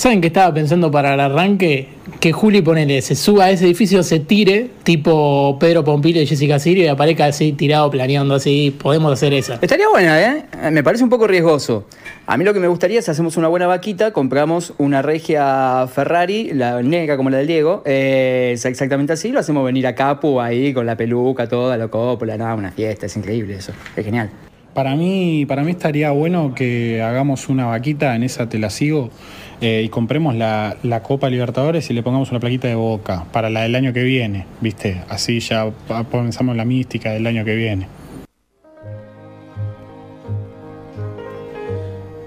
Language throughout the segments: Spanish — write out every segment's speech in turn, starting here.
¿Saben qué estaba pensando para el arranque? Que Juli, ponele, se suba a ese edificio, se tire, tipo Pedro Pompilio y Jessica Sirio, y aparezca así tirado, planeando así. Podemos hacer esa. Estaría buena, ¿eh? Me parece un poco riesgoso. A mí lo que me gustaría es hacemos una buena vaquita, compramos una regia Ferrari, la negra como la del Diego, eh, es exactamente así, lo hacemos venir a Capu ahí con la peluca, toda la cópula, nada, una fiesta, es increíble eso, es genial. Para mí, para mí estaría bueno que hagamos una vaquita, en esa te la sigo, eh, y compremos la, la Copa Libertadores y le pongamos una plaquita de boca para la del año que viene, ¿viste? Así ya pensamos en la mística del año que viene.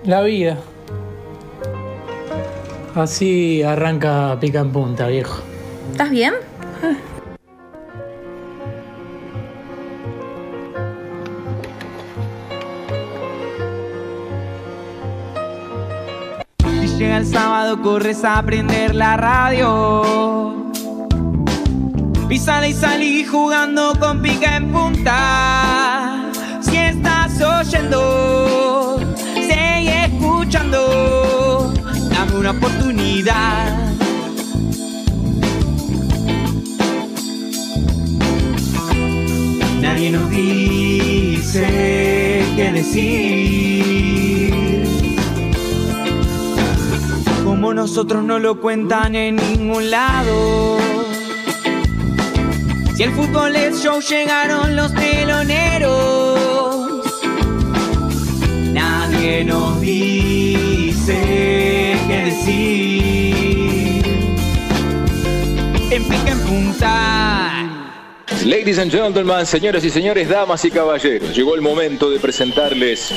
La vida. Así arranca pica en punta, viejo. ¿Estás bien? Llega el sábado corres a prender la radio. Y sale y salí jugando con pica en punta. Si estás oyendo, sigue escuchando. Dame una oportunidad. Nadie nos dice qué decir como nosotros no lo cuentan en ningún lado. Si el fútbol es show, llegaron los teloneros. Nadie nos dice qué decir. En en punta. Ladies and gentlemen, señoras y señores, damas y caballeros, llegó el momento de presentarles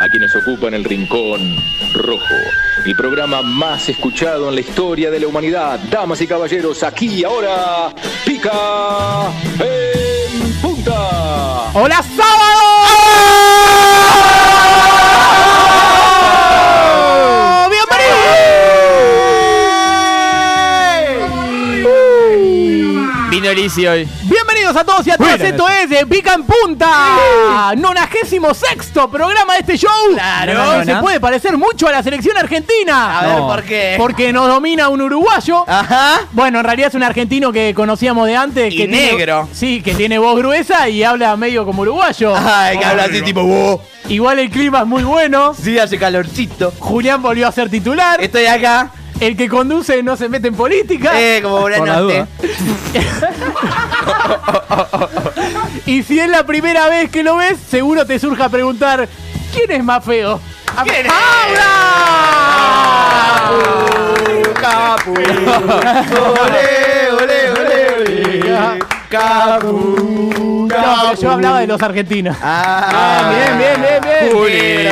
a quienes ocupan el rincón rojo, el programa más escuchado en la historia de la humanidad. Damas y caballeros, aquí y ahora, pica en punta. ¡Hola, sábado! ¡Bienvenidos! Vino Lisi hoy. Todos y a todas, esto es de Pica en Punta, nonagésimo sexto programa de este show. Claro. Que se puede parecer mucho a la selección argentina. A ver, ¿por qué? Porque nos domina un uruguayo. Ajá. Bueno, en realidad es un argentino que conocíamos de antes. Y que tiene- negro. sí, que tiene voz gruesa y habla medio como uruguayo. Ay, que habla así tipo, "Wow". Igual el clima es muy bueno. Sí, hace calorcito. Julián volvió a ser titular. Estoy acá. El que conduce no se mete en política. Eh, como noche. Y si es la primera vez que lo ves, seguro te surja preguntar, ¿quién es más feo? ¿Quién? ¡Capu! Ole, ole. Capu. Yo hablaba de los argentinos. Ah, bien, bien, bien, bien. Juli.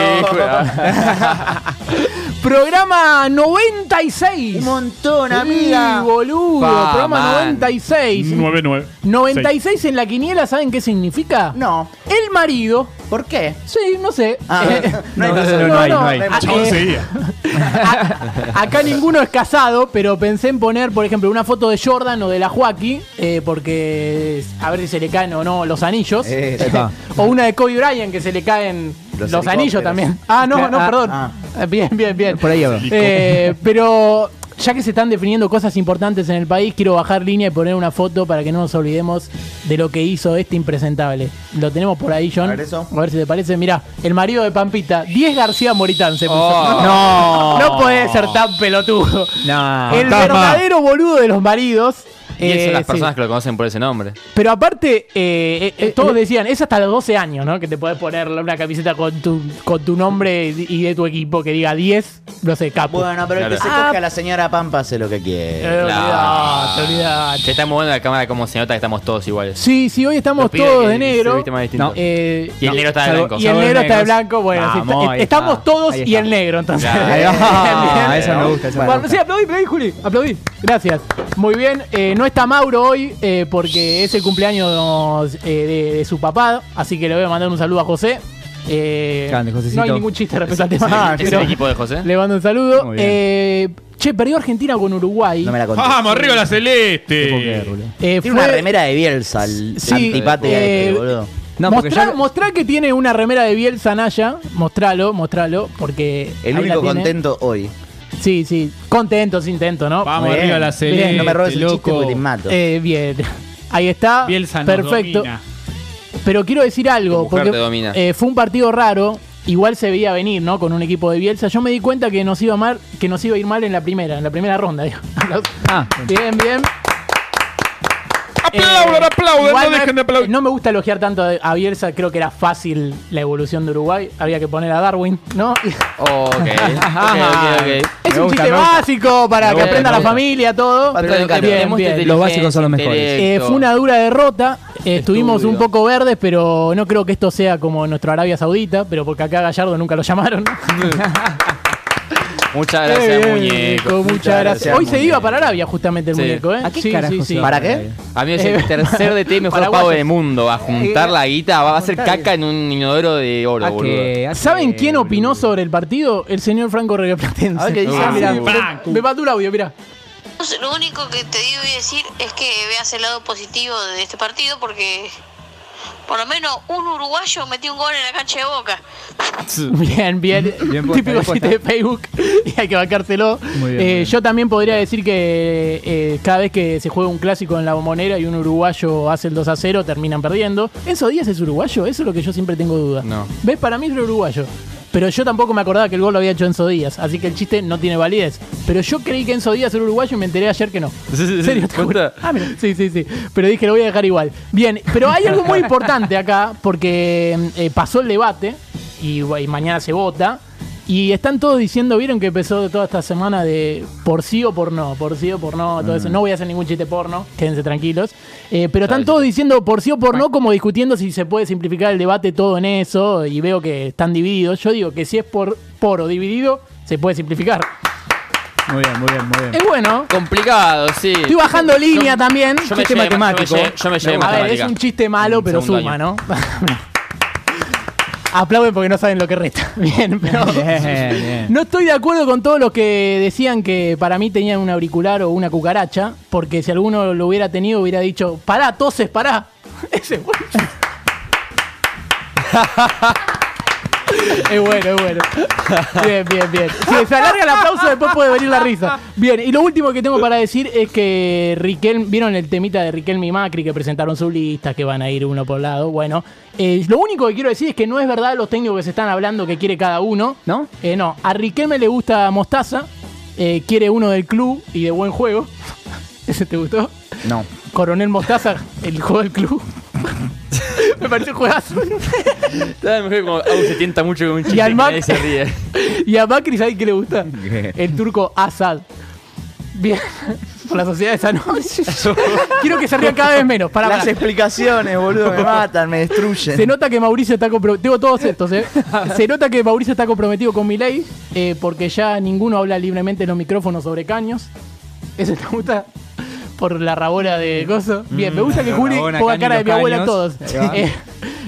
Programa 96. Un montón, Sí, amiga. boludo. Pa, programa man. 96. 9-9. 96 en la quiniela, ¿saben qué significa? No. El marido. ¿Por qué? Sí, no sé. Ah, Eh, no hay No, razón. no hay, no hay. Chabón eh, seguía. a- acá ninguno es casado, pero pensé en poner, por ejemplo, una foto de Jordan o de la Joaquín, eh, porque a ver si se le caen o no los anillos. Eh, o una de Kobe Bryant que se le caen los, Los anillos también. Ah, no, no, Ah, perdón. ah. Bien, bien, bien. Por ahí va. Eh, pero ya que se están definiendo cosas importantes en el país, quiero bajar línea y poner una foto para que no nos olvidemos de lo que hizo este impresentable. Lo tenemos por ahí, John. A ver eso. A ver si te parece. Mirá, el marido de Pampita, 10 García Moritán se puso. Oh. No, no puede ser tan pelotudo. No. el verdadero boludo de los maridos. Y eso eh, las sí. personas que lo conocen por ese nombre. Pero aparte, eh, eh, eh, todos decían, es hasta los 12 años, ¿no? Que te puedes poner una camiseta con tu, con tu nombre y de tu equipo que diga 10, no sé, capo. Bueno, pero el que se Claro. coge a la señora Pampa hace lo que Eh, quiere. olvidate, olvidate. Che, está bueno la cámara como se nota que estamos todos iguales. Sí, sí, hoy estamos Los pibes todos que de se negro. visten más distintos. Eh, Y el negro está de salvo- blanco. Y el negro está de negros. blanco. Bueno, sí, Vamos, está- ahí estamos está. todos Ahí y está. el negro, entonces. Ah, bien. eso me gusta. Eso me Bueno, gusta. sí, aplaudí, aplaudí, Juli. Aplaudí. Gracias. Muy bien. Eh, no está Mauro hoy eh, porque es el cumpleaños eh, de, de su papá. Así que le voy a mandar un saludo a José. Eh, Grande, Josecito. no hay ningún chiste respecto al tema. ¿Es pero el equipo de José? le mando un saludo. Muy bien. Eh, che, perdió Argentina con Uruguay. No me la conté. ¡Vamos, arriba la ¿Qué puedo creer, celeste! Eh, Tiene una remera de Bielsa, el Sí, antipática eh, este, boludo. No, porque mostrá, ya- mostrá que tiene una remera de Bielsa Naya. Mostralo, mostralo, porque. El ahí la único tiene. contento hoy. Sí, sí. Contentos, intentos, ¿no? Vamos Muy arriba bien. la celeste, Bien, no me robes el chiste loco. porque te mato. Eh, bien. Ahí está. Bielsa nos Perfecto. domina. Pero quiero decir algo, Tu mujer porque te domina. eh, fue un partido raro. Igual se veía venir, ¿no? Con un equipo de Bielsa. Yo me di cuenta que nos iba mal, que nos iba a ir mal en la primera, en la primera ronda. digo. Ah, Bien, bien. Aplaudan, Eh, aplaudan, no dejen de aplaudir. No me gusta elogiar tanto a Bielsa, creo que era fácil la evolución de Uruguay. Había que poner a Darwin, ¿no? Ok, ok, ok, ok. Es Me un gusta, chiste básico para Me que aprenda la familia, todo. Pero Bien, bien. Los básicos son los mejores. Eh, fue una dura derrota. Eh, estuvimos un poco verdes, pero no creo que esto sea como nuestro Arabia Saudita, pero porque acá a Gallardo nunca lo llamaron. Muchas gracias, Eh, muñeco. Muchas gracias. Hoy se iba para Arabia justamente el Sí. muñeco, ¿eh? ¿A qué Sí, carajo sí? ¿Para qué? A mí es Eh, el tercer DT mejor pago del mundo. A juntar la guita, va a hacer caca en un inodoro de oro, ¿A boludo. ¿Saben quién opinó sobre el partido? El señor Franco Regaplatense. A ver qué dice. Ah, me, mandó un audio, mirá. Lo único que te digo y decir es que veas el lado positivo de este partido porque por lo menos un uruguayo metió un gol en la cancha de Boca. Bien, bien. Bien puesta, Típico bien sitio puesta. de Facebook y hay que bancárselo. Muy bien, Eh, bien. Yo también podría decir que eh, cada vez que se juega un clásico en la bombonera y un uruguayo hace el 2 a 0, terminan perdiendo. ¿Enzo Díaz es uruguayo? Eso es lo que yo siempre tengo dudas. No. ¿Ves? Para mí es uruguayo. Pero yo tampoco me acordaba que el gol lo había hecho Enzo Díaz, así que el chiste no tiene validez. Pero yo creí que Enzo Díaz era uruguayo y me enteré ayer que no. ¿En serio? te. Ah, mira. Sí, sí, sí. Pero dije, lo voy a dejar igual. Bien, pero hay algo muy importante acá, porque eh, pasó el debate y, y mañana se vota. Y están todos diciendo, vieron que empezó toda esta semana de por sí o por no, por sí o por no, todo eso. No voy a hacer ningún chiste porno, quédense tranquilos. Eh, pero están todos diciendo por sí o por no, como discutiendo si se puede simplificar el debate todo en eso. Y veo que están divididos. Yo digo que si es por, por o dividido, se puede simplificar. Muy bien, muy bien, muy bien. Es bueno. Complicado, sí. Estoy bajando línea también. Yo me Chiste llevé- matemático. Yo me llevé, yo me llevé A ver, es un chiste malo, pero segundo suma, año. ¿no? Aplauden porque no saben lo que resta. Bien, pero. Bien, bien. No estoy de acuerdo con todos los que decían que para mí tenían un auricular o una cucaracha, porque si alguno lo hubiera tenido hubiera dicho, pará, toses, pará. Ese es bueno. Es bueno, es bueno. Bien, bien, bien. Si se alarga el aplauso, después puede venir la risa. Bien, y lo último que tengo para decir es que Riquelme, ¿vieron el temita de Riquelme y Macri que presentaron su lista, que van a ir uno por lado? Bueno, eh, lo único que quiero decir es que no es verdad los técnicos que se están hablando que quiere cada uno. ¿No? Eh, no, a Riquelme le gusta Mostaza, eh, quiere uno del club y de buen juego. ¿Ese te gustó? No. Coronel Mostaza, el juego del club. Me pareció un juegazo. Está mejor como se tienta mucho con un chiste Y al Mac- se ríe. Y a Macri, ¿sabes qué le gusta? El turco Assad. Bien. Por la sociedad de esa noche. Quiero que se rían cada vez menos. Para, Las explicaciones, boludo, me matan, me destruyen. Se nota que Mauricio está comprometido. Tengo todos estos, ¿eh? Se nota que Mauricio está comprometido con mi ley, porque ya ninguno habla libremente en los micrófonos sobre caños. ¿Eso te gusta? Por la rabona de Gozo. Bien, me gusta que Juli ponga cara de mi abuela caños. todos. Eh,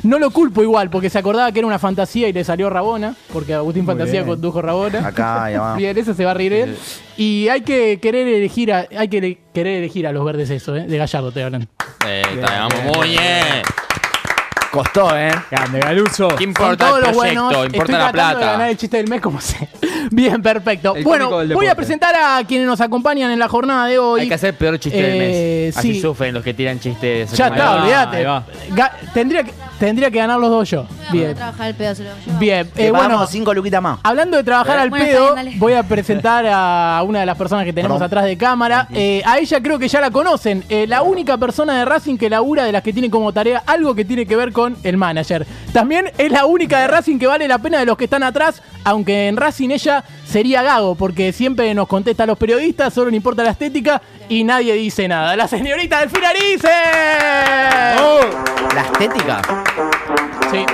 no lo culpo igual, porque se acordaba que era una fantasía y le salió Rabona, porque Agustín Fantasía bien. condujo Rabona. Acá, ya va. Bien, eso se va a reír él. Y hay que querer elegir a, hay que querer elegir a los verdes eso, ¿eh? De Gallardo te hablan. Eh, está, vamos muy bien. Costó, ¿eh? Grande, Galuso. ¿Qué importa todos el los proyecto? buenos. Importa Estoy la tratando de ganar plata. el chiste del mes como sé. Bien, perfecto. El bueno, voy a presentar a quienes nos acompañan en la jornada de hoy. Hay que hacer peor chiste del Eh, mes. Así sí. sufren los que tiran chistes. Ya está, olvídate. Tendría que, tendría que ganar los dos yo. Bien. trabajar el pedo, se lo. Bien. Eh, bueno, cinco luquitas más. Hablando de trabajar al Bueno, está pedo, dale. voy a presentar a una de las personas que tenemos Perdón. atrás de cámara. Eh, a ella creo que ya la conocen. Eh, la única persona de Racing que labura de las que tiene como tarea algo que tiene que ver con el manager. También es la única de Racing que vale la pena de los que están atrás, aunque en Racing ella sería gago, porque siempre nos contesta a los periodistas, solo le importa la estética y nadie dice nada. La señorita Delfina Arice. La estética. Sí.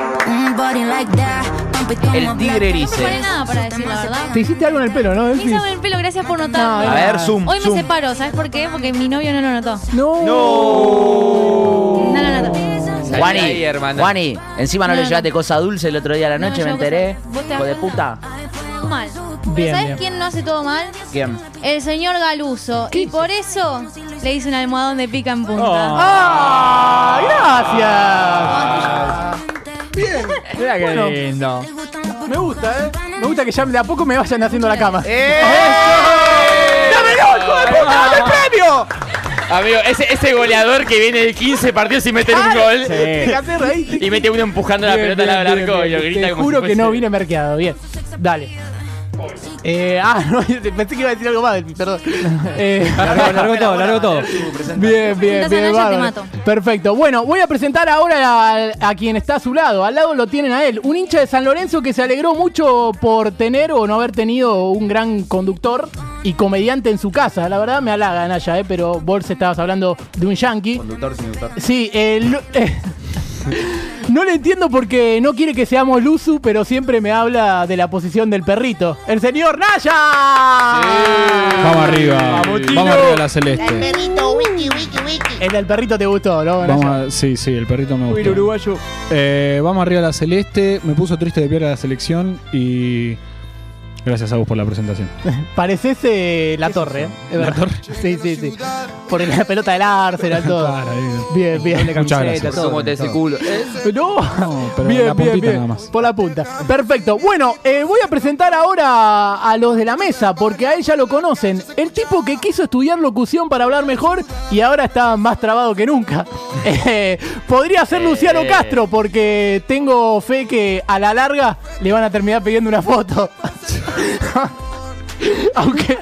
El tigre No erice. preparé nada para decir la verdad. Te hiciste algo en el pelo, ¿no? Me hice algo en el pelo, gracias por notarlo. No, A ver, zoom. Hoy me separo, ¿sabes por qué? Porque mi novio no lo notó. No. No lo notó. Juani, ahí. Juani, encima no, No, le no. llevaste cosa dulce el otro día a la No, noche, yo me cosa- enteré. vos te Hijo de das puta. Mal. Bien, ¿Sabes bien. quién no hace todo mal? ¿Quién? El señor Galuso. Y por eso le hice un almohadón de pica en punta. ¡Ah! ¡Gracias! Mira qué Bueno. lindo. Me gusta, ¿eh? Me gusta que ya de a poco me vayan haciendo la cama. ¡Eh! ¡Dámelo, hijo de puta! ¡Dame el premio! Amigo, ese, ese goleador que viene de 15 partidos sin meter un gol. Reír. Y mete uno empujando la pelota al lado bien, del arco y lo grita Te como juro si que no vine merqueado. Bien. Dale. Eh, ah, no, pensé que iba a decir algo más, perdón. Eh, Largo, largo todo, largo todo. Bien, bien, bien. Mato. Perfecto. Bueno, voy a presentar ahora a, a quien está a su lado. Al lado lo tienen a él. Un hincha de San Lorenzo que se alegró mucho por tener o no haber tenido un gran conductor y comediante en su casa. La verdad me halaga, Naya, eh, pero vos estabas hablando de un yankee. Conductor sin conductor. Sí, el- eh, no le entiendo porque no quiere que seamos Luzu, pero siempre me habla de la posición del perrito. ¡El señor Naya! Vamos arriba. Vamos, arriba a la celeste. El del perrito te gustó, ¿no? Vamos a- sí, sí, el perrito me Uy, el gustó. uruguayo. Eh, vamos arriba a la celeste. Me puso triste de pierda la selección y gracias a vos por la presentación. Pareces eh, la torre, ¿eh? Es verdad. Sí, sí, sí. Por la pelota del Arsenal, todo. Claro, ahí. Bien, bien. Muchas gracias. ¿Cómo te ese culo? ¿Eh? No, No, pero bien, la bien, puntita bien. nada más. Por la punta. Perfecto. Bueno, eh, voy a presentar ahora a los de la mesa, porque a él ya lo conocen. El tipo que quiso estudiar locución para hablar mejor y ahora está más trabado que nunca. Eh, podría ser Luciano Eh. Castro, porque tengo fe que a la larga le van a terminar pidiendo una foto. aunque,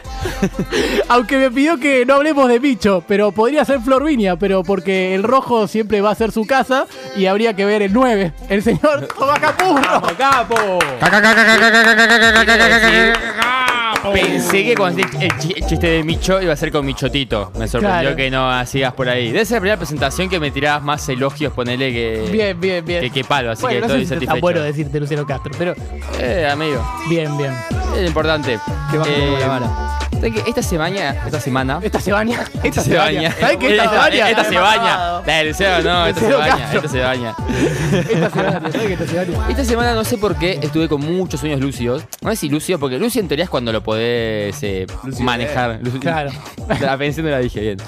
aunque me pidió que no hablemos de bicho, pero podría ser Florvinia, pero porque el rojo siempre va a ser su casa y habría que ver el 9, el señor Tomás Capurro. ¡Capo! Pensé que cuando el, el chi- el chiste de Micho iba a ser con Michotito. Me sorprendió Claro. que no sigas por ahí. Debe ser la primera presentación que me tirabas más elogios, ponele que. Bien, bien, bien. Que, que palo, así bueno, que no estoy sé si está satisfecho. bueno decirte Luciano Castro, pero Eh, amigo. bien, bien. Es importante. Que Eh, la vara. ¿sabes qué? Esta semana. Esta semana. Esta se baña. Esta se baña. ¿Sabes qué? Esta se baña. Esta se baña. La de Luciano, no, esta se baña. Esta se baña. Esta se baña. ¿Sabes que esta se baña? Esta semana no sé por qué estuve con muchos sueños lúcidos. No sé si lúcido, porque lúcido en teoría es cuando lo podés eh, manejar. Lúcido- Claro. La pensé no la dije bien.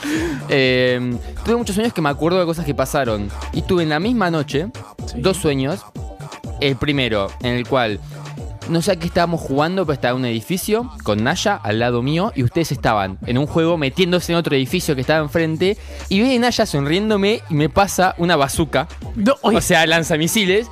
Eh, tuve muchos sueños que me acuerdo de cosas que pasaron. Y tuve en la misma noche dos sueños. El primero, en el cual no sé a qué estábamos jugando, pero estaba en un edificio con Naya al lado mío y ustedes estaban en un juego metiéndose en otro edificio que estaba enfrente y ve a Naya sonriéndome y me pasa una bazooka, No, o sea, lanzamisiles,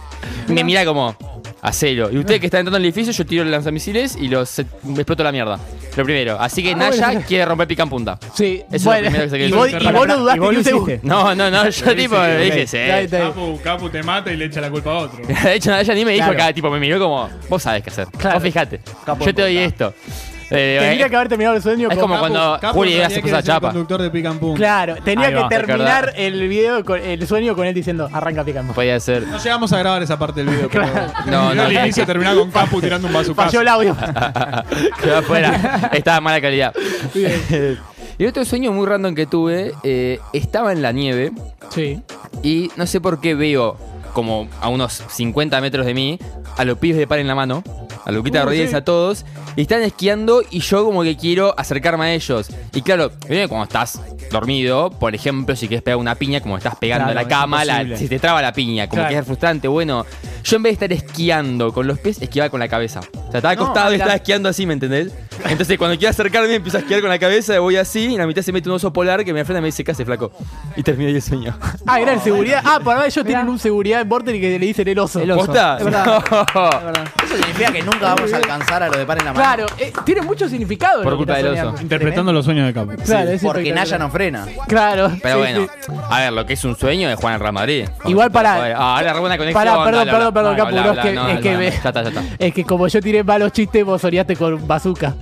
y me mira como, hacelo. Y ustedes que están entrando al edificio, yo tiro el lanzamisiles y los me exploto la mierda. Lo primero. Así que Ah, Naya bueno. quiere romper pica en punta. sí, es lo primero que se y quiere vos, y vos no dudaste ¿Y vos ni lo un segundo. hiciste? No, no, no, yo tipo le dije, sí. Está está. Capu, Capu te mata y le echa la culpa a otro. De hecho, Naya ni me dijo acá, tipo, me miró como, vos sabés qué hacer. Claro. Vos fijate. Yo en te doy esto. Eh, Tendría eh, que haber terminado el sueño es con- como cuando Juli hace cosas chapa. conductor de. Claro, tenía Ahí que va, terminar el video, con, el sueño con él diciendo, arranca. Podía ser. No llegamos a grabar esa parte del video, pero No, no. al inicio terminaba con Capu tirando un vaso Falló el audio. Quedó afuera. Estaba de mala calidad. y otro sueño muy random que tuve, eh, estaba en la nieve sí. y no sé por qué veo como a unos 50 metros de mí a los pibes de par en la mano, a Luquita Rodríguez, a todos, y están esquiando y yo como que quiero acercarme a ellos. Y claro, ¿viste cuando estás dormido, por ejemplo, si quieres pegar una piña, como estás pegando Claro, a la cama, la, se te traba la piña, como Claro. que es frustrante. Bueno, yo en vez de estar esquiando con los pies, esquiaba con la cabeza. O sea, estaba acostado y estaba esquiando así, ¿me entendés? Entonces cuando quiero acercarme empiezo a esquiar con la cabeza, voy así, y en la mitad se mete un oso polar que me frena y me dice, ¿qué hace, flaco? Y terminé el sueño. Ah, era el seguridad. Ah, por ahí ellos tienen un seguridad en Border y que le dicen el oso. El oso. ¿Posta? Es verdad. No. Eso significa que nunca vamos a alcanzar a lo de par en la mano. Claro, eh, tiene mucho significado. Por lo que culpa estás del oso. soñando. Interpretando los sueños de Capu. Claro, es Porque espectacular. Naya no frena. Claro. Pero sí, bueno, sí. a ver, lo que es un sueño es jugar en Real Madrid. Igual pará. Ah, ahora arregla una conexión. Pará, perdón, dale, perdón, habla. perdón, Capu, habla, no, es que- no, es que no, me- Ya está, ya está. Es que como yo tiré malos chistes, vos soñaste con bazooka.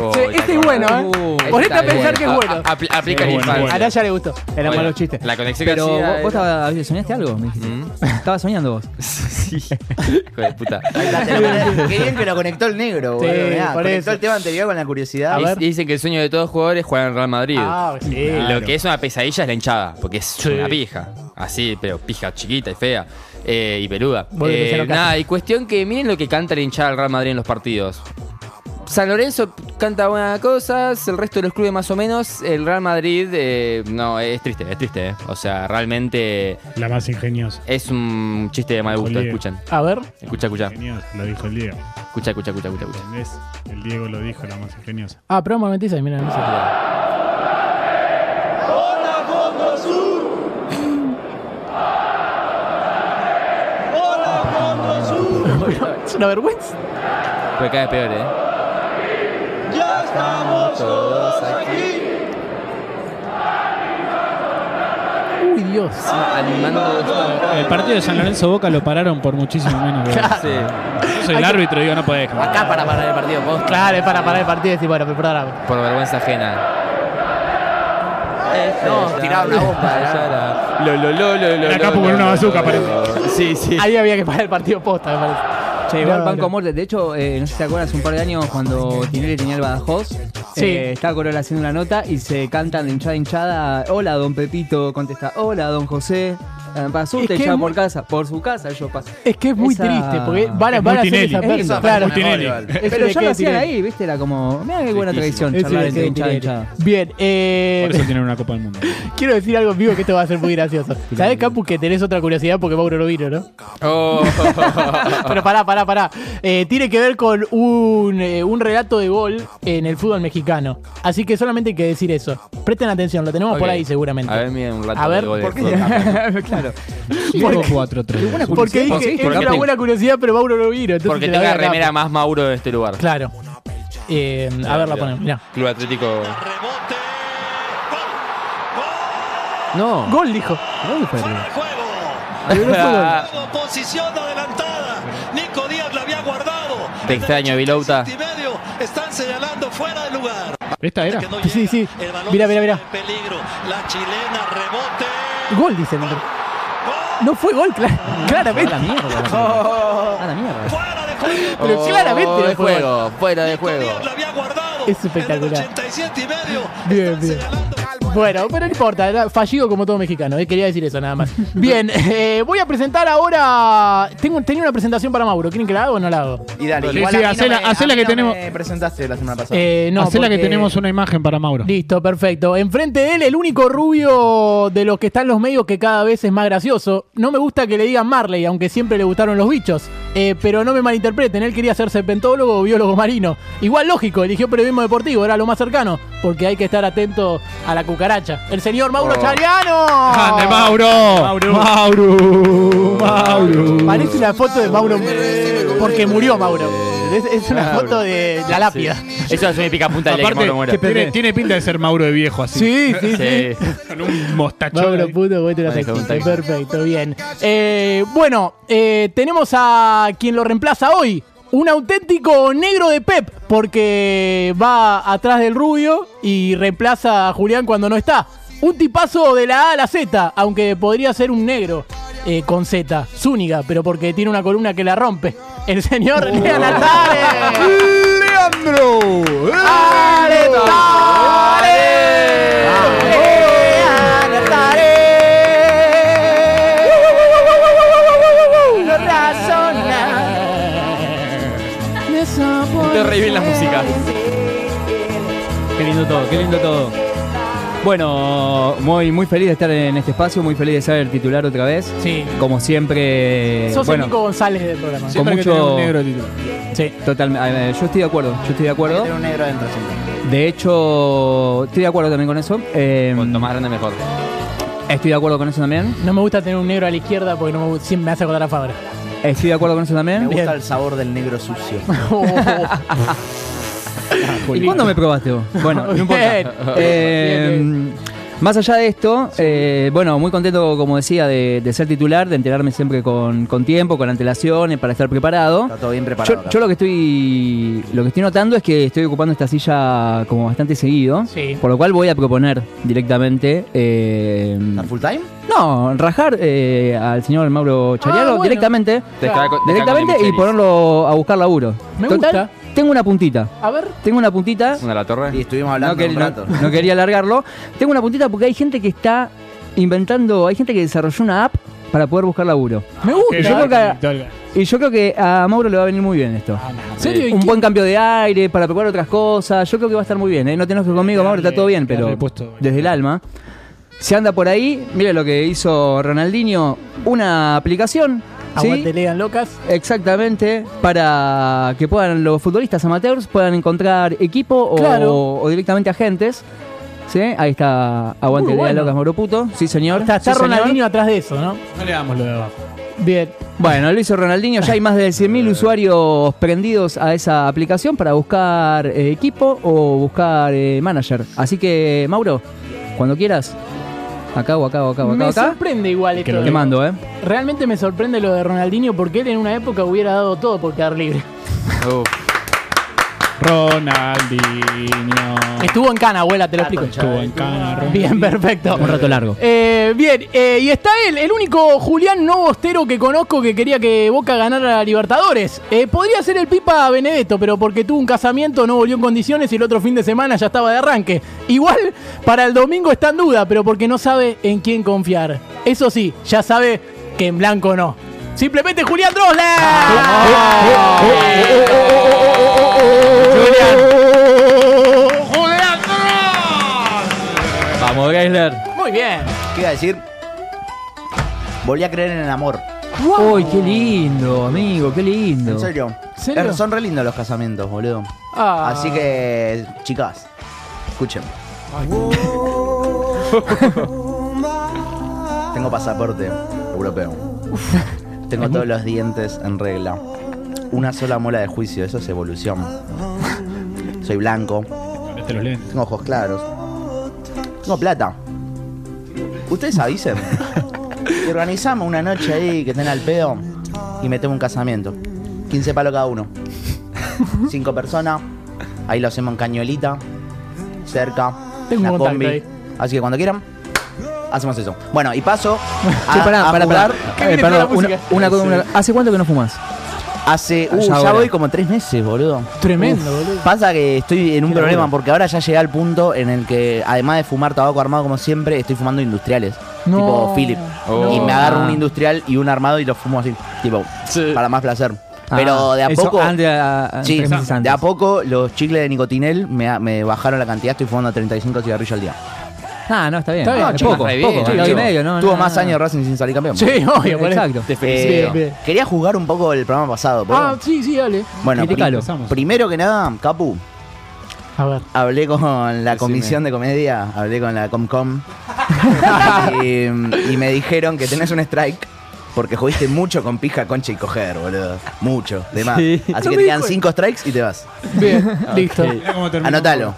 Oh, Sí, este es bueno. bueno, ¿eh? Uh, Ponete a pensar que es bueno. A- apl- aplica Sí, el bueno, infancia. A Naya le gustó. Eran Bueno, malos chistes. La conexión que Pero hacía vos, era- vos soñaste algo, me dijiste. Mm. Estabas soñando vos. Sí. Hijo de puta. Qué bien que lo conectó el negro, Sí, boludo. Mirá, conectó eso. el tema anterior con la curiosidad. A Y- Dicen que el sueño de todos jugadores es jugar en Real Madrid. Ah, sí. Lo que es una pesadilla es la hinchada, porque es Sí. una pija. Así, pero pija chiquita y fea. eh, y peluda. Bueno, Eh, nada, y cuestión que miren lo que canta la hinchada del Real Madrid en los partidos. San Lorenzo canta buenas cosas, el resto de los clubes más o menos. El Real Madrid, eh, no, es triste, es triste. eh. O sea, realmente La más ingeniosa. es un chiste de mal gusto. Olé. Escuchen, A ver. escucha, escucha. Ingeniosa, lo dijo el Diego. Escucha, escucha, escucha, escucha. El Diego lo dijo, la más ingeniosa. Ah, pero me metís ahí, mira, no sé. Es una vergüenza. Puede caer peor, ¿eh? Todos aquí. Uy, Dios. Animando El partido de San Lorenzo Boca lo pararon por muchísimo menos. que- Claro. Yo soy el árbitro y digo, no podés. Acá para parar el partido. vos. Claro, es para parar el partido y decir, bueno, perdóname. por vergüenza ajena. No, tiraron la bomba. Lo, lo, lo, lo, lo, Era lo, capo lo, con una lo, parece. lo. Sí, sí. Ahí había que parar el partido posta, me parece. Che, igual No, banco no. a muerte. De hecho, eh, no sé si te acuerdas, hace un par de años cuando Tinelli tenía el Badajoz, Sí. eh, estaba Corolla haciendo una nota y se cantan de hinchada hinchada. Hola, don Pepito, contesta. Hola, don José. Eh, Pasó usted ya por casa, por su casa yo paso. Es que es muy Esa- triste, porque van a, van a hacer esa eso, claro. es Pero ya lo hacían ahí, viste, era como, mira qué buena tradición, charlar entre hinchada hinchada. Bien, eh, Por eso tienen una Copa del Mundo. quiero decir algo en vivo que esto va a ser muy gracioso. ¿Sabés, Capu, que tenés otra curiosidad porque Mauro lo vino, no? Oh. Pero pará, pará, pará. Eh, tiene que ver con un, eh, un relato de gol en el fútbol mexicano. Así que solamente hay que decir eso. Presten atención, lo tenemos por ahí seguramente. A ver, miren un rato A ver, de gol ¿por qué? claro. Diego 4-3. Porque dije Porque es una buena curiosidad, pero Mauro lo vino. entonces Porque la tenga remera más Mauro de este lugar. Claro. Eh, a ver, la ponemos, mirá. Club Atlético. No. Gol, dijo. Juego, Posición adelantada. Nico Te extraño, Vilouta. Están señalando fuera de lugar. ¿Esta era? No Sí, sí. Mira, mira, mira. en peligro. La chilena rebote. Gol, dice el hombre. No fue gol, cla- claramente. A la mierda. A la mierda. Fuera de juego. Pero claramente Oh, no gol. juego, fuera de juego. Es espectacular. En el 87 y medio. Bien, están bien. Bueno, pero no importa, era fallido como todo mexicano, eh, quería decir eso nada más. Bien, eh, voy a presentar ahora. Tengo, tenía una presentación para Mauro, ¿quieren que la haga o no la hago? Y dale, Sí, igual sí, a mí hacela- no me, hacela a mí que no tenemos- me presentaste la semana pasada. Eh, no, Hacela que porque- tenemos una imagen para Mauro. Listo, perfecto. Enfrente de él, el único rubio de los que están en los medios que cada vez es más gracioso. No me gusta que le digan Marley, aunque siempre le gustaron los bichos. Eh, pero no me malinterpreten, él quería ser serpentólogo o biólogo marino. Igual lógico, eligió periodismo deportivo, era lo más cercano, porque hay que estar atento a la cucaracha. El señor Mauro Oh. Chariano. ¡Grande, Mauro! Mauro. Mauro! Mauro! Parece una foto de Mauro porque murió Mauro. Es, es una foto de la lápida. Eso es una pica punta de Aparte, tiene, tiene pinta de ser Mauro de viejo así. Sí, sí, sí. Sí. Con un mostachón. Mauro puto, vos te lo. Perfecto, bien. Eh, bueno, eh, tenemos a quien lo reemplaza hoy. Un auténtico negro de Pep, porque va atrás del rubio y reemplaza a Julián cuando no está. Un tipazo de la A a la Z, aunque podría ser un negro eh, con Z, Zúñiga, pero porque tiene una columna que la rompe. El señor Lean Altare. ¡Leandro! Re bien la música. Qué lindo todo, qué lindo todo. Bueno, muy, muy feliz de estar en este espacio, muy feliz de ser el titular otra vez. Sí. Como siempre. Sos bueno, el Nico González del programa. Siempre que mucho- un negro titular. Sí. totalmente. Yo estoy de acuerdo, yo estoy de acuerdo. Tiene un negro adentro siempre. De hecho, estoy de acuerdo también con eso. Eh, Cuanto más grande, mejor. estoy de acuerdo con eso también. No me gusta tener un negro a la izquierda porque no me, siempre me hace acordar a Fabra. Estoy de acuerdo con eso Me también. gusta Bien. el sabor del negro sucio. ¿Y cuándo me probaste vos? Bueno, no importa. Bien. Eh, Bien, Más allá de esto, eh, bueno, muy contento, como decía, de, de ser titular, de enterarme siempre con, con tiempo, con antelaciones, para estar preparado. Está todo bien preparado. Yo, yo lo que estoy lo que estoy notando es que estoy ocupando esta silla como bastante seguido, Sí. por lo cual voy a proponer directamente eh, ¿Estar full time? no rajar eh, al señor Mauro Chariano Ah, bueno. directamente, directamente y ponerlo a buscar laburo. Me Total, gusta. Tengo una puntita, A ver. tengo una puntita. Una la torre. Y estuvimos No, hablando quer- un no- rato. no quería alargarlo. Tengo una puntita porque hay gente que está inventando, hay gente que desarrolló una app para poder buscar laburo. Me gusta. Yo creo que- Y yo creo que a Mauro le va a venir muy bien esto. ¿En serio? ¿Y Un qué- buen cambio de aire para probar otras cosas. Yo creo que va a estar muy bien. ¿eh? No tenés que conmigo, Mauro, está todo bien, pero puesto. desde el alma. Se anda por ahí, mira lo que hizo Ronaldinho, una aplicación Aguante, locas. Exactamente, para que puedan los futbolistas amateurs puedan encontrar equipo o, Claro. o directamente agentes. ¿Sí? Ahí está Aguante bueno. Locas Mauro Puto. Sí, señor. Está, está Sí, señor. Ronaldinho atrás de eso, ¿no? No le damos lo de abajo. Bien. Bueno, lo hizo Ronaldinho. Ya hay más de 100.000 usuarios prendidos a esa aplicación para buscar eh, equipo o buscar eh, manager. Así que, Mauro, cuando quieras, acá o acá o acá o acá. Me acá. sorprende igual esto. Te mando, ¿eh? Realmente me sorprende lo de Ronaldinho porque él en una época hubiera dado todo por quedar libre. Ronaldinho. Estuvo en Cana, abuela, te lo explico. Estuvo en cana, Ronaldinho. Bien, perfecto. Un rato largo. Eh, bien, eh, y está él, el único Julián no bostero que conozco que quería que Boca ganara la Libertadores. Eh, podría ser el Pipa Benedetto, pero porque tuvo un casamiento, no volvió en condiciones y el otro fin de semana ya estaba de arranque. Igual para el domingo está en duda, pero porque no sabe en quién confiar. Eso sí, ya sabe que en blanco no. Simplemente Julián Drosler. Julián Vamos, Geisler. Muy bien. ¿Qué iba a decir? Volví a creer en el amor. Uy, qué lindo, amigo, qué lindo. En serio. serio? Eh, Son re lindos los casamientos, boludo. Ah. Así que, chicas, escuchen. Tengo pasaporte europeo. Tengo todos los dientes en regla. Una sola muela de juicio, eso es evolución. Soy blanco. Cambiaste los lentes. Tengo ojos claros. Tengo plata. Ustedes avisen. Y organizamos una noche ahí que estén al pedo y metemos un casamiento. 15 palos cada uno. Cinco personas. Ahí lo hacemos en cañuelita. Cerca. Tengo una un contacto combi. ahí. Así que cuando quieran, hacemos eso. Bueno, y paso a, Che, pará, a pará, pará. ¿Qué Eh, viene perdón, con la una, música? una cosa, una- ¿Hace cuánto que no fumas? Hace. Uh, Ya ya ahora. voy como tres meses, boludo. Tremendo, boludo. Pasa que estoy en un Qué problema locura. porque ahora ya llegué al punto en el que, además de fumar tabaco armado como siempre, estoy fumando industriales. No. Tipo Philip. Oh. y me agarro Ah. un industrial y un armado y lo fumo así. Tipo, para más placer. Pero Ah, de a eso poco. antes, a- a- Sí, tres meses de antes. a poco los chicles de nicotinel me, me bajaron la cantidad. Estoy fumando 35 cigarrillos al día. Ah, no, está bien. Está bien, chicos, poco, re poco. bien, kilo y medio, ¿no? Tuvo no, más no. años Racing sin salir campeón. Sí, obvio, por. Exacto. Eh, Bien, bien. Quería jugar un poco el programa pasado. ¿puedo? Ah, sí, sí, dale. bueno, criticalo. primero que nada, Capu, A ver. Hablé con la comisión de comedia, hablé con la Comcom y, y me dijeron que tenés un strike porque jugaste mucho con pija, concha y coger, boludo. Mucho, de más. Sí. Así No que te quedan dijo- cinco strikes y te vas. Bien, listo. Cómo terminó. Anótalo.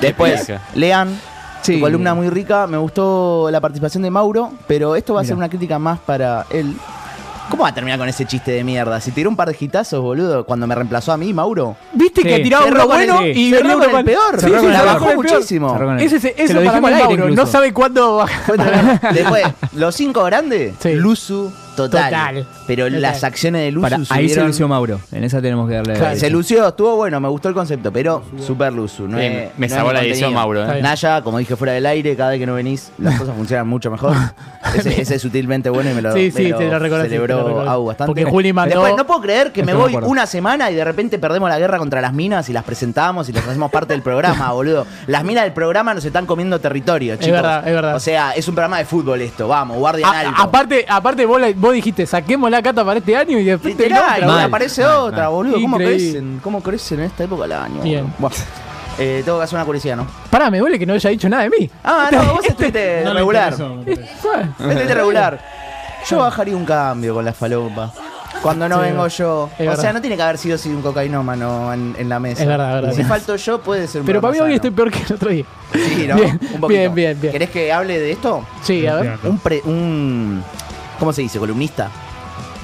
Después, lean. Sí. Tu columna muy rica, me gustó la participación de Mauro, pero esto va a ser una crítica más para él. ¿Cómo va a terminar con ese chiste de mierda? Si tiró un par de gitazos, boludo, cuando me reemplazó a mí, Mauro. Viste Sí. que tiraba Cerró uno con el- bueno y cerró venía con el peor. Sí, sí, la cerró bajó con el peor. muchísimo. Cerró con el- Ese, ese, Se eso lo para dijimos mí al es aire Mauro. No sabe cuándo bajar. Después, los cinco grandes, Sí. Luzu total. Total. Pero Total. las acciones de Luzu Para, ahí se lució Mauro. En esa tenemos que darle. Claro, Se lució, estuvo bueno, me gustó el concepto, pero super Luzu. No es- me no salvó es la edición, contenido. Mauro, ¿eh? Naya, como dije fuera del aire, cada vez que no venís, las cosas funcionan mucho mejor. Ese, ese es sutilmente bueno y me lo, Sí, me sí, te lo reconocí, te lo celebró. Au bastante. Porque Juli mandó- Después, no puedo creer que me Estoy de voy acuerdo. una semana y de repente perdemos la guerra contra las minas y las presentamos y las hacemos parte del programa, boludo. Las minas del programa nos están comiendo territorio, chicos. verdad, es verdad. O sea, es un programa de fútbol esto, vamos, guardian A- alto. aparte, aparte vos, la- vos dijiste, saquemos la cata para este año y después te Literal, y aparece otra, boludo. ¿Cómo Increíble. crecen? ¿Cómo crecen en esta época del año? Bien. Bueno, eh, tengo que hacer una curiosidad, ¿no? Pará, me duele que no haya dicho nada de mí. Ah, no, vos estuviste No regular. Estuviste regular. Yo bajaría un cambio con la falopa. Cuando no Sí, vengo yo. verdad. o sea, no tiene que haber sido así un cocainómano en, en la mesa. Es verdad, es verdad. Si falto yo, puede ser un Pero para mí hoy estoy peor que el otro día. Sí, ¿no? Bien, un poquito. bien, bien, bien. ¿Querés que hable de esto? Sí, a ver. Un, pre- un ¿cómo se dice? columnista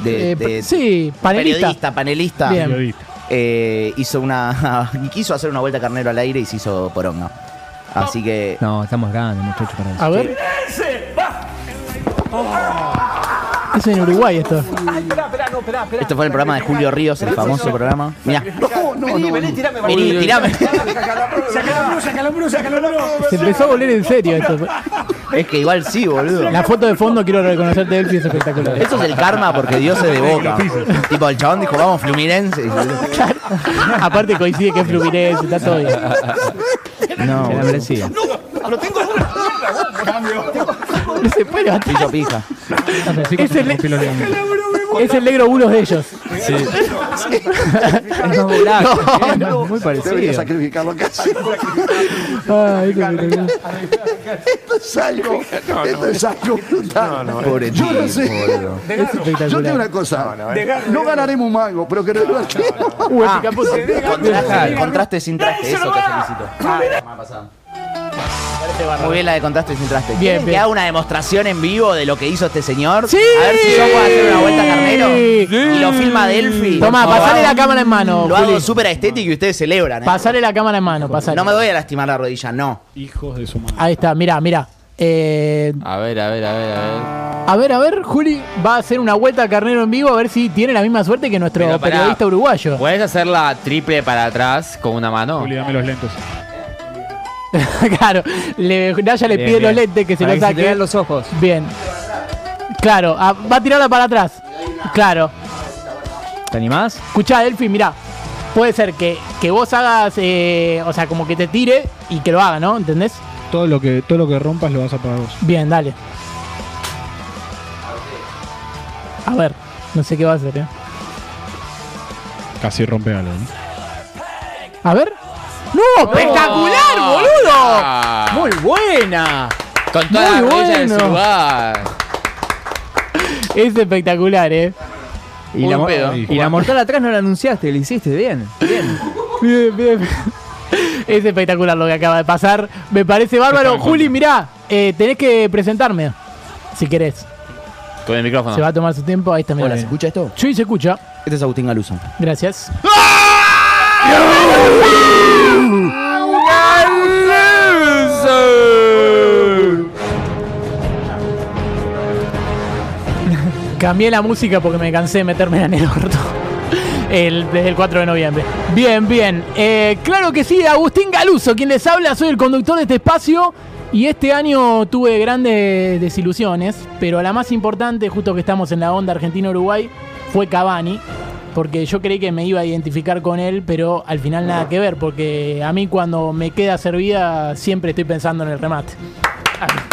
de, Eh, de- sí, panelista. periodista, panelista. Bien. Periodista. eh, hizo una quiso hacer una vuelta carnero al aire y se hizo poronga. Así que No, estamos grandes, muchachos, para eso. A ver. Es en Uruguay esto. este fue el programa de Julio Ríos, el famoso programa. Mirá. No, no, no. Vení, tirame. Se empezó a volver en serio esto. Es que igual sí, boludo. La foto de fondo quiero reconocerte Elfi es espectacular. Eso es el karma porque Dios es de boca. tipo, el chabón dijo, vamos, Fluminense. Aparte coincide que es Fluminense, está todo bien. No, Se la boludo. merecía. No se puede levantar. Hizo pija. Es el, Es el negro bulos de ellos. Sí. No. No, Muy Debería parecido. sacrificarlo casi. Ay, esto es espectacular. Esto es algo. Esto es algo brutal. Pobre Yo no sé. Es Yo tengo una cosa. No ganaremos un mango, pero que se- contraste, contraste sin traste, eso te felicito. Ah, Muy bien la de contraste sin traste. Bien, ¿Quieren bien. que haga una demostración en vivo de lo que hizo este señor? ¡Sí! A ver si yo puedo hacer una vuelta carnero. Sí. Y lo filma Delphi. Tomá, Por favor. pasale la cámara en mano, Lo hago Juli. súper estético y ustedes celebran. ¿eh? Pasale la cámara en mano, pasale. No me voy a lastimar la rodilla, no. Hijos de su madre. Ahí está, mirá, mirá. Eh, A ver, a ver, a ver, a ver. a ver, a ver, Juli va a hacer una vuelta a carnero en vivo a ver si tiene la misma suerte que nuestro Pero pará. periodista uruguayo. ¿Puedes hacerla triple para atrás con una mano? Juli, dame los lentos. claro, le, Naya le Bien, pide los lentes que se Para los que se te saque. vean los ojos. Bien. Claro, ah, va a tirarla para atrás. Claro. ¿Te animás? Escuchá, Delphi, mirá. Puede ser que, que vos hagas, eh, o sea, como que te tire y que lo haga, ¿no? ¿Entendés? Todo lo que, todo lo que rompas lo vas a pagar vos. Bien, dale. A ver, no sé qué va a hacer, ¿eh? Casi rompe algo, ¿no? A ver. ¡No! ¡Espectacular, boludo! Ah. Muy buena. Con todas Muy las rodillas en su bueno. lugar. Es espectacular, ¿eh? Y la, mo- pedo. y la mortal atrás no la anunciaste, lo hiciste bien. Bien. Bien, bien. bien. Es espectacular lo que acaba de pasar. Me parece bárbaro. Juli, mirá, eh, tenés que presentarme. Si querés. Con el micrófono. Se va a tomar su tiempo. Ahí está, mirá. Hola, ¿se escucha esto? Sí, se escucha. Este es Agustín Galuso. Gracias. Cambié la música porque me cansé de meterme en el orto. El, desde el 4 de noviembre. Bien, bien. Eh, claro que sí, Agustín Galuso, quien les habla, soy el conductor de este espacio. Y este año tuve grandes desilusiones, pero la más importante, justo que estamos en la onda Argentina-Uruguay, fue Cavani. Porque yo creí que me iba a identificar con él, pero al final nada que ver, porque a mí cuando me queda servida siempre estoy pensando en el remate.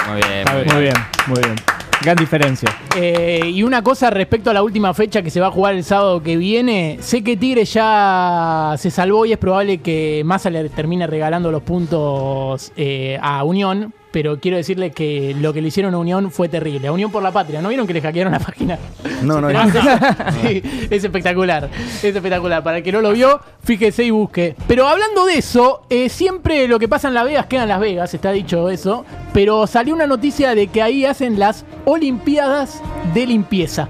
Muy bien, Muy bien, muy bien. Gran diferencia. Eh, y una cosa respecto a la última fecha que se va a jugar el sábado que viene, sé que Tigre ya se salvó y es probable que Massa le termine regalando los puntos eh, a Unión, pero quiero decirle que lo que le hicieron a Unión fue terrible. A Unión por la Patria, ¿no vieron que le hackearon la página? No, no, ¿Se no. Sí, es espectacular, es espectacular. Para el que no lo vio, fíjese y busque. Pero hablando de eso, eh, siempre lo que pasa en Las Vegas queda en Las Vegas, está dicho eso. Pero salió una noticia de que ahí hacen las Olimpiadas de Limpieza.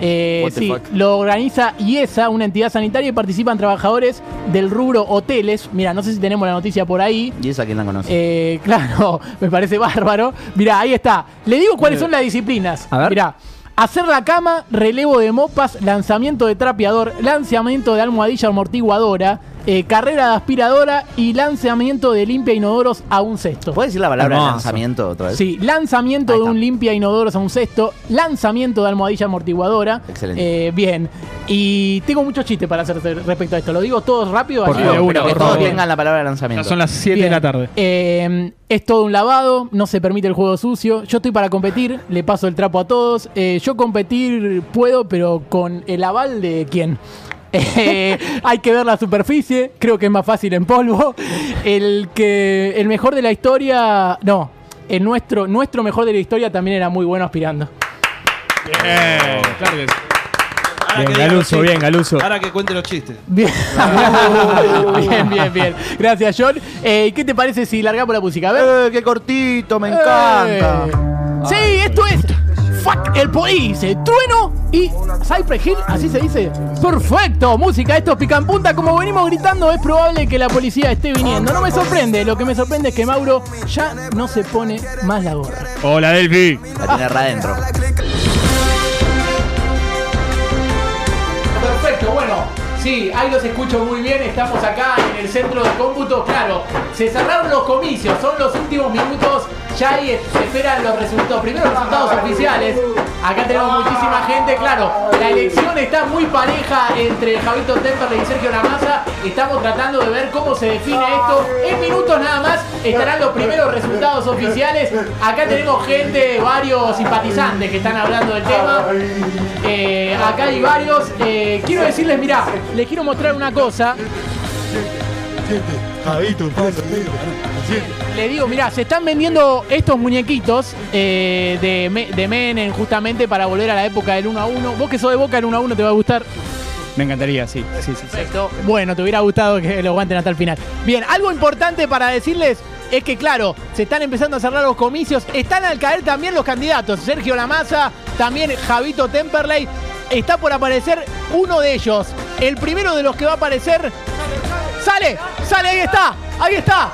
Eh, sí, fuck? lo organiza IESA, una entidad sanitaria, y participan trabajadores del rubro hoteles. Mira, no sé si tenemos la noticia por ahí. ¿Y esa quién la conoce? Eh, claro, me parece bárbaro. Mirá, ahí está. Le digo cuáles son las disciplinas. A ver. Mirá. Hacer la cama, relevo de mopas, lanzamiento de trapeador, lanzamiento de almohadilla amortiguadora, eh, carrera de aspiradora y lanzamiento de limpia inodoros a un cesto. ¿Puedes decir la palabra Hermoso. lanzamiento otra vez? Sí, lanzamiento de un limpia inodoros a un cesto, lanzamiento de almohadilla amortiguadora. Excelente. Eh, bien. Y tengo muchos chistes para hacer respecto a esto. Lo digo todos rápido. Por así favor, lo- una, que por todos favor. tengan la palabra lanzamiento. Ya son las 7 de la tarde. Eh, es todo un lavado, no se permite el juego sucio. Yo estoy para competir, le paso el trapo a todos. Eh, yo competir puedo, pero con el aval de quién. Eh, hay que ver la superficie, creo que es más fácil en polvo. El que el mejor de la historia, no, el nuestro nuestro mejor de la historia también era muy bueno aspirando. Bien, claro que sí. Ahora Bien, Galuso, bien. Galuso. Ahora que cuente los chistes. Bien, bien, bien, bien. Gracias, John. Eh, ¿Qué te parece si largamos la música? A ver. ¡Eh, qué cortito! ¡Me encanta! Eh. Sí, esto es Fuck el Police, Trueno y Cypress Hill, así se dice. Perfecto, música, esto es pican punta. Como venimos gritando, es probable que la policía esté viniendo. No me sorprende, lo que me sorprende es que Mauro ya no se pone más la gorra. Hola, Delphi. La tiene re adentro. Perfecto, bueno. Sí, ahí los escucho muy bien. Estamos acá en el centro de cómputo. Claro, se cerraron los comicios. Son los últimos minutos. Se esperan los resultados, primeros resultados oficiales. Acá tenemos muchísima gente, claro. La elección está muy pareja entre Javito Temperley y Sergio Lamasa. Estamos tratando de ver cómo se define esto. En minutos nada más estarán los primeros resultados oficiales. Acá tenemos gente, varios simpatizantes que están hablando del tema. Eh, acá hay varios. Eh, quiero decirles, mirá, les quiero mostrar una cosa. Le digo, mirá, se están vendiendo estos muñequitos eh, de, Me- de Menem justamente para volver a la época del 1 a 1. Vos que sos de Boca, el 1 a 1 te va a gustar. Me encantaría, sí. sí, sí, sí. Perfecto. Bueno, te hubiera gustado que lo aguanten hasta el final. Bien, algo importante para decirles es que, claro, se están empezando a cerrar los comicios. Están al caer también los candidatos. Sergio Lamasa, también Javito Temperley. Está por aparecer uno de ellos. El primero de los que va a aparecer. ¡Sale! ¡Sale! ¡Ahí está! ¡Ahí está!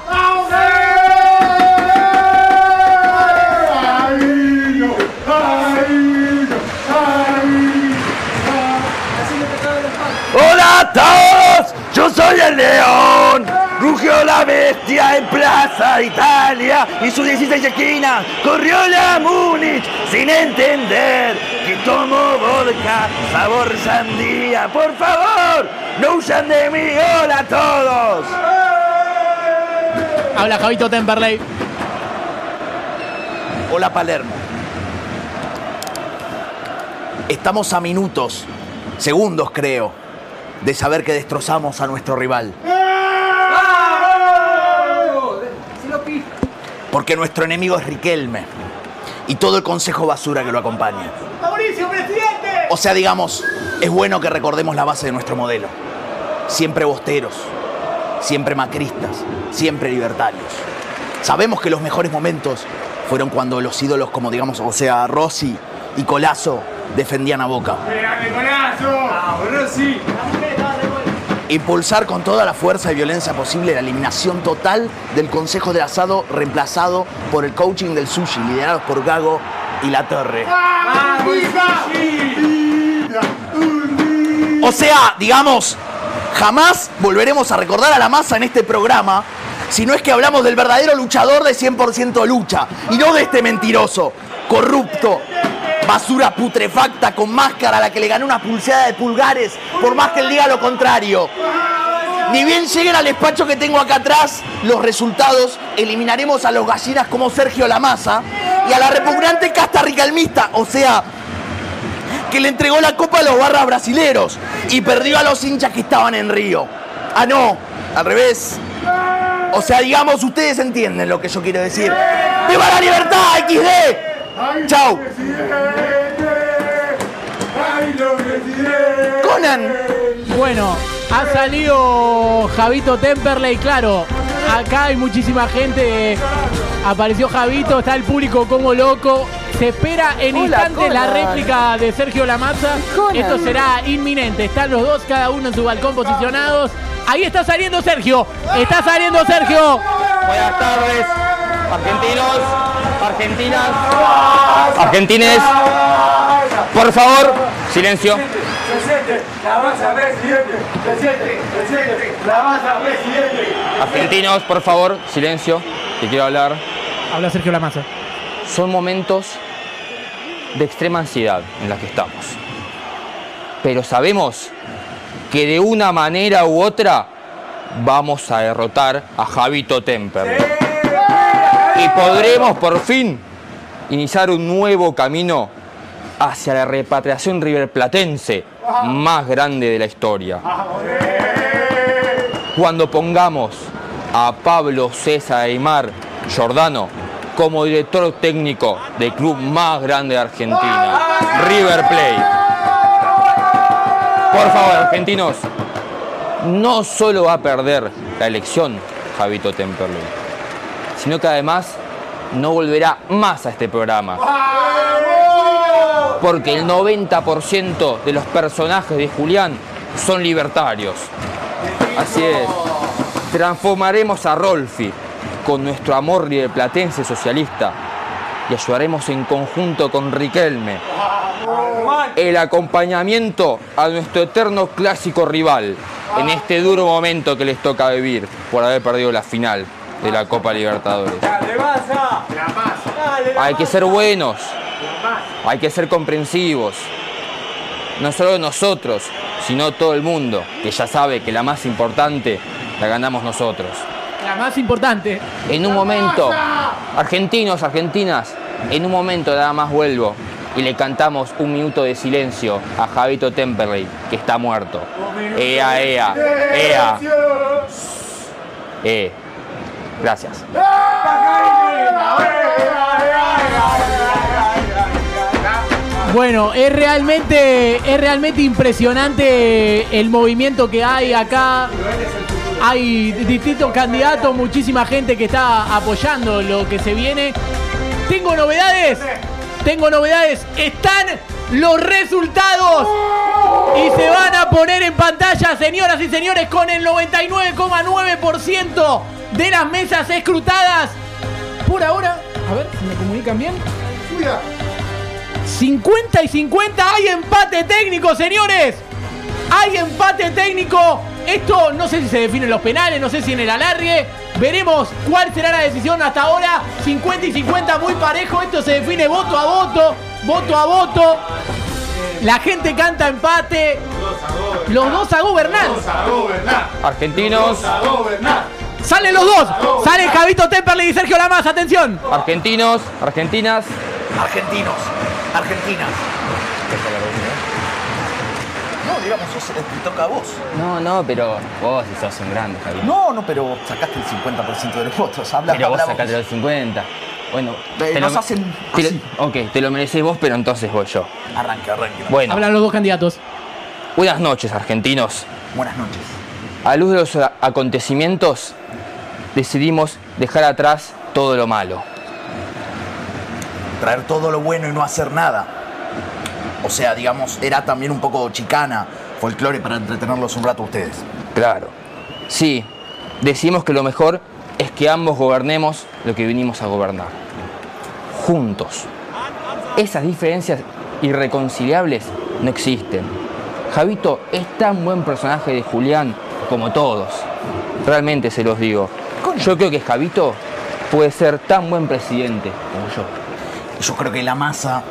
¡Hola a todos! Yo soy el león. Rugió la bestia en Plaza Italia y sus 16 esquinas. Corrió la Múnich sin entender que tomo vodka sabor sandía. Por favor, no huyan de mí. ¡Hola a todos! Habla Javito Temperley. Hola Palermo. Estamos a minutos, segundos creo, de saber que destrozamos a nuestro rival. Porque nuestro enemigo es Riquelme y todo el consejo basura que lo acompaña. ¡Mauricio, presidente! O sea, digamos, es bueno que recordemos la base de nuestro modelo. Siempre bosteros, siempre macristas, siempre libertarios. Sabemos que los mejores momentos fueron cuando los ídolos como digamos, o sea, Rossi y Colazo defendían a Boca. Impulsar con toda la fuerza y violencia posible la eliminación total del Consejo del Asado reemplazado por el coaching del sushi, liderados por Gago y La Torre. O sea, digamos, jamás volveremos a recordar a la masa en este programa si no es que hablamos del verdadero luchador de 100% lucha y no de este mentiroso, corrupto, basura putrefacta con máscara a la que le ganó una pulseada de pulgares por más que él diga lo contrario. Ni bien lleguen al despacho que tengo acá atrás los resultados, eliminaremos a los gallinas como Sergio Lamasa y a la repugnante casta ricalmista, o sea, que le entregó la copa a los barras brasileros y perdió a los hinchas que estaban en Río. Ah, no, al revés. O sea, digamos, ustedes entienden lo que yo quiero decir. ¡Viva la libertad, XD! ¡Chau! Conan. Bueno, ha salido Javito Temperley, claro. Acá hay muchísima gente. Apareció Javito, está el público como loco. Se espera en Hola, instantes la réplica de Sergio Lamazza. Conan. Esto será inminente. Están los dos, cada uno en su balcón posicionados. Ahí está saliendo Sergio. Está saliendo Sergio. Buenas tardes, argentinos, argentinas, argentines. Por favor, silencio. Argentinos, por favor, silencio. Que quiero hablar. Habla Sergio Lamazza. Son momentos de extrema ansiedad en la que estamos. Pero sabemos que de una manera u otra vamos a derrotar a Javito Temper. Y podremos por fin iniciar un nuevo camino hacia la repatriación riverplatense más grande de la historia. Cuando pongamos a Pablo César Aymar Giordano como director técnico del club más grande de Argentina, River Plate. Por favor, argentinos, no solo va a perder la elección Javito Temperley, sino que además no volverá más a este programa. Porque el 90% de los personajes de Julián son libertarios. Así es. Transformaremos a Rolfi con nuestro amor platense socialista y ayudaremos en conjunto con Riquelme el acompañamiento a nuestro eterno clásico rival en este duro momento que les toca vivir por haber perdido la final. De la Copa Libertadores. Hay que ser buenos, hay que ser comprensivos. No solo nosotros, sino todo el mundo, que ya sabe que la más importante la ganamos nosotros. La más importante. En un momento, argentinos, argentinas, en un momento nada más vuelvo y le cantamos un minuto de silencio a Javito Temperley, que está muerto. Ea, ea, ea. Eh. Gracias. Bueno, es realmente, es realmente impresionante el movimiento que hay acá. Hay distintos candidatos, muchísima gente que está apoyando lo que se viene. Tengo novedades, tengo novedades. Están los resultados y se van a poner en pantalla, señoras y señores, con el 99,9% de las mesas escrutadas. Por ahora, a ver si me comunican bien. 50 y 50, hay empate técnico, señores. Hay empate técnico. Esto no sé si se define en los penales, no sé si en el alargue. Veremos cuál será la decisión hasta ahora. 50 y 50, muy parejo. Esto se define voto a voto, voto a voto. La gente canta empate. Los dos a gobernar. Argentinos, Salen los dos. Sale Javito Temperley y Sergio Lamas. Atención. argentinos, argentinas. Argentinos, argentinas. No, digamos, sos- te toca a vos. No, no, pero vos si sos un grande, Javier. No, no, pero sacaste el 50% de los votos. Habla, Pero vos sacaste los 50. Bueno, Eh, te nos lo- hacen te lo- ok, te lo mereces vos, pero entonces voy yo. Arranque, arranque. Bueno, Hablan los dos candidatos. buenas noches, argentinos. Buenas noches. A luz de los acontecimientos, decidimos dejar atrás todo lo malo. Traer todo lo bueno y no hacer nada. O sea, digamos, era también un poco chicana, folclore para entretenerlos un rato a ustedes. Claro. Sí, decimos que lo mejor es que ambos gobernemos lo que vinimos a gobernar. Juntos. Esas diferencias irreconciliables no existen. Javito es tan buen personaje de Julián como todos. Realmente se los digo. Yo creo que Javito puede ser tan buen presidente como yo. Yo creo que la masa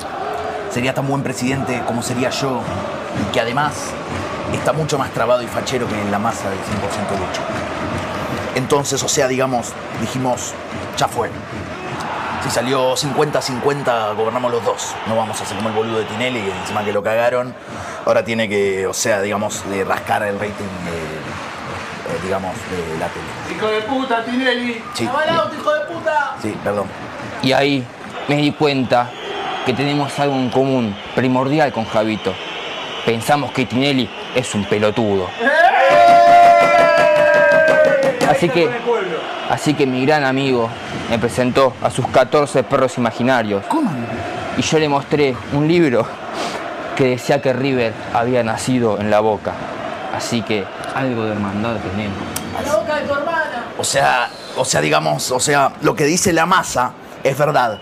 sería tan buen presidente como sería yo, y que además está mucho más trabado y fachero que en la masa del 100% lucha. Entonces, o sea, digamos, dijimos, ya fue. Si salió 50-50, gobernamos los dos. No vamos a hacer como el boludo de Tinelli, encima que lo cagaron, ahora tiene que, o sea, digamos, de rascar el rating, de, digamos, de la tele. Hijo de puta, Tinelli. Sí. Hijo de puta. Sí, perdón. Y ahí me di cuenta que tenemos algo en común, primordial con Javito. Pensamos que Tinelli es un pelotudo. Así que, así que mi gran amigo me presentó a sus 14 perros imaginarios. Y yo le mostré un libro que decía que River había nacido en la boca. Así que algo de hermandad tenemos. A la boca de tu hermana. O sea, o sea, digamos, o sea, lo que dice la masa es verdad.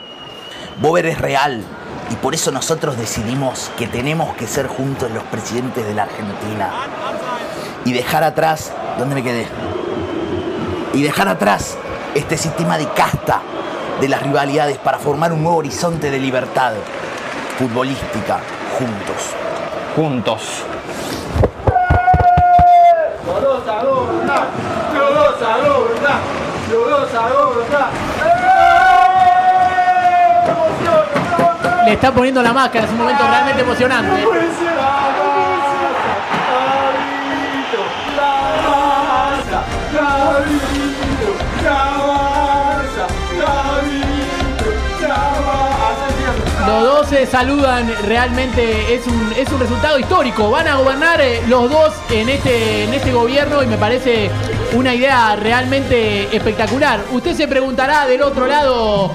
Bober es real. Y por eso nosotros decidimos que tenemos que ser juntos los presidentes de la Argentina. Y dejar atrás, ¿dónde me quedé? Y dejar atrás este sistema de casta de las rivalidades para formar un nuevo horizonte de libertad futbolística juntos. Juntos. Los dos a gobernar. Gobernar. Los dos a gobernar. Le está poniendo la máscara, es un momento realmente emocionante. Los dos se saludan, realmente es un, es un resultado histórico. Van a gobernar eh, los dos en este, en este gobierno y me parece una idea realmente espectacular. Usted se preguntará del otro lado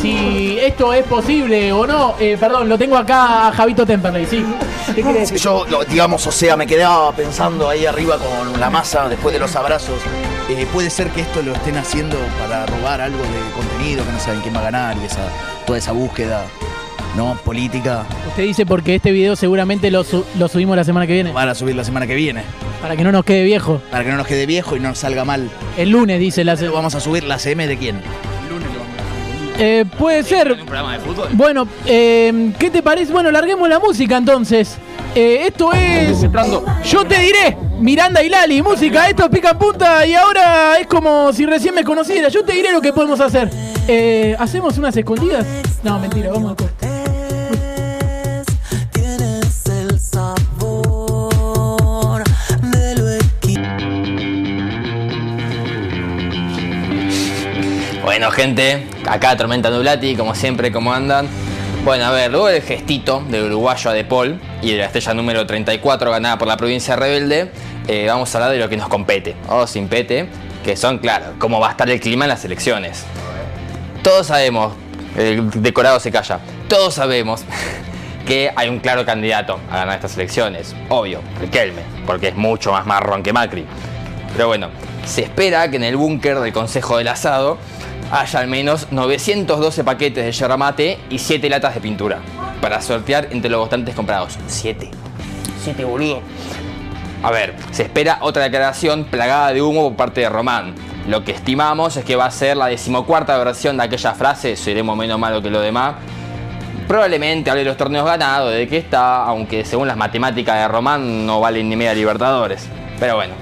si esto es posible o no. Eh, perdón, lo tengo acá a Javito Temperley, ¿sí? ¿Qué quiere decir? Yo, digamos, o sea, me quedaba pensando ahí arriba con la masa después de los abrazos. Eh, puede ser que esto lo estén haciendo para robar algo de contenido, que no saben quién va a ganar y esa, toda esa búsqueda, ¿no? Política. Usted dice porque este video seguramente lo, su- lo subimos la semana que viene. Van a subir la semana que viene. Para que no nos quede viejo. Para que no nos quede viejo y no nos salga mal. El lunes dice la Vamos a subir la CM de quién. Eh, puede ser. Bueno, eh, ¿qué te parece? Bueno, larguemos la música entonces. Eh, esto es. Yo te diré, Miranda y Lali, música, esto es pica en punta y ahora es como si recién me conociera. Yo te diré lo que podemos hacer. Eh, ¿Hacemos unas escondidas? No, mentira, vamos a corte. Bueno, gente, acá Tormenta Nublati, como siempre, ¿cómo andan? Bueno, a ver, luego del gestito del uruguayo De Paul y de la estrella número 34 ganada por la provincia rebelde, eh, vamos a hablar de lo que nos compete, o sin pete, que son, claro, cómo va a estar el clima en las elecciones. Todos sabemos, el decorado se calla, todos sabemos que hay un claro candidato a ganar estas elecciones, obvio, Riquelme, porque es mucho más marrón que Macri. Pero bueno, se espera que en el búnker del Consejo del Asado haya al menos 912 paquetes de yerba mate y 7 latas de pintura para sortear entre los votantes comprados. 7. 7, boludo. A ver, se espera otra declaración plagada de humo por parte de Román. Lo que estimamos es que va a ser la decimocuarta versión de aquella frase, seremos menos malo que lo demás. Probablemente hable de los torneos ganados, de que está, aunque según las matemáticas de Román no valen ni media Libertadores. Pero bueno,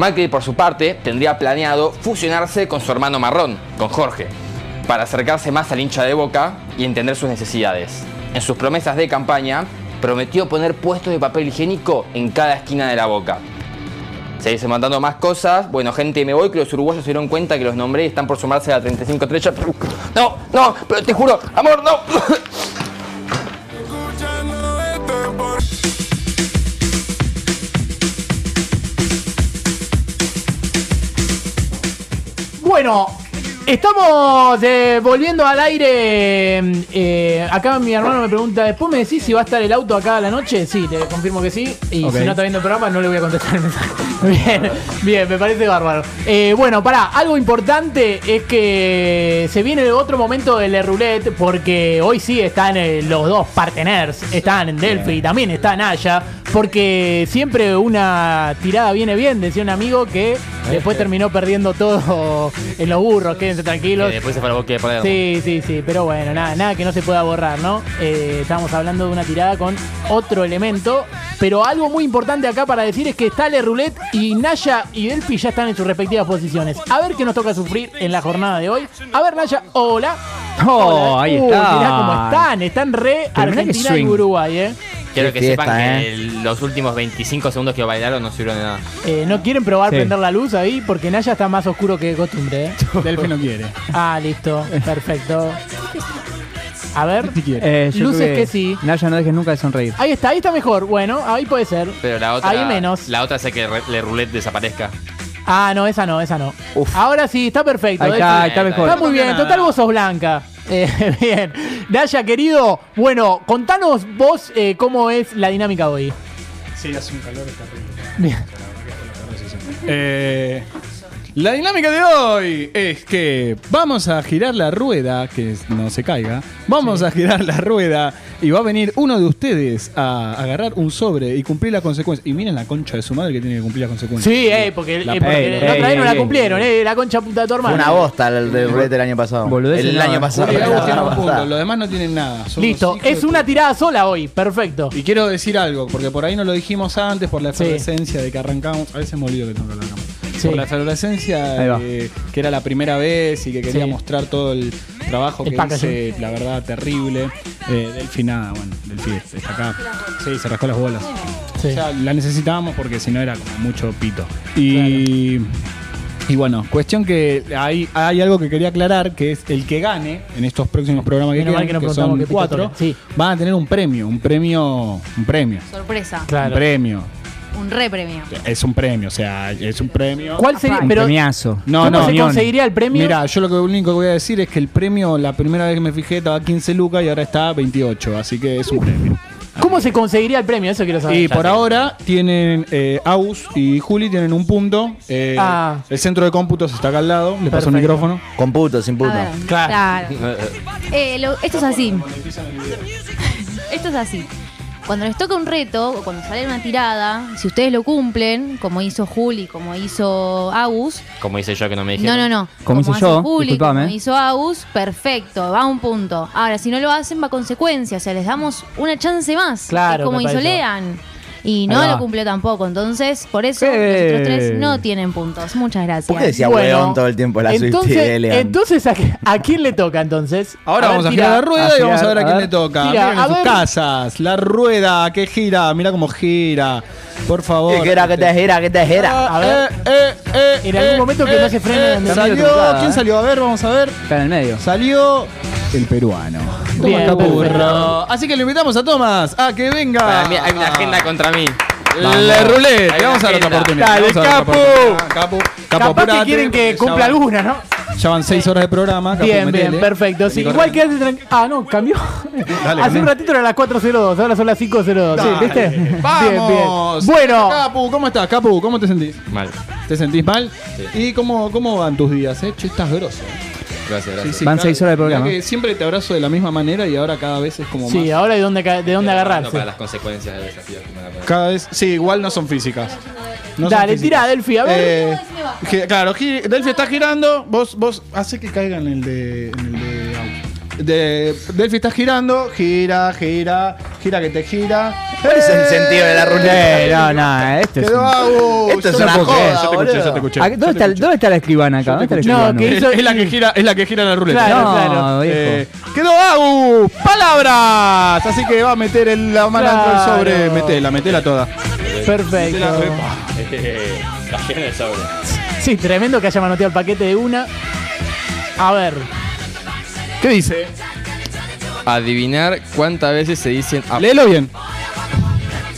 Macri por su parte tendría planeado fusionarse con su hermano marrón, con Jorge, para acercarse más al hincha de boca y entender sus necesidades. En sus promesas de campaña, prometió poner puestos de papel higiénico en cada esquina de la boca. Seguirse mandando más cosas. Bueno, gente, me voy que los uruguayos se dieron cuenta que los nombré están por sumarse a la 35 estrellas. No, no, pero te juro, amor, no. Bueno, estamos eh, volviendo al aire. eh, acá mi hermano me pregunta, después me decís si va a estar el auto acá a la noche. Sí, te confirmo que sí. Y si no está viendo el programa, no le voy a contestar el mensaje. Bien, bien, me parece bárbaro. Eh, bueno, pará, algo importante es que se viene otro momento del Le Roulette, porque hoy sí están eh, los dos partners, están en Delphi y también está Naya, porque siempre una tirada viene bien, decía un amigo que después terminó perdiendo todo en los burros, quédense tranquilos. Después se fue a la boca de Palermo. Sí, sí, sí, pero bueno, nada, nada que no se pueda borrar, ¿no? Eh, estamos hablando de una tirada con otro elemento, pero algo muy importante acá para decir es que está Le Roulette y Naya y Delphi ya están en sus respectivas posiciones. A ver qué nos toca sufrir en la jornada de hoy. A ver, Naya, hola. Oh, Hola. ahí está. Mirá cómo están, están re Pero Argentina y. Uruguay, ¿eh? Quiero que fiesta, sepan que eh. los últimos 25 segundos que bailaron no sirvieron de nada. Eh, ¿No quieren probar Sí. prender la luz ahí? Porque Naya está más oscuro que de costumbre, ¿eh? Delphi no quiere. Ah, listo, perfecto. A ver, Si quiere. Eh, yo luces creo que sí. Naya, no dejes nunca de sonreír. Ahí está, ahí está mejor. Bueno, ahí puede ser. Pero la otra. Ahí menos. La otra hace que re- Le Roulette desaparezca. Ah, no, esa no, esa no. Ahora sí, está perfecto. Ahí Delphi. está, ahí está mejor. Está muy bien, nada. total vos sos blanca. Eh, bien. Naya, querido, bueno, contanos vos eh, cómo es la dinámica hoy. Sí, hace un calor terrible. Bien. Eh, la dinámica de hoy es que vamos a girar la rueda, que no se caiga. Vamos a girar la rueda y va a venir uno de ustedes a agarrar un sobre y cumplir la consecuencia. Y miren la concha de su madre que tiene que cumplir la consecuencia. Sí, eh, porque, La- eh, porque Ey, la otra vez ey, no la ey, cumplieron, eh, la concha puta de tu Fue hermano. una bosta el del rulete del año pasado. El año pasado. Los demás no tienen nada. Listo, es de una tirada sola hoy, perfecto. Y quiero decir algo, porque por ahí no lo dijimos antes, por la Sí. efervescencia de que arrancamos. A veces me olvido que tengo que hablar. Sí. Por la efervescencia de que era la primera vez y que quería Sí. mostrar todo el trabajo El que hice, la verdad, terrible. Eh, Delphi nada, bueno, Delphi está acá. Sí, se rascó las bolas. Sí. O sea, la necesitábamos porque si no era como mucho pito. Y. Y bueno, cuestión que hay, hay algo que quería aclarar, que es el que gane en estos próximos programas que quedan, que no que preguntamos son qué pito cuatro, toca. Sí. van a tener un premio, un premio, un premio, Sorpresa. Claro. un premio. Un re premio. Es un premio, o sea, es un premio. ¿Cuál sería? Un Pero, Premiazo. No, ¿Cómo no. se Unión. conseguiría el premio? Mira, yo lo que- lo único que voy a decir es que el premio, la primera vez que me fijé, estaba 15 lucas y ahora está 28, así que es un premio. ¿Cómo se conseguiría el premio? Eso quiero saber. Y por ahora tienen eh, Aus y Juli tienen un punto. eh, Ah. El centro de cómputos está acá al lado. Le paso el Perfecto. micrófono. Con puto, sin puto. A ver, Claro. claro. Eh, lo- esto es así. esto es así. Cuando les toca un reto, o cuando sale una tirada, si ustedes lo cumplen, como hizo Juli, como hizo Agus, Como hice yo que no me no, dijeron. no, no. Como hice hace yo, Juli, como hizo Agus, perfecto, va a un punto. Ahora, si no lo hacen, va a consecuencia, o sea, les damos una chance más. Claro, como hizo. Lean. Y no lo cumplió tampoco. Entonces, por eso Eh. los otros tres no tienen puntos. Muchas gracias. ¿Por qué decía Bueno, huevón todo el tiempo la Entonces, de entonces ¿a, a quién le toca entonces? Ahora ver, vamos a tira. girar la rueda a y vamos a girar, ver a a quién ver. le toca. Tira, Miren a sus ver. casas, la rueda que gira, mira cómo gira. Por favor. ¿Qué gira, que te gira, que te gira? A ver. Eh, eh, eh, En algún momento que no se frene en el medio Salió, ¿quién eh. salió? A ver, vamos a ver. Está en el medio. Salió el peruano. Bien, Tomás Capurro. perfecto. Así que le invitamos a Tomás a que venga. Para mí hay una agenda contra mí. Le ruleta. Hay Vamos a una dar otra agenda. oportunidad. Dale, Vamos a dar otra Capu. oportunidad. Capu, Capu, Capaz que apurate, quieren que ya cumpla van- alguna, ¿no? Ya van seis horas de programa. Capu, Bien, metele. bien, perfecto. Sí, Vení igual corriendo. quédate tranquilo. Ah, no, cambió. Dale, Hace vení. un ratito era las 4.02, ahora son las 5.02. Sí, Dale. ¿viste? Bien, Vamos. bien. Bueno, Capu, ¿cómo estás, Capu? ¿Cómo te sentís? Mal. ¿Te sentís mal? ¿Y cómo, cómo van tus días? Eh? Che, estás grosso. Gracias, Sí, gracias. sí, Van cada- seis horas de programa. mirá que siempre te abrazo de la misma manera y ahora cada vez es como sí, más. ahora de dónde, ca- de dónde No agarrarse. para las consecuencias del desafío que me. Cada vez. Sí, igual no son físicas. No son Dale, físicas. tira, Delphi, a ver. Eh, gi- claro, gi- Delphi está girando. Vos, vos hace que caiga en el de. En el de. De Delphi está girando. Gira, gira, gira que te gira. ¿Cuál es el sentido de la ruleta? Eh, no, no, esto es. Quedó Agus. Esto es Yo una te escuché, joda, yo te escuché, boludo. yo te escuché. Ah, yo ¿Dónde te está, escuché. ¿Dónde está la escribana acá? ¿Dónde está la No, escribana? que hizo- Es la que gira, es la que gira la ruleta. Claro, No, claro. viejo. Eh, quedó Agus, palabras. Así que va a meter el- la mano dentro del sobre. Claro. Metela, metela toda. Perfecto. Metela, Cayó en el sobre. Sí, tremendo que haya manoteado el paquete de una. A ver. ¿Qué dice? Adivinar cuántas veces se dicen. ap- Léelo bien.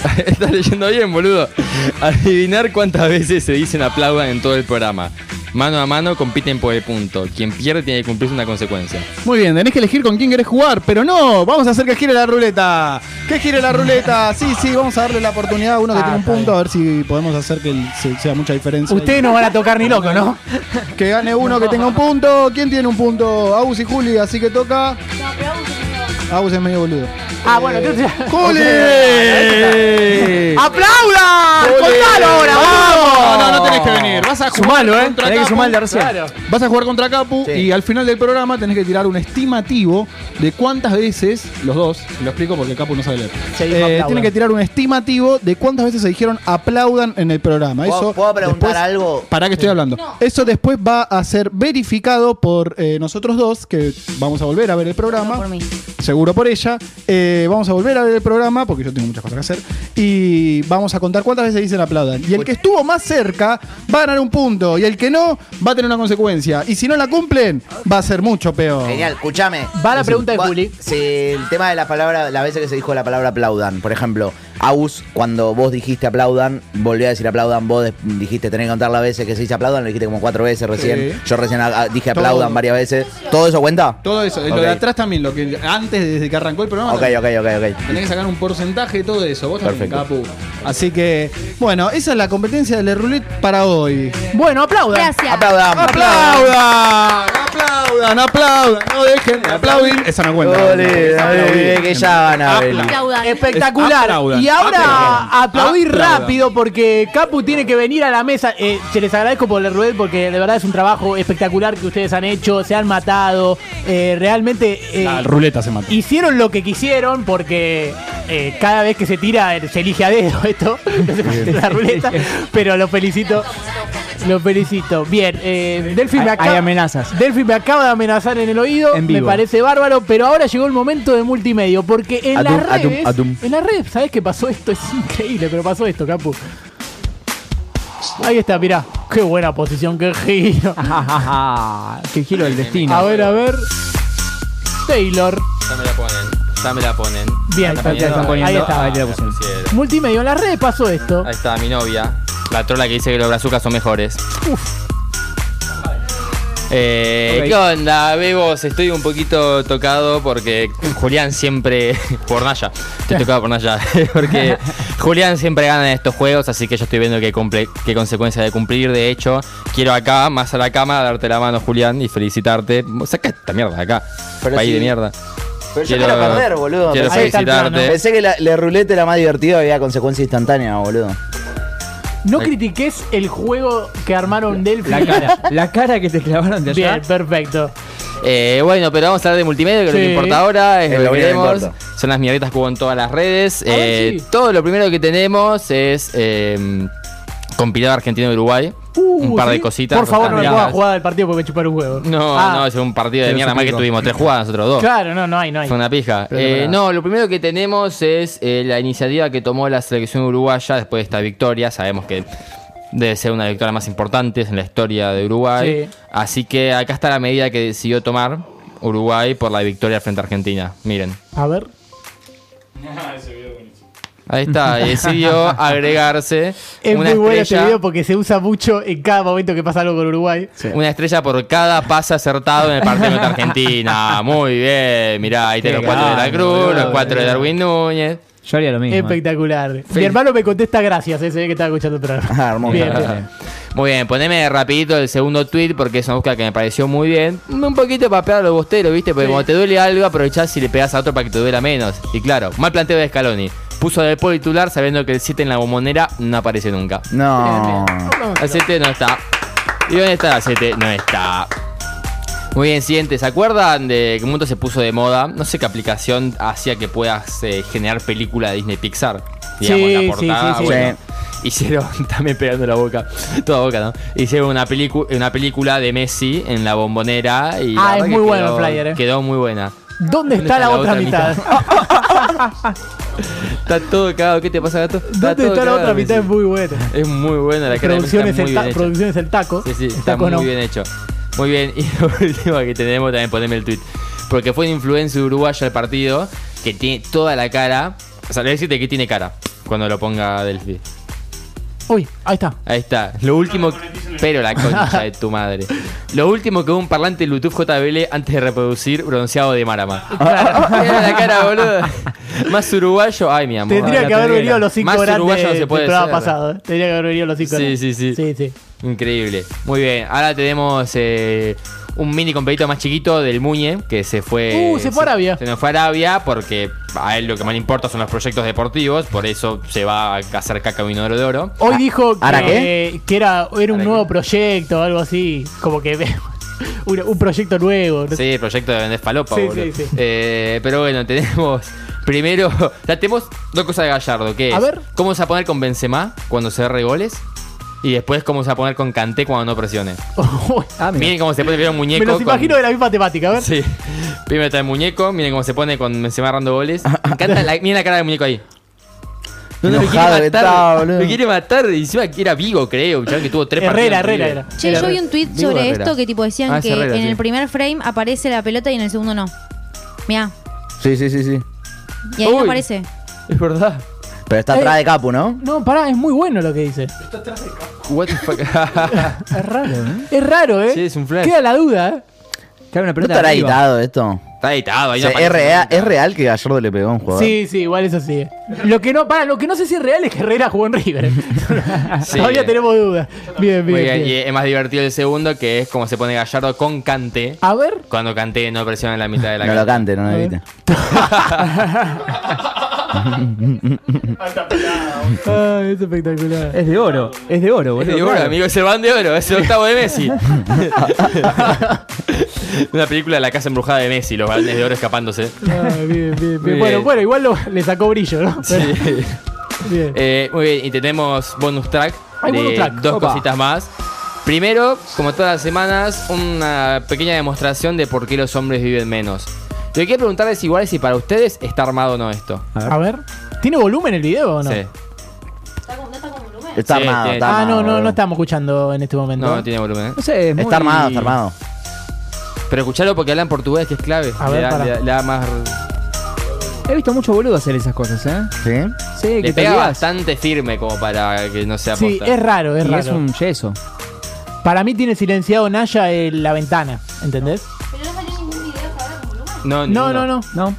Estás leyendo bien, boludo. Adivinar cuántas veces se dicen aplaudan en todo el programa. Mano a mano compiten por el punto. Quien pierde tiene que cumplirse una consecuencia. Muy bien, tenés que elegir con quién querés jugar, pero no, vamos a hacer que gire la ruleta. Que gire la ruleta. Sí, sí, vamos a darle la oportunidad a uno que Ah, tiene un punto, a ver si podemos hacer que el- se- sea mucha diferencia. Ustedes no van a tocar ni loco, ¿no? Que gane uno que tenga un punto. ¿Quién tiene un punto? Agus y Juli, así que toca. Agus es medio boludo. Ah, bueno, entonces. ¡Juli! ¡Aplaudan! ¡Contalo ahora, ¡Vamos! No, no tenés que venir. Vas a jugar Sumalo, eh. contra Tenés que Capu. sumarle recién. Claro. Vas a jugar contra Capu Sí. y al final del programa tenés que tirar un estimativo de cuántas veces, los dos, lo explico porque Capu no sabe leer. Se dijo Eh, aplaudan. tienen que tirar un estimativo de cuántas veces se dijeron aplaudan en el programa. ¿Puedo- Eso puedo preguntar después- algo? Para que estoy hablando. Eso después va a ser verificado por eh, nosotros dos, que vamos a volver a ver el programa. Por mí. Seguro por ella. Eh, vamos a volver a ver el programa porque yo tengo muchas cosas que hacer. Y vamos a contar cuántas veces dicen aplaudan. Y el que estuvo más cerca va a ganar un punto. Y el que no va a tener una consecuencia. Y si no la cumplen, va a ser mucho peor. Genial, escúchame. Va la pregunta de Juli. Si el tema de la palabra, las veces que se dijo la palabra aplaudan, por ejemplo, Aus, cuando vos dijiste aplaudan, volvió a decir aplaudan, vos dijiste tenés que contar las veces que se dice aplaudan, lo dijiste como cuatro veces recién. Sí. Yo recién a- a- dije Todo. aplaudan varias veces. ¿Todo eso cuenta? Todo eso. Lo de atrás también, lo que antes, desde que arrancó el programa. Ok, ok, ok, ok. Tenés que sacar un porcentaje de todo eso. Vos también, Perfecto. Capu. Así que, bueno, esa es la competencia de Le Roulette para hoy. Bueno, aplaudan. Gracias. Aplaudan. ¡Aplaudan! ¡Aplaudan! ¡Aplaudan! No dejen de aplaudir. Esa no cuenta. Ole, ole, que ya van a ver. Aplaudan. Espectacular. Aplaudan. Y ahora Aplaudan. aplaudir Aplaudan. rápido porque Capu tiene que venir a la mesa. Eh, se les agradezco por el rued porque de verdad es un trabajo espectacular que ustedes han hecho. Se han matado. eh, realmente eh, La ruleta se mata. Hicieron lo que quisieron porque eh, cada vez que se tira eh, se elige a dedo esto. La ruleta. Pero lo felicito. Lo felicito. Bien, eh, Delphi me acaba. hay amenazas. Delphi me acaba de amenazar en el oído. En me parece bárbaro, pero ahora llegó el momento de multimedio. Porque en Atum, las redes. atum. En las redes, ¿sabes qué pasó esto? Es increíble, pero pasó esto, Capu. Ahí está, mirá. Qué buena posición, qué giro. Qué giro del destino. A ver, a ver. Taylor. Ya me la ponen. Ya me la ponen. Bien, Ahí está, poniendo. Ahí está. Ahí te la la pusieron. pusieron. Multimedio, en las redes pasó esto. Ahí está mi novia. La trola que dice que los brazucas son mejores. Eh, Ok. ¿Qué onda, Bebos? Estoy un poquito tocado porque Julián siempre. Por Naya. Estoy tocado por Naya. Porque Julián siempre gana en estos juegos, así que yo estoy viendo qué, cumple, qué consecuencia de cumplir. De hecho, quiero acá, más a la cama, darte la mano, Julián, y felicitarte. Saca esta mierda de acá. Pero país si- de mierda. Pero yo quiero perder, boludo. Quiero Pensé- felicitarte. Pensé que la, la ruleta era más divertida y había consecuencia instantánea, boludo. No critiques el juego que armaron Delphi. La cara. La cara que te clavaron de allá. Bien, perfecto. Eh, bueno, pero vamos a hablar de multimedia, que es lo que importa ahora, es Es lo que queremos. Son las mierditas que hubo en todas las redes. Eh, sí. Todo lo primero que tenemos es eh, compilado Argentina-Uruguay. un Uh, par de cositas. Por favor, no me pongas jugada del partido porque me chuparon un huevo. No, Ah, no, es un partido de mierda más que tuvimos tres jugadas nosotros dos. Claro, no, no hay, no hay. Fue una pija. Eh, no, lo primero que tenemos es eh, la iniciativa que tomó la selección uruguaya después de esta victoria. Sabemos que debe ser una de las victorias más importantes en la historia de Uruguay. Sí. Así que acá está la medida que decidió tomar Uruguay por la victoria frente a Argentina. Miren. A ver. Ahí está, y decidió agregarse Es una muy bueno este video porque se usa mucho en cada momento que pasa algo con Uruguay. una estrella por cada pase acertado en el partido contra Argentina. Muy bien, mirá, ahí tengo los cuatro de la Cruz, los cuatro de Darwin Núñez. Yo haría lo mismo. Espectacular. Mi hermano me contesta gracias, ese que estaba escuchando el programa. Ah, hermoso. Bien, bien. Muy bien, poneme rapidito el segundo tweet porque es una búsqueda que me pareció muy bien. Un poquito para pegar a los bosteros, ¿viste? Porque Sí. cuando te duele algo, aprovechás y le pegás a otro para que te duela menos. Y claro, mal planteo de Scaloni. Puso de Paul titular sabiendo que el 7 en la bombonera no aparece nunca. No. El 7 no está. ¿Y dónde está el 7? No está. Muy bien, siguiente. ¿Se acuerdan de que un momento se puso de moda? No sé qué aplicación hacía que puedas eh, generar película de Disney Pixar. Digamos, Sí, la sí, portada. sí, sí. bueno, Hicieron, también pegando la boca, toda boca, ¿no? Hicieron una, una película de Messi en la bombonera y Ah, es que muy bueno el flyer, eh. Quedó muy buena. ¿Dónde está la otra mitad? Está todo cagado, ¿qué te pasa, gato? ¿Dónde está la otra mitad? Es muy buena. Es muy buena la cara de Messi, Producción es, está el muy ta- bien hecha. producción es el taco. Sí, sí, El está muy no. bien hecho. Muy bien, y lo último que tenemos también poneme el tweet. Porque fue un influencer uruguayo al partido que tiene toda la cara. O sea, le voy a decirte que tiene cara cuando lo ponga Delphi. Uy, ahí está. Ahí está. Lo último. Pero la concha de tu madre. Lo último que un parlante Bluetooth JBL antes de reproducir bronceado de Marama. Mira la cara, boludo. Más uruguayo. Ay, mi amor. Tendría que haber venido los cinco Más grandes uruguayo no se del puede programa ser. pasado. eh. Tendría que haber venido los cinco Sí, grandes. sí, sí. Sí, sí. Increíble. Muy bien. Ahora tenemos eh, un mini competito más chiquito del Muñe que se fue. Uh, se fue a Arabia. Se nos fue a Arabia porque a él lo que más le importa son los proyectos deportivos. Por eso se va a hacer caca vinodoro de oro. Hoy dijo ¿Ahora que, que era, era un ¿Ahora nuevo proyecto o algo así. Como que un, un proyecto nuevo. no. Sí, el proyecto de vender falopa, Sí, boludo. sí, sí. Eh, pero bueno, tenemos. Primero, tenemos dos cosas de Gallardo, que es A ver. cómo se va a poner con Benzema cuando se goles y después cómo se va a poner con Kanté cuando no presione. Ah, mira. Miren cómo se pone primero un muñeco. me los con- imagino de la misma temática. A ver. Sí. Primero está el muñeco, miren cómo se pone con Benzema agarrando goles. Me encanta la, miren la cara del muñeco ahí. No, no, me quiere matar. está, me quiere matar. Y encima que era Vigo, creo. Chaval que tuvo tres Herrera, partidos. Herrera era. Che, Era yo vi un tweet sobre Herrera. esto que tipo decían Ah, que Herrera, en sí. el primer frame aparece la pelota y en el segundo no. Mira, Sí, sí, sí, sí. y ahí no aparece. Es verdad. Pero está atrás de Capu, ¿no? No, pará, es muy bueno lo que dice. What the fuck. Es raro, ¿eh? Es raro, ¿eh? Sí, es un flash. Queda la duda, ¿eh? Cae una ¿No estará arriba. editado esto? Está editado. O Ahí sea, no ¿es, real. ¿Es que Gallardo le pegó a un jugador? Sí, sí, igual eso sí. Lo que no, para, lo que no sé si es real es que Herrera jugó en River. Sí. Todavía tenemos dudas. Bien, bien, bien, bien. Y es más divertido el segundo, que es como se pone Gallardo con Kanté. A ver. Cuando Kanté no presiona en la mitad de la No lo cante, no lo evite. Ah, es espectacular. Es de oro. Es de oro, Es boludo. de oro, claro. amigo, es el van de oro, es el octavo de Messi. Una película de la casa embrujada de Messi, los grandes de oro escapándose. Ah, bien, bien, bien. Bien. Bueno, bueno, igual lo- le sacó brillo, ¿no? Sí. Bien. Eh, muy bien, y tenemos bonus track Hay de bonus track. dos Opa. cositas más. Primero, como todas las semanas, una pequeña demostración de por qué los hombres viven menos. Lo que quiero preguntarles igual es si para ustedes está armado o no esto. A ver. ¿Tiene volumen el video o no? Sí. Está Sí, armado, tiene- está Ah, armado. no, no, boludo. no estamos escuchando en este momento. No, no tiene volumen. ¿eh? No sé, es muy... Está armado, está armado. Pero escuchalo porque hablan portugués, que es clave. A le, ver, da, para. le da- le da más. He visto mucho boludo hacer esas cosas, ¿eh? ¿Sí? Sí, que Le te pega olvidás. bastante firme como para que no sea Sí, posta. es raro, es Y raro. es un yeso. Para mí tiene silenciado Naya en la ventana, ¿entendés? Pero no salió ningún video que habla con volumen. No, No, ninguno. no, no.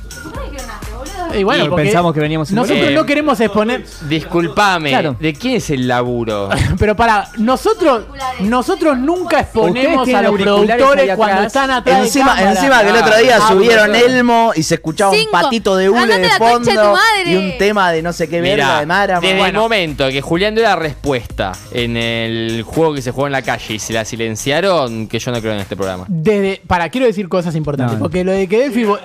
Y bueno, porque pensamos que veníamos sin Nosotros no queremos exponer. Disculpame, Claro. ¿de quién es el laburo? Pero para, nosotros nosotros nunca exponemos a los auriculares productores cuando están atrás de Encima, cámara. encima que el otro día Ah, subieron boludo. Elmo y se escuchaba Cinco. un patito de hule Andate de a la concha de tu fondo madre. y un tema de no sé qué verga Mirá, de Mara. desde el momento que Julián dio la respuesta en el juego que se jugó en la calle y se la silenciaron, que yo no creo en este programa. Desde, para, quiero decir cosas importantes, No, no. porque lo de que Delphi, vo-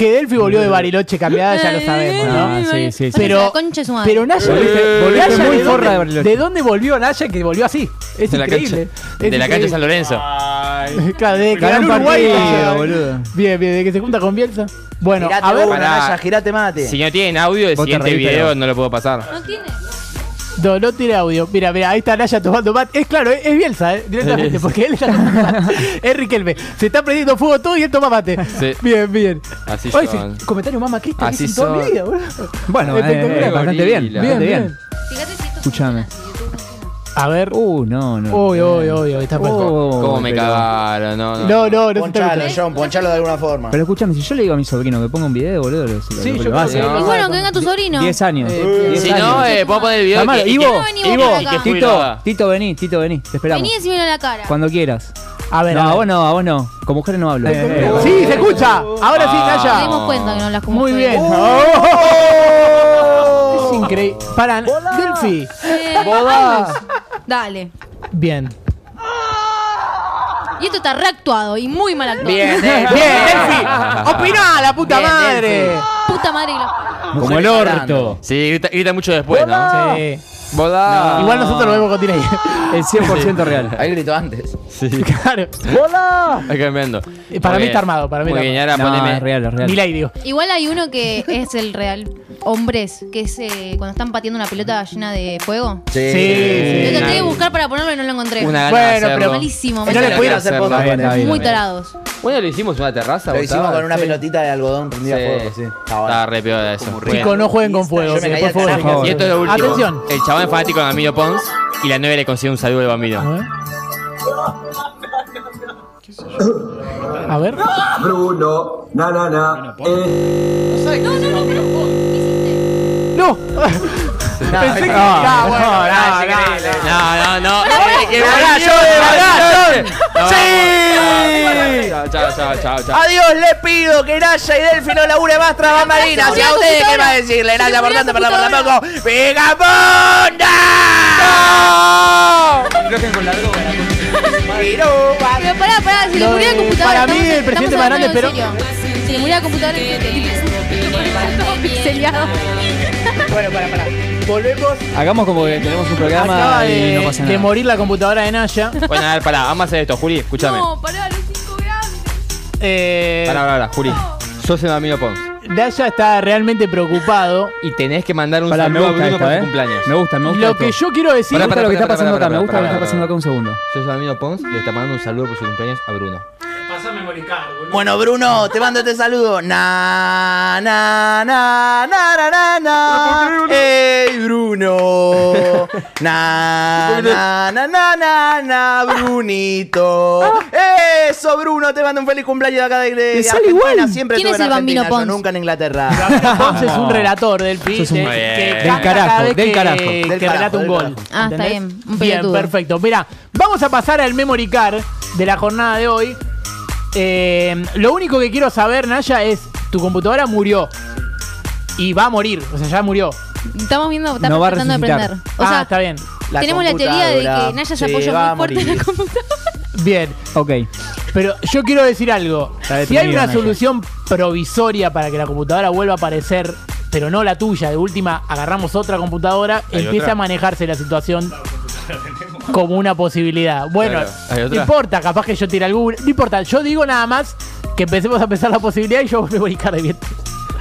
que Delphi volvió de Bariloche cambiada ya lo sabemos, ¿no? Ah, sí, sí, sí. Pero, de pero Naya, Volviste- volviste Naya, muy ¿de, forra de dónde, Bariloche. ¿de dónde volvió Naya que volvió así? Es de la increíble. cancha, Es de la cancha de San. Lorenzo. Claro, desde que Ganó ganó un Uruguay. partido, Naya- boludo. Bien, bien, de que se junta con Bielsa. Bueno, girate a ver, una, pará. Naya, girate mate. Si no tienen audio, el Vos te siguiente reís, video pero- no lo puedo pasar. ¿No tiene? No, no tiene audio. Mira, mira, ahí está Naya tomando mate. Es claro, es, es Bielsa, eh, directamente, porque él está tomando mate. Es Riquelme. Se está prendiendo fuego todo y él toma mate. Sí. Bien, bien. Así Oye, son. ese comentario más macrista que Así en toda mi son. vida, boludo. Bueno, eh, bastante bien. Bastante Bien, bien. Fíjate si esto Escúchame. A ver. Uh, no, no. Uy, uy, uy, uy, está Oh, pasando. ¿Cómo me pero- cagaron? No, no. No, no, no Ponchalo. John, ponchalo de alguna forma. Pero escúchame, si yo le digo a mi sobrino que ponga un video, boludo, lo, Sí, lo- yo lo creo hace. que- Y bueno, que venga tu sobrino. 10 años. Eh, 10 Si años. no, eh, puedo poner el video. Que- Ivo, venimos Ivo, por acá? que Tito, Tito, vení, Tito, vení, te esperamos. Vení y decímelo a la cara. Cuando quieras. A ver, No, a a ver. vos no, a vos no. Con mujeres no hablo. Eh, Sí, se escucha. Ahora sí, Ah. Nos Naya. dimos cuenta que no hablas como Muy bien. Es increíble. Para, Delphi. Eh, Dale. Bien. Y esto está reactuado y muy mal actuado. Bien, Bien, eh. Delphi. Opina, la puta Bien, madre. Delphi. Puta madre que la... Como el orto. Sí, grita, grita mucho después, ¿no? Sí. Boda. Igual nosotros lo vemos con delay. El 100% real. Ahí gritó antes. Sí. Claro. Hay cambiando. Eh, Para mí está armado, para mí Muy está bien, ahora No, poneme. es real, es real. Milay, digo. Igual hay uno que es el real. Hombres, que es eh, cuando están pateando una pelota llena de fuego. Sí. Sí. Yo Una- traté de buscar para ponerlo y no lo encontré. Una gana Bueno, pero- Malísimo. No le pudieron hacer bien. Muy tarados. Bueno, lo hicimos en una terraza, Lo hicimos ¿vos con una Sí. pelotita de algodón prendida a fuego, sí. Estaba re peor de eso. Chicos, no jueguen con fuego. Y esto es lo último. Atención. El es fanático de Bambino Pons y la 9 le consigue un saludo al A Bambino. ver. A ver. Bruno, na na na. No. Pensé que. Ah, bueno, no, no, no, no. Eh, que Pará, Bambino, John, Bambino. pará, No, ¡Sí! Chao, chao, chao, chao. Adiós, le pido que Naya y Delphi no labure más tras bambalinas. Y a ustedes, ¿qué más decirle? Naya, por tanto, perdón, por tampoco. ¡Picaponda! Pero pará, pará, si le murió la de- computadora. para mí, el presidente más grande, serio. Si le murió la computadora, pixeleado. Bueno, para, para. Volvemos. Hagamos como que tenemos un programa Acaba y de, no pasa de nada. morir la computadora de Naya. Bueno, a ver, pará, vamos a hacer esto, Juli, escúchame. No, pará, los 5 gramos. Eh, Pará, pará, pará, Juli. Sos el Bambino Pons. Naya está realmente preocupado. Y tenés que mandar un Pará, me saludo a gusta Bruno esta, por ¿eh? su cumpleaños. Me gusta, me gusta. Lo esto. que yo quiero decir. Me gusta Pará, lo que pará, está pasando pará, acá, me pará, gusta lo que pará, está pasando acá un segundo. Sos el Bambino Pons y le está mandando un saludo por su cumpleaños a Bruno. Boludo. Bueno, Bruno, te mando este saludo. Na, na, na, na, na, na, na. ¡Ey, Bruno! Na, na, na, na, na, na, Brunito. Eso, Bruno, te mando un feliz cumpleaños de acá de, Le sale igual. Siempre ¿Quién estuve es en el Bambino yo Pons? nunca en Inglaterra. Pons es un relator del. Sos un- que- que Del canta carajo, cada vez del que- carajo. que Del relata un del gol. carajo. Ah, está ¿Entendés? bien, un Bien, pelotudo. perfecto. Mira, vamos a pasar al memory card de la jornada de hoy. Eh, lo único que quiero saber, Naya, es tu computadora murió. Y va a morir, o sea, ya murió. Estamos viendo, está No va a tratando de resucitar. prender. O ah, sea, está bien. La tenemos la teoría de computadora que Naya se se apoya va a muy fuerte en la computadora. Bien. Ok. Pero yo quiero decir algo. Está Si hay una Naya. solución provisoria para que la computadora vuelva a aparecer, pero no la tuya, de última agarramos otra computadora, ¿Hay empieza otra? a manejarse la situación como una posibilidad. Bueno, Claro, ¿hay no importa, capaz que yo tire alguna. No importa, yo digo nada más que empecemos a pensar la posibilidad y yo me voy a dedicar de bien.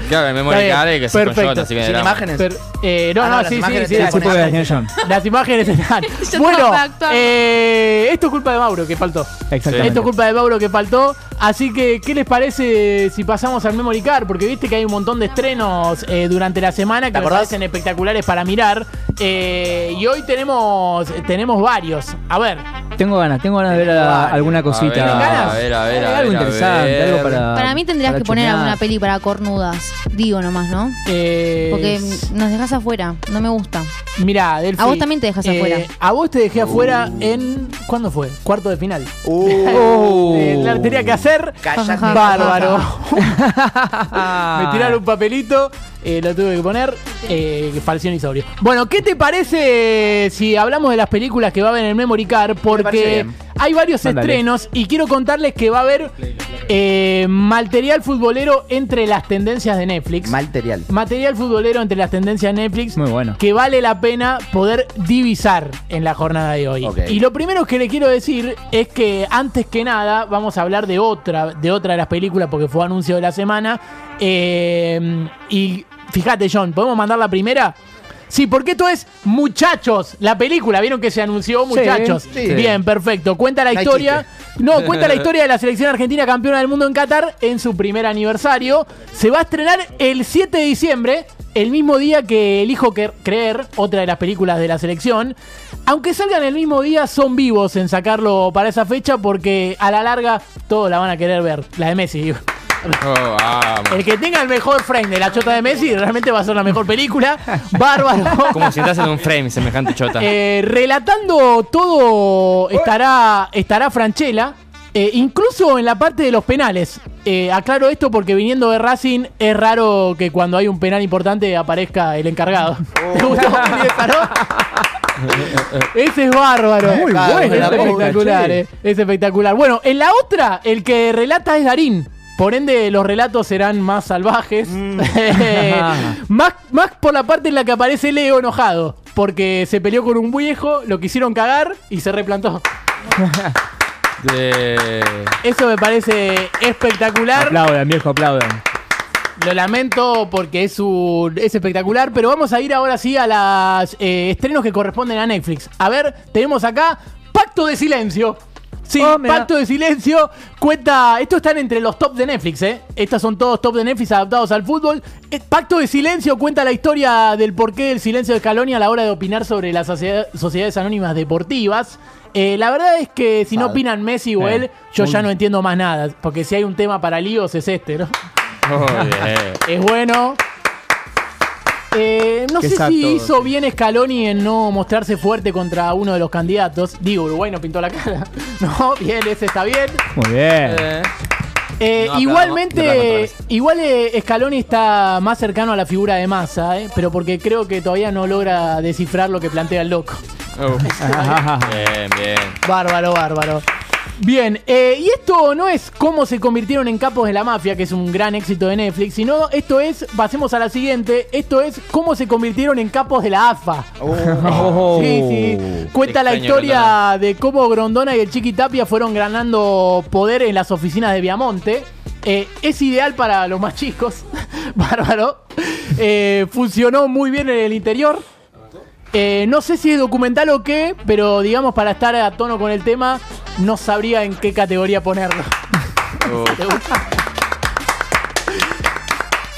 Claro, el memory card que se con perfecto. John, así que Sin imágenes. Pero, eh, no, Ah, no, no, las sí, sí, imágenes sí. las las Sí señor John. Las imágenes están. Bueno, eh, esto es culpa de Mauro que faltó. Exactamente. Esto es culpa de Mauro que faltó. Así que, ¿qué les parece si pasamos al Memory Card? Porque viste que hay un montón de estrenos eh, durante la semana que me parecen espectaculares para mirar. Eh, y hoy tenemos, tenemos varios. A ver, Tengo ganas, tengo ganas de ver a- alguna cosita. ver, a ver, a ver, a algo ver, interesante, ver. algo para. Para mí tendrías para que poner chumear. alguna peli para cornudas. Digo nomás, ¿no? eh, Porque nos dejas afuera. No me gusta. Mira, Delphi, A vos también te dejas eh, afuera. A vos te dejé afuera en. ¿Cuándo fue? Cuarto de final. Eh, la tenía que hacer. Cállate. Bárbaro. Me tiraron un papelito. eh, lo tuve que poner. Eh, falsión y sobrio. Bueno, ¿qué te parece si hablamos de las películas que va a haber en el Memory Card? Porque. Hay varios Mándale. estrenos y quiero contarles que va a haber eh, material futbolero entre las tendencias de Netflix. Material. Material futbolero entre las tendencias de Netflix Muy bueno. que vale la pena poder divisar en la jornada de hoy. Y lo primero que le quiero decir es que antes que nada vamos a hablar de otra, de otra de las películas porque fue anuncio de la semana. Eh, y fíjate, John, ¿podemos mandar la primera? Sí, porque esto es Muchachos, la película. ¿Vieron que se anunció Muchachos? sí. Bien, perfecto. Cuenta la No historia. No, cuenta la historia de la selección argentina campeona del mundo en Qatar en su primer aniversario. Se va a estrenar el 7 de diciembre, el mismo día que Elijo Creer, otra de las películas de la selección. Aunque salgan el mismo día, son vivos en sacarlo para esa fecha porque a la larga todos la van a querer ver. La de Messi, digo. Oh, vamos. El que tenga el mejor frame de la chota de Messi realmente va a ser la mejor película. Bárbaro. Como si entras en un frame semejante chota. Eh, relatando todo estará, estará Franchella. eh, incluso en la parte de los penales. Eh, aclaro esto porque viniendo de Racing es raro que cuando hay un penal importante aparezca el encargado. ¿Te gustó? Ese es bárbaro. Muy Claro, bueno, Es espectacular, eh. Es espectacular. Bueno, en la otra, el que relata es Darín. Por ende, los relatos serán más salvajes. más, más por la parte en la que aparece Leo enojado. Porque se peleó con un viejo, lo quisieron cagar y se replantó. Eso me parece espectacular. Aplaudan, viejo, aplaudan. Lo lamento porque es, un, es espectacular, pero vamos a ir ahora sí a los estrenos que corresponden a Netflix. A ver, tenemos acá Pacto de Silencio. Sí, Oh. Pacto de Silencio cuenta. Estos están entre los top de Netflix, ¿eh? Estos son todos top de Netflix adaptados al fútbol. Eh, Pacto de Silencio cuenta la historia del porqué del silencio de Scaloni a la hora de opinar sobre las sociedad- sociedades anónimas deportivas. Eh, la verdad es que si no opinan Messi o Eh, él, yo ya no entiendo más nada. Porque si hay un tema para líos es este, ¿no? Oh, bien. Es bueno. Eh, no Qué sé si hizo sí. bien Scaloni en no mostrarse fuerte contra uno de los candidatos. Digo, Uruguay no pintó la cara. No, bien, ese está bien. Muy bien. Eh, Eh, No, igualmente, igual Scaloni está más cercano a la figura de Massa, eh, pero porque creo que todavía no logra descifrar lo que plantea el loco. oh. Bien, bien. Bárbaro, bárbaro. Bien, eh, y esto no es cómo se convirtieron en capos de la mafia, que es un gran éxito de Netflix, sino esto es, pasemos a la siguiente, esto es cómo se convirtieron en capos de la AFA. Oh. Sí, sí. Cuenta la historia Grondona. de cómo Grondona y el Chiqui Tapia fueron ganando poder en las oficinas de Viamonte. Eh, es ideal para los más chicos. Bárbaro. Eh, funcionó muy bien en el interior. Eh, no sé si es documental o qué, pero digamos para estar a tono con el tema, no sabría en qué categoría ponerlo. Oh. ¿Te gusta?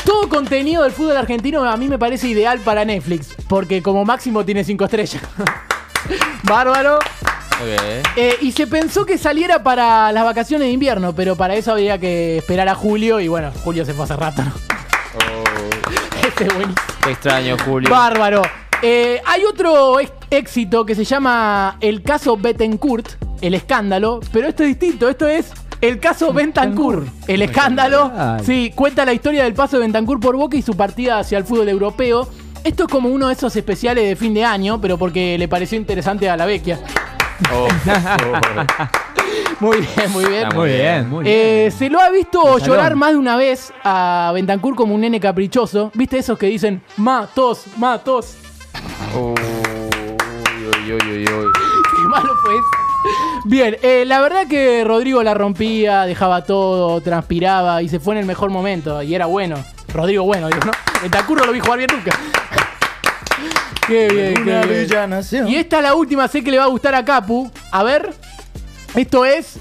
Todo contenido del fútbol argentino a mí me parece ideal para Netflix, porque como máximo tiene 5 estrellas. Bárbaro. Ok. Eh, y se pensó que saliera para las vacaciones de invierno, pero para eso había que esperar a julio y bueno, julio se fue hace rato. ¿no? Oh. Este es buenísimo. Te extraño, Julio. Bárbaro. Eh, hay otro éxito que se llama el caso Bettencourt, el escándalo, pero esto es distinto, esto es el caso Bentancur, el escándalo. Sí, cuenta la historia del paso de Bentancur por Boca y su partida hacia el fútbol europeo. Esto es como uno de esos especiales de fin de año, pero porque le pareció interesante a la vecchia. Oh. Muy bien, muy bien. Está Muy bien, muy bien. Eh, se lo ha visto llorar más de una vez a Bentancur como un nene caprichoso. ¿Viste esos que dicen, ma, tos, ma, tos? Oh. Uy, uy, uy, uy, uy. Qué malo fue eso. Bien, eh, la verdad que Rodrigo la rompía, dejaba todo, transpiraba y se fue en el mejor momento. Y era bueno. Rodrigo bueno, digo, ¿no? Bentancur no lo vi jugar bien nunca. Qué bien, qué bien. Y esta es la última, sé que le va a gustar a Capu. A ver, esto es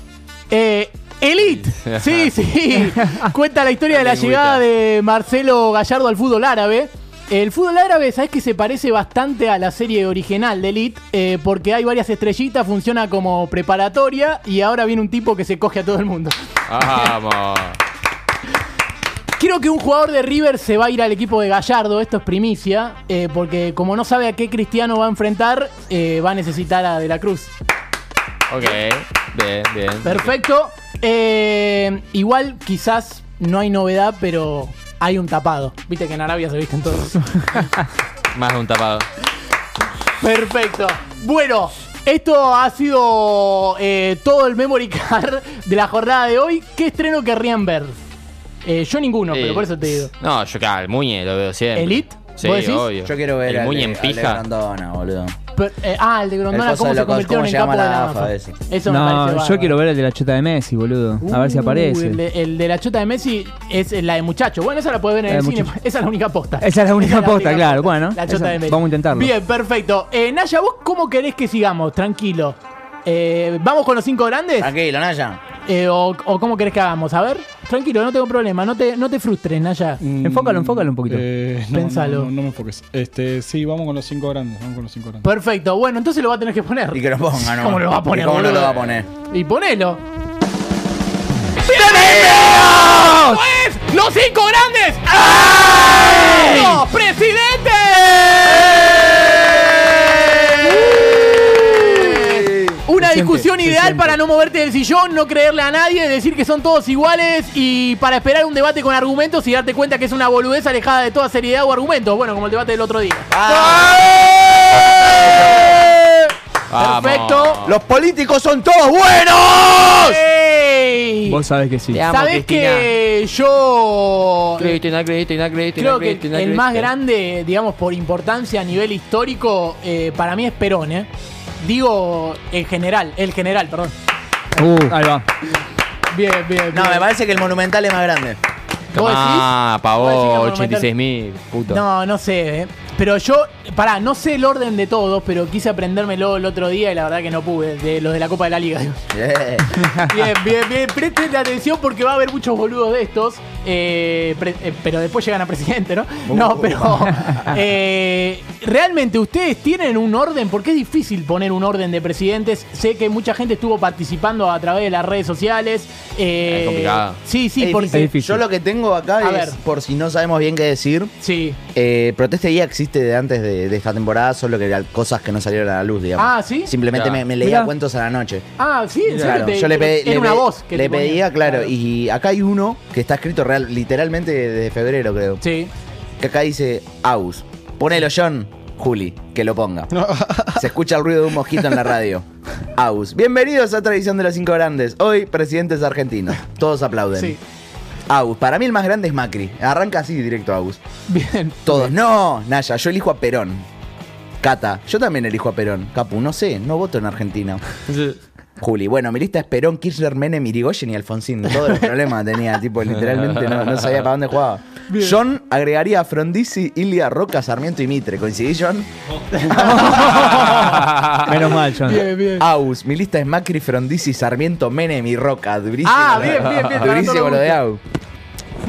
eh, Elite. Sí, sí. Cuenta la historia de la llegada de Marcelo Gallardo al fútbol árabe. El fútbol árabe, ¿sabes que se parece bastante a la serie original de Elite? Eh, porque hay varias estrellitas, funciona como preparatoria y ahora viene un tipo que se coge a todo el mundo. Vamos. Creo que un jugador de River se va a ir al equipo de Gallardo, esto es primicia, eh, porque como no sabe a qué Cristiano va a enfrentar, eh, va a necesitar a De la Cruz. Ok, bien, bien. Perfecto. Igual quizás no hay novedad, pero hay un tapado. Viste que en Arabia se visten todos. Más de un tapado. Perfecto. Bueno, esto ha sido eh, todo el memory card de la jornada de hoy. ¿Qué estreno querrían ver? Eh, yo ninguno, pero Sí. por eso te digo. No, yo acá, el Muñe lo veo siempre. ¿Elite? Sí, ¿Vos decís? obvio. Yo quiero ver el al Muñe en al de pija. Boludo. Pero, eh, ah, el de Grondona, El ¿cómo de se locos, convirtieron ¿cómo en se capo de la la AFA AFA? ese? Eso me parece No, yo quiero ver el de la chota de Messi, boludo. A ver si Uh, aparece. El de, el de la chota de Messi es la de muchacho. Bueno, esa la puedes ver en La el de cine. muchacho. Esa es la única posta. Esa es la única posta, claro. Bueno, La chota esa- de Messi. vamos a intentarlo. Bien, perfecto. Eh, Naya, ¿vos cómo querés que sigamos? Tranquilo. Eh, ¿Vamos con los cinco grandes? Tranquilo, Naya. Eh, o, o cómo querés que hagamos? A ver, tranquilo, no tengo problema. No te, no te frustres, Naya. Enfócalo, enfócalo un poquito. Eh, no, Pensalo. No, no, no me enfoques. Este, sí, vamos con los cinco grandes. Vamos con los cinco grandes. Perfecto. Bueno, entonces lo va a tener que poner. Y que lo ponga, ¿no? ¿Cómo lo va a poner? ¿Y cómo no lo va a poner? Y ponelo. ¡Bienvenidos! Pues, los cinco grandes. ¡Los presidentes! Discusión ideal siente. para no moverte del sillón, no creerle a nadie, decir que son todos iguales y para esperar un debate con argumentos y darte cuenta que es una boludez alejada de toda seriedad o argumentos. Bueno, como el debate del otro día. Vamos. Perfecto. ¡Los políticos son todos buenos! ¡Ey! Vos sabés que sí. Te amo, ¿Sabés Cristina. que yo Cristina, Cristina, Cristina, creo que Cristina, el más grande, digamos, por importancia a nivel histórico, eh, para mí es Perón, ¿eh? Digo, el general, el general, perdón. Uh, ahí va. Bien, bien, No, bien. me parece que el monumental es más grande. ¿Vos decís? Ah, ¿Vos decís que pagó Monumental- 86 mil, puto. No, no sé, ¿eh? Pero yo, pará, no sé el orden de todos, pero quise aprendérmelo el otro día y la verdad que no pude, de los de la Copa de la Liga. digo. Bien, bien, bien. Presten atención porque va a haber muchos boludos de estos. eh, pre- eh, pero después llegan a presidente, ¿no? No, pero. eh, realmente, ¿ustedes tienen un orden? Porque es difícil poner un orden de presidentes. Sé que mucha gente estuvo participando a través de las redes sociales. eh, Es complicado. Sí, sí, Es porque. difícil. Yo lo que tengo acá A es, ver. por si no sabemos bien qué decir, Sí. eh, Proteste Día existe de antes de, de esta temporada, solo que eran cosas que no salieron a la luz, digamos. Ah, ¿sí? Simplemente me, me leía Mirá. cuentos a la noche. Ah, sí, en serio, Claro, te- yo le pedí, era le una voz que le te pedía, claro, y acá hay uno que está escrito real, literalmente desde febrero, creo. Sí. Que acá dice Aus. Ponelo, John. Juli, que lo ponga. Se escucha el ruido de un mosquito en la radio. Aus. Bienvenidos a Tradición de los Cinco Grandes. Hoy, presidentes argentinos. Todos aplauden. Sí. Aus. Para mí el más grande es Macri. Arranca así directo Aus. Bien. Todos. No, Naya, yo elijo a Perón. Cata, yo también elijo a Perón. Capu, no sé, no voto en Argentina. Juli, bueno, mi lista es Perón, Kirchner, Menem, Irigoyen y Alfonsín. Todos los problemas tenía, tipo, literalmente no, no sabía para dónde jugaba. John agregaría a Frondizi, Ilia, Roca, Sarmiento y Mitre. ¿Coincidí, John? Menos mal, John. Bien, bien. Aus, mi lista es Macri, Frondizi, Sarmiento, Menem y Roca. Durísimo. Ah, bien, bien, bien, Durísimo lo de Aus.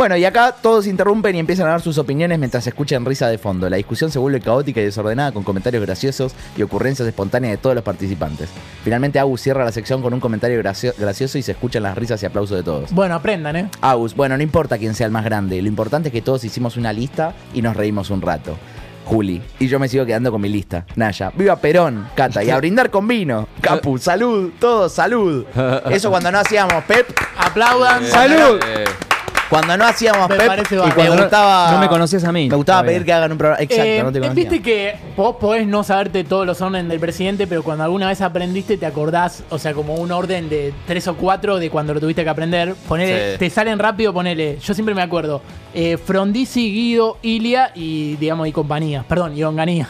Bueno, y acá todos interrumpen y empiezan a dar sus opiniones mientras se escuchan risa de fondo. La discusión se vuelve caótica y desordenada con comentarios graciosos y ocurrencias espontáneas de todos los participantes. Finalmente, Agus cierra la sección con un comentario gracio- gracioso y se escuchan las risas y aplausos de todos. Bueno, aprendan, ¿eh? Agus, bueno, no importa quién sea el más grande, lo importante es que todos hicimos una lista y nos reímos un rato. Juli, y yo me sigo quedando con mi lista. Naya, viva Perón, Cata, y a brindar con vino. Capu, salud, todos, salud. Eso cuando no hacíamos Pep. Aplaudan. ¡Salud! Eh, Cuando no hacíamos Me Pep, parece y me Cuando no- gustaba. no me conocías a mí. Me gustaba Todavía. pedir que hagan un programa. Exacto, Eh, no te conocía. Viste que vos podés no saberte todos los órdenes del presidente, pero cuando alguna vez aprendiste te acordás, o sea, como un orden de tres o cuatro de cuando lo tuviste que aprender. Ponele, Sí. te salen rápido, ponele. Yo siempre me acuerdo. Eh, Frondizi, Guido, Ilia y, digamos, y compañía. Perdón, y Onganía.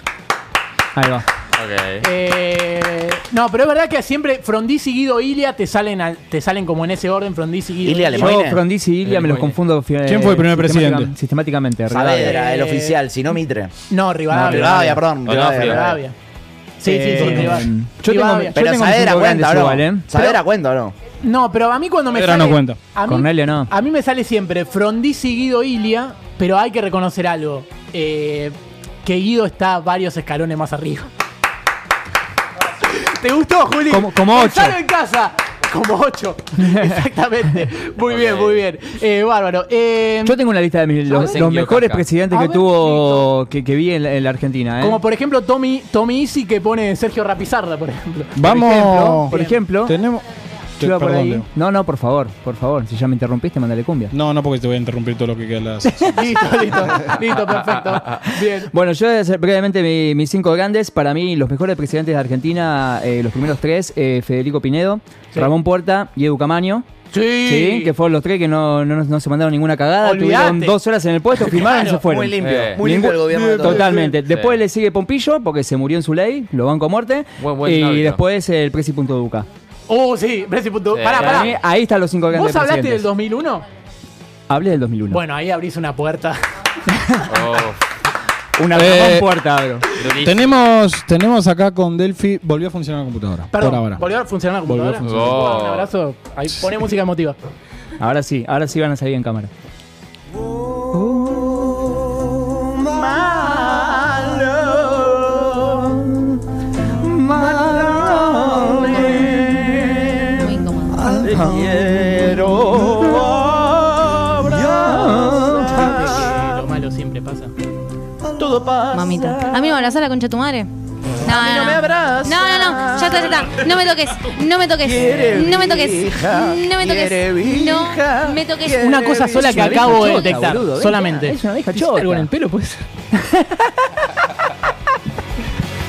Ahí va. Eh, no, pero es verdad que siempre Frondizi, Guido, Ilia te salen, al- te salen como en ese orden, Frondizi, Guido. Ilia. Lemoine. Yo, Frondizi y Ilia me los confundo. eh, ¿Quién fue el primer sistemática- presidente? Sistemáticamente. Saavedra, el Eh, oficial, si no Mitre. No, Rivadavia. No, Rivadavia, perdón. Rivadavia, Rivadavia. Rivadavia. Sí, sí, sí, Eh, Rivadavia. yo tengo- Rivadavia. yo Pero tengo Saavedra cuenta, ¿o grandes no? igual, ¿eh? Saavedra cuenta, ¿o no? No, pero a mí cuando me Saavedra sale. no cuenta. A mí, Cornelio no. A mí me sale siempre Frondizi, Guido, Ilia, pero hay que reconocer algo. eh, que Guido está varios escalones más arriba. ¿Te gustó, Juli? Como- como ocho. Pensalo en casa. Como 8. Exactamente. Muy bien, muy bien. Eh, bárbaro. Eh, Yo tengo una lista de mis- los, mejores presidentes A que ver, tuvo que, que vi en la, en la Argentina. ¿eh? como por ejemplo Tommy, Tommy Easy que pone Sergio Rapizarda, por ejemplo. Vamos. por ejemplo, Tenemos. Yo iba por Perdón, ahí. Leo. No, no, por favor, por favor. Si ya me interrumpiste, mándale cumbia. No, no, porque te voy a interrumpir todo lo que queda listo, listo, listo, perfecto. Bien. Bueno, yo voy a hacer brevemente mi- mis cinco grandes. Para mí, los mejores presidentes de Argentina, eh, los primeros tres, eh, Federico Pinedo, Sí. Ramón Puerta y Edu Camaño. Sí. que fueron los tres que no, no, no se mandaron ninguna cagada. Olvídate. Tuvieron dos horas en el puesto, firmaron y se fueron. muy limpio, Eh. muy limpio el gobierno de. Totalmente. Sí. Después le sigue Pompillo, porque se murió en su ley, lo banco a muerte. Buen- buen y después el Presi Punto Duca. Oh, sí, punto- Sí. Pará, Para pará. mí, ahí están los cinco grandes ¿Vos hablaste del presidentes. 2001? Hablé del 2001. Bueno, ahí abrís una puerta. Oh, Una Eh, Puerta, abro. durísimo. Tenemos, tenemos acá con Delphi. Volvió a funcionar la computadora. Perdón, por ahora. ¿volvió a funcionar la Volvió a computadora? funcionar. Oh. Un abrazo. Ahí pone música emotiva. Ahora sí, ahora sí van a salir en cámara. Muy incómodo. Lo malo siempre pasa. Mamita. ¿A mí me abrazás la concha de tu madre? No, A mí no me abrazas. No, no, no. Ya está, ya está. No me toques. No me toques. No me toques. No me toques. No me toques. Una cosa sola que acabo de detectar. solamente. Es una vieja ¿Hiciste chota. algo en el pelo, pues?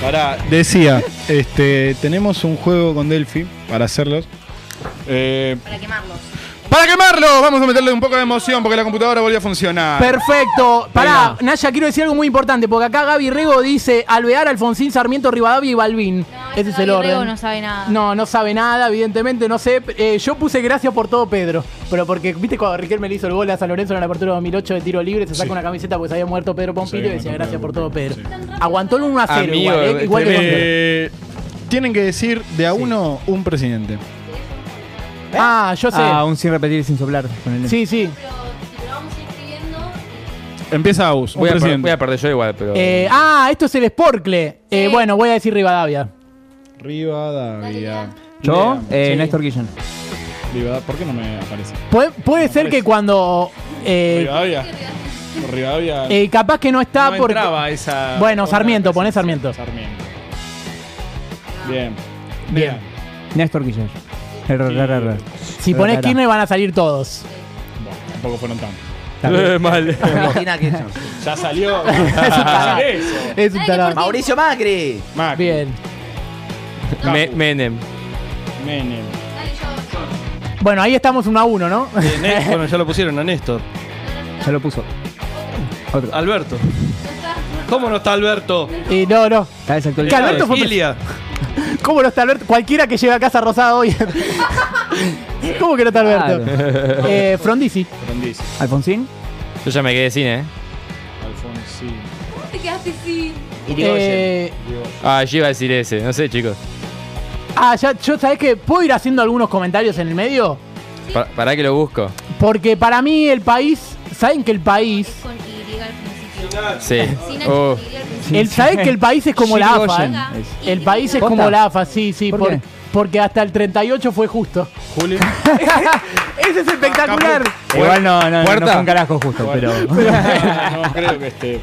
Pará, decía, este, tenemos un juego con Delphi para hacerlos. Eh, Para quemarlos. ¡Para quemarlo! Vamos a meterle un poco de emoción porque la computadora volvió a funcionar. Perfecto. Pará, Naya, quiero decir algo muy importante, porque acá Gaby Rego dice Alvear, Alfonsín, Sarmiento, Rivadavia y Balvin. Ese es el Gaby Rego orden. no sabe nada. No, no sabe nada, evidentemente, no sé. Eh, yo puse gracias por todo, Pedro. Pero porque, viste, cuando Riquelme le hizo el gol a San Lorenzo en la apertura 2008 de tiro libre, se saca Sí. una camiseta porque se había muerto Pedro Pompilio y decía gracias por todo, Pedro. Sí. Aguantó el 1 a 0 Amigo, igual, ¿eh? igual que. Eh, tienen que decir de a uno un presidente. Ah, yo sé. Ah, un sin repetir y sin soplar. ponele. Sí, sí. Empieza Voy a, per- voy a perder yo igual, pero. Eh, ah, esto es el Sporcle. Eh, bueno, voy a decir Rivadavia. Rivadavia. Yo, eh, Sí. Néstor Guillén. Rivadavia. ¿Por qué no me aparece? Puede, puede ser que cuando. eh, Rivadavia. Rivadavia. eh, capaz que no está no porque. entraba esa. Bueno, otra Sarmiento, poné presidencia. Sarmiento. Sarmiento. Bien. Bien. Néstor Guillén. Si pones. Kirchner van a salir todos. Bueno, tampoco fueron tantos. Eh, mal. Ya salió. Es un tarado. Eso. Es un tarado. Mauricio Macri. Macri. Bien. Me- Menem. Menem. Bueno, ahí estamos uno a uno, ¿no? Eh, Néstor, bueno, ya lo pusieron a Néstor. Ya lo puso. Otro. Alberto. ¿Cómo no está Alberto? Y no, no. Está Que desactualizado. Alberto fue Ilia. ¿Cómo no está Alberto? Cualquiera que lleve a casa rosada hoy. ¿Cómo que no está Alberto? Claro. Eh, Frondizi. Frondizi. Alfonsín. Yo ya me quedé sin, ¿eh? Alfonsín. Te quedaste sin. Eh, Ah, yo iba a decir ese. No sé, chicos. ah, ya, yo sabés que puedo ir haciendo algunos comentarios en el medio. Pa- Para que lo busco. Porque para mí el país, saben que el país, Sí. Oh. El, que el país es como la AFA. ¿eh? El país es ¿Posta? como la AFA, sí, sí. ¿Por por- qué? porque hasta el 38 fue justo. Juli. Ese es espectacular. Igual no, no, no, fue un carajo justo, pero. no creo que esté.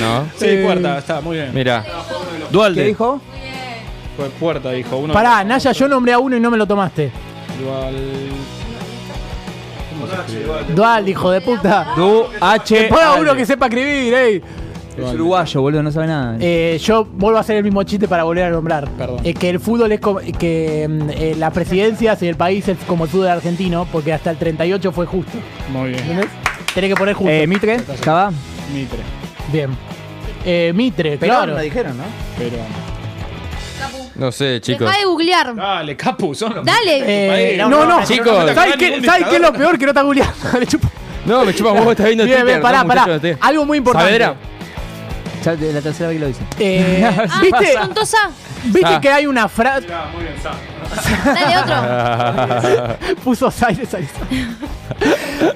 No. Sí, Eh, puerta, está muy bien. Mira. Dualde. ¿Qué dijo? Fue puerta, dijo uno. Pará, Naya, yo nombré a uno y no me lo tomaste. Dual. ¿Cómo se escribe? Dual, hijo de puta. Du, H. Después a uno que sepa escribir, ey. Es uruguayo, boludo, no sabe nada. Eh, yo vuelvo a hacer el mismo chiste para volver a nombrar. Perdón. Eh, que el fútbol es como. Que mm, eh, la presidencia y el país es como el fútbol argentino, porque hasta el 38 fue justo. Muy bien. ¿Entendés? Tenés que poner justo. Eh, Mitre, Cava. Mitre. Bien. Eh, Mitre, Pero claro. me dijeron, ¿no? Pero. No sé, chicos. Deja de googlear. Dale, Capu, son los. Dale. Eh, No, no, no, no, chicos. no ¿Sabes qué, ¿sabes qué es lo peor que no está googleando? No, me chupa un huevo, está viendo Bien, Twitter. pará, no, pará. muchacho, Algo muy importante. Saavedra. Ya la tercera vez que lo dice. Eh, Ah, ¿Viste. ¿viste Ah. que hay una frase. Muy bien, Sa. Dale otro. Puso Saires ahí.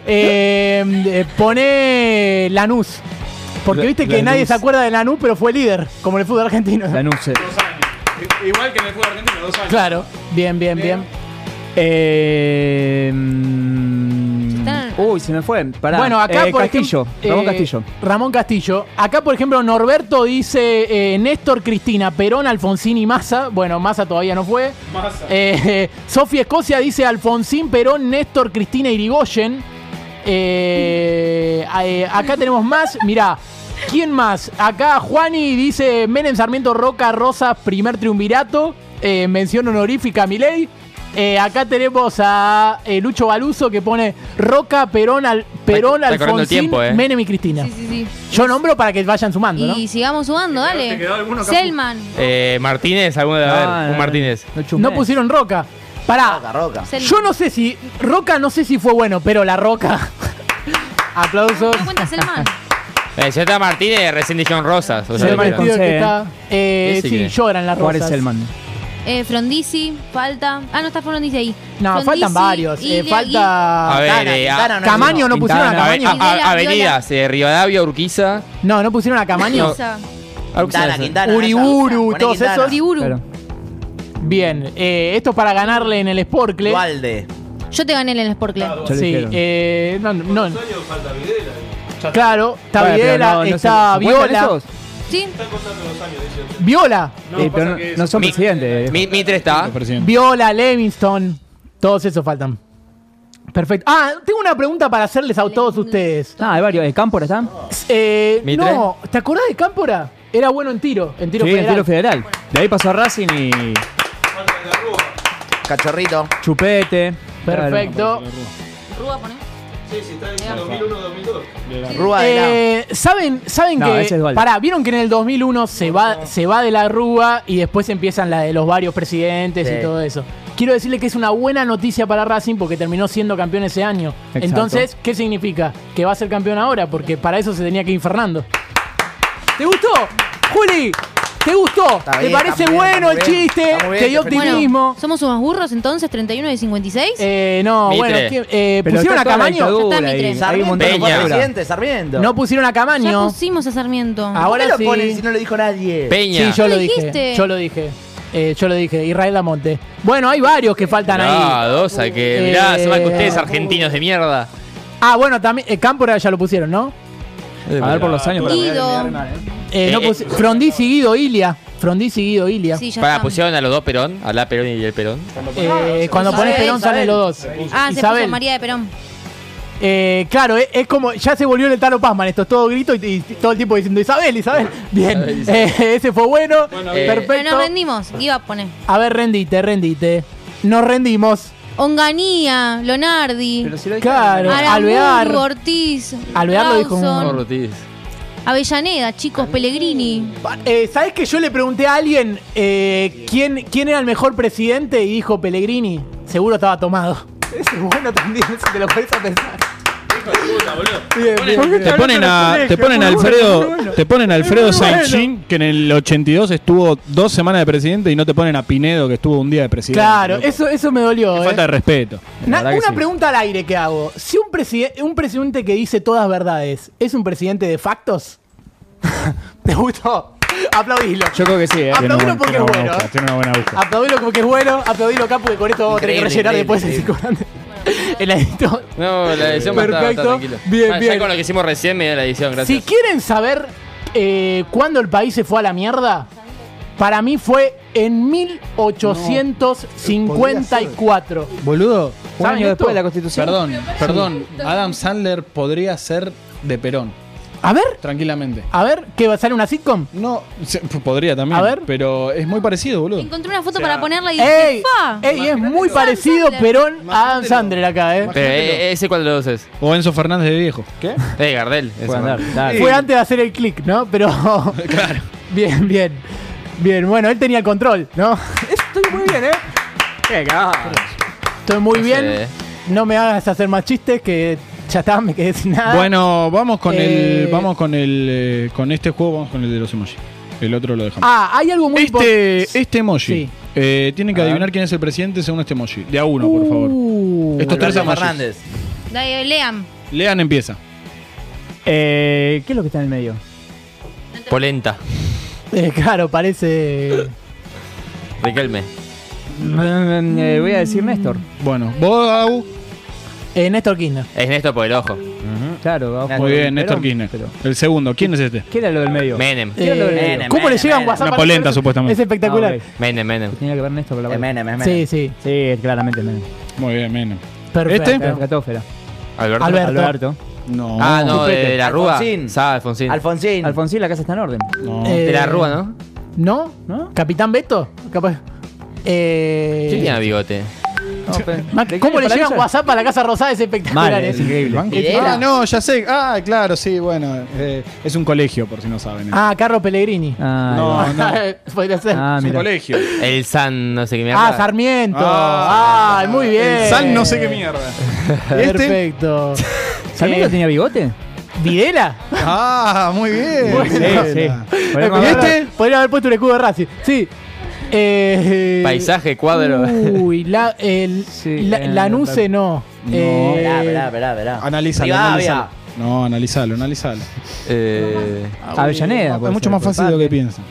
eh, eh, pone Lanús. Porque viste que nadie se acuerda de Lanús, pero fue líder, como en el fútbol argentino. Lanús. Igual que en el fútbol argentino, dos años. Claro, bien, bien, bien. Eh, uy, se me fue. Pará. Bueno, acá Eh, por Castillo. ejemplo, Ramón eh, Castillo. Ramón Castillo. Acá, por ejemplo, Norberto dice eh, Néstor Cristina, Perón, Alfonsín y Massa. Bueno, Massa todavía no fue. Eh, Sofía Escocia dice Alfonsín, Perón, Néstor, Cristina Irigoyen. Eh, eh, acá tenemos más. Mirá, ¿quién más? Acá Juani dice Menem, Sarmiento, Roca, Rosas, primer triunvirato. Eh, mención honorífica a Milei. Eh, acá tenemos a eh, Lucho Baluso que pone Roca, Perón, al, Perón Está- está Alfonsín, tiempo, eh. Menem y Cristina. Sí, sí, sí. Yo nombro para que vayan sumando, ¿no? Y sigamos sumando, dale. Selman. Eh, Martínez, alguno de No, un Martínez. No pusieron Roca. Pará. Roca. Yo no sé si. Roca no sé si fue bueno, pero la Roca. Aplausos. ¿Te cuenta Selman? Eh, está Martínez, recién dijeron Rosas. O sea, El pero- vestido que está. Eh, sí, que- lloran las rosas. Selman. Eh, Frondizi, falta. Ah, no está Frondizi ahí. No, Frondizi, faltan varios. Eh, falta. A ver, Quintana, eh, Quintana a- no Camaño no pusieron a Camaño. a- a- avenidas, eh, Rivadavia, Urquiza. No, no pusieron a Camaño. Quintana, Quintana, Uriburu, todos Poné esos. Uriburu. Bien, eh, esto es para ganarle en el Sporcle. Dualde. Yo te gané en el Sport Club. Sí, eh, no, Claro, está Bueno, pero Videla, no- no se- está ¿se cuentan Viola. esos? Sí. Viola. Eh, pero no, no son Mi- presidentes. Mi, Mitre está. Viola, Levingston. Todos esos faltan. Perfecto. Ah, tengo una pregunta para hacerles a todos ustedes. Ah, hay varios. ¿El Cámpora está? Eh, ¿Mitre? no, ¿te acordás de Cámpora? Era bueno en tiro, en tiro sí, en federal. tiro federal. De ahí pasó a Racing y Cachorrito. Chupete. Perfecto. Rúa, poné. Sí, sí, está en 2001-2002. Rúa de Eh, ¿Saben, saben No, que. es. Pará, vieron que en el 2001 se va, se va de la Rúa y después empiezan la de los varios presidentes Sí. y todo eso. Quiero decirle que es una buena noticia para Racing porque terminó siendo campeón ese año. Exacto. Entonces, ¿qué significa? Que va a ser campeón ahora porque para eso se tenía que ir Fernando. ¿Te gustó? Juli, ¿te gustó? Está ¿Te bien, parece está muy bien, bueno el está muy bien. chiste? Está muy bien, ¿Te dio te felicito. optimismo? Bueno, ¿somos unos burros entonces? ¿31 de 56? Eh, no, Mitre. bueno, ¿qué- eh, Pero ¿pusieron a está toda la Camaño? dictadura Está ahí. Mitre. Hay un Sarmiento montón de presidente, Sarmiento. No pusieron a ya Camaño. pusimos a Sarmiento. Ahora ¿Por qué sí. lo ponen si no lo dijo nadie? Peña. Sí, yo ¿Lo lo dije. dijiste? Yo lo dije. Eh, yo lo dije. Israel Lamonte. Bueno, hay varios que faltan Ah, ahí. dos, hay que. Mirá, Eh, se van con ustedes argentinos de mierda. Ah, bueno, también. Eh, Cámpora ya lo pusieron, ¿no? A ver por los años. Guido. Eh, no Eh, pusi- Frondizi, Guido, Ilia. Frondizi, Guido, Ilia. Sí, ya Para, está. pusieron a los dos Perón, a la Perón y el Perón. Eh, cuando Isabel, pones Perón salen Isabel. los dos. Ah, se Isabel. puso María de Perón. Eh, claro, es, es como. Ya se volvió el Talo Pazman. Esto es todo grito y, y todo el tiempo diciendo Isabel, Isabel. Bien. Isabel, Isabel. Eh, ese fue bueno. Eh, Pero Perfecto. nos rendimos. Iba a poner. A ver, rendite, rendite. Nos rendimos. Onganía, Lonardi, Pero si lo Claro, Alvear. Aramburu, Ortiz, Alvear lo dijo un- Ortiz. Avellaneda, chicos, Pellegrini. Eh, ¿Sabes que yo le pregunté a alguien eh, quién, quién era el mejor presidente y dijo Pellegrini? Seguro estaba tomado. Ese es bueno también, si te lo podés a pensar. Bien. Te ponen a, te ponen a Alfredo, te ponen a Alfredo. Sanchín, que en el 82 estuvo dos semanas de presidente y no te ponen a Pinedo, que estuvo un día de presidente. Claro, eso, eso me dolió. Qué eh. falta de respeto. Na- La verdad que una sí. pregunta al aire que hago. Si un, preside- un presidente que dice todas verdades es un presidente de factos, ¿te gustó? Aplaudilo. Yo creo que sí, ¿eh? Tiene una Aplaudilo buena- porque tiene es una buena bueno. búsqueda, tiene una buena búsqueda. Aplaudilo porque es bueno. Aplaudilo acá porque con esto vamos a tener que Increíble, rellenar después el increíble, circulante. El. No, la edición va a estar- va a estar Perfecto. tranquilo. Bien, Ah, bien. Ya con lo que hicimos recién me da la edición, gracias. Si quieren saber eh, cuándo el país se fue a la mierda, para mí fue en 1854. Boludo, Un ¿Saben año esto? después de la Constitución. perdón, perdón. Adam Sandler podría ser de Perón, A ver, tranquilamente. a ver, ¿qué va a salir una sitcom? No, se- podría también. A ver. Pero es muy parecido, boludo. Encontré una foto O sea, para ponerla y ¡Ey! dije, ¡fa! ¡Ey! Es muy parecido Sandler. Perón a Adam Sandler acá, ¿eh? Pero eh, ese cuál de los dos es. O Enzo Fernández de viejo. ¿Qué? Eh, Gardel. ese Puede dale. Fue antes de hacer el click, ¿no? Pero. Claro. Bien, bien. Bien, bueno, él tenía el control, ¿no? Estoy muy bien, ¿eh? Cagada. Estoy muy No bien. sé. No me hagas hacer más chistes que ya está, me quedé sin nada. Bueno, vamos con Eh, el. Vamos con el. eh, con este juego, vamos con el de los emojis. El otro lo dejamos. Ah, hay algo muy este, importante. este emoji. Sí. eh, tienen que A ver. adivinar quién es el presidente según este emoji. De a uno, por favor. Uh, Estos tres Alberto emojis. Fernández. Dale, Lean. Lean empieza. Eh, ¿Qué es lo que está en el medio? Polenta. Eh, claro, parece. Riquelme. Eh, voy a decir Néstor. Bueno, vos, Agu. Eh, Néstor Kirchner. Es Néstor por el ojo. Claro, ojo. Muy bien, Néstor Kirchner. pero- El segundo, ¿quién es este? ¿Qué era lo del medio? Menem. ¿Qué era lo del Eh, medio? ¿Cómo le llegan WhatsApp? Una polenta, supuestamente. Es espectacular. Ah, ok. Menem, Menem. Tenía que ver Néstor con la Es. Menem, es Menem. Sí, sí. Sí, claramente Menem. Muy bien, Menem. Perfecto. ¿Este? Catófera. Alberto. Alberto. Alberto. No. Ah, no, de, Chupete. la Rúa. Alfonsín. Sá, Alfonsín. Alfonsín. Alfonsín, la casa está en orden. No. Eh, de la Rúa, ¿no? ¿No? ¿No? ¿Capitán Beto? Capaz. Eh, ¿Quién tiene bigote? No, pe- Mac, ¿de ¿Cómo qué le llegan paradiso? WhatsApp a la Casa Rosada? Es espectacular. Mal, eh. es increíble. Videla. Ah, no, ya sé. Ah, claro, sí, bueno. eh, es un colegio, por si no saben. Ah, Carlos Pellegrini. Ah, ahí va. no, no. Podría ser. Ah, es un mira. colegio. El San, no sé qué mierda. Ah, Sarmiento. Ah, Ah, muy bien. El San no sé qué mierda. ¿Este? Perfecto. ¿Sarmiento tenía bigote? ¿Videla? Ah, muy bien. Bueno. Sí, Videla. sí. ¿Y este? Podría haber puesto un escudo de Racing. Sí. Eh, Paisaje, cuadro. Uy, la, el, Sí, la, eh, Lanuse no. No. Eh, Verá, verá, verá, verá. Analízalo, analízalo. No, analízalo, analízalo. Eh, Avellaneda. Es mucho más fácil de lo que piensan.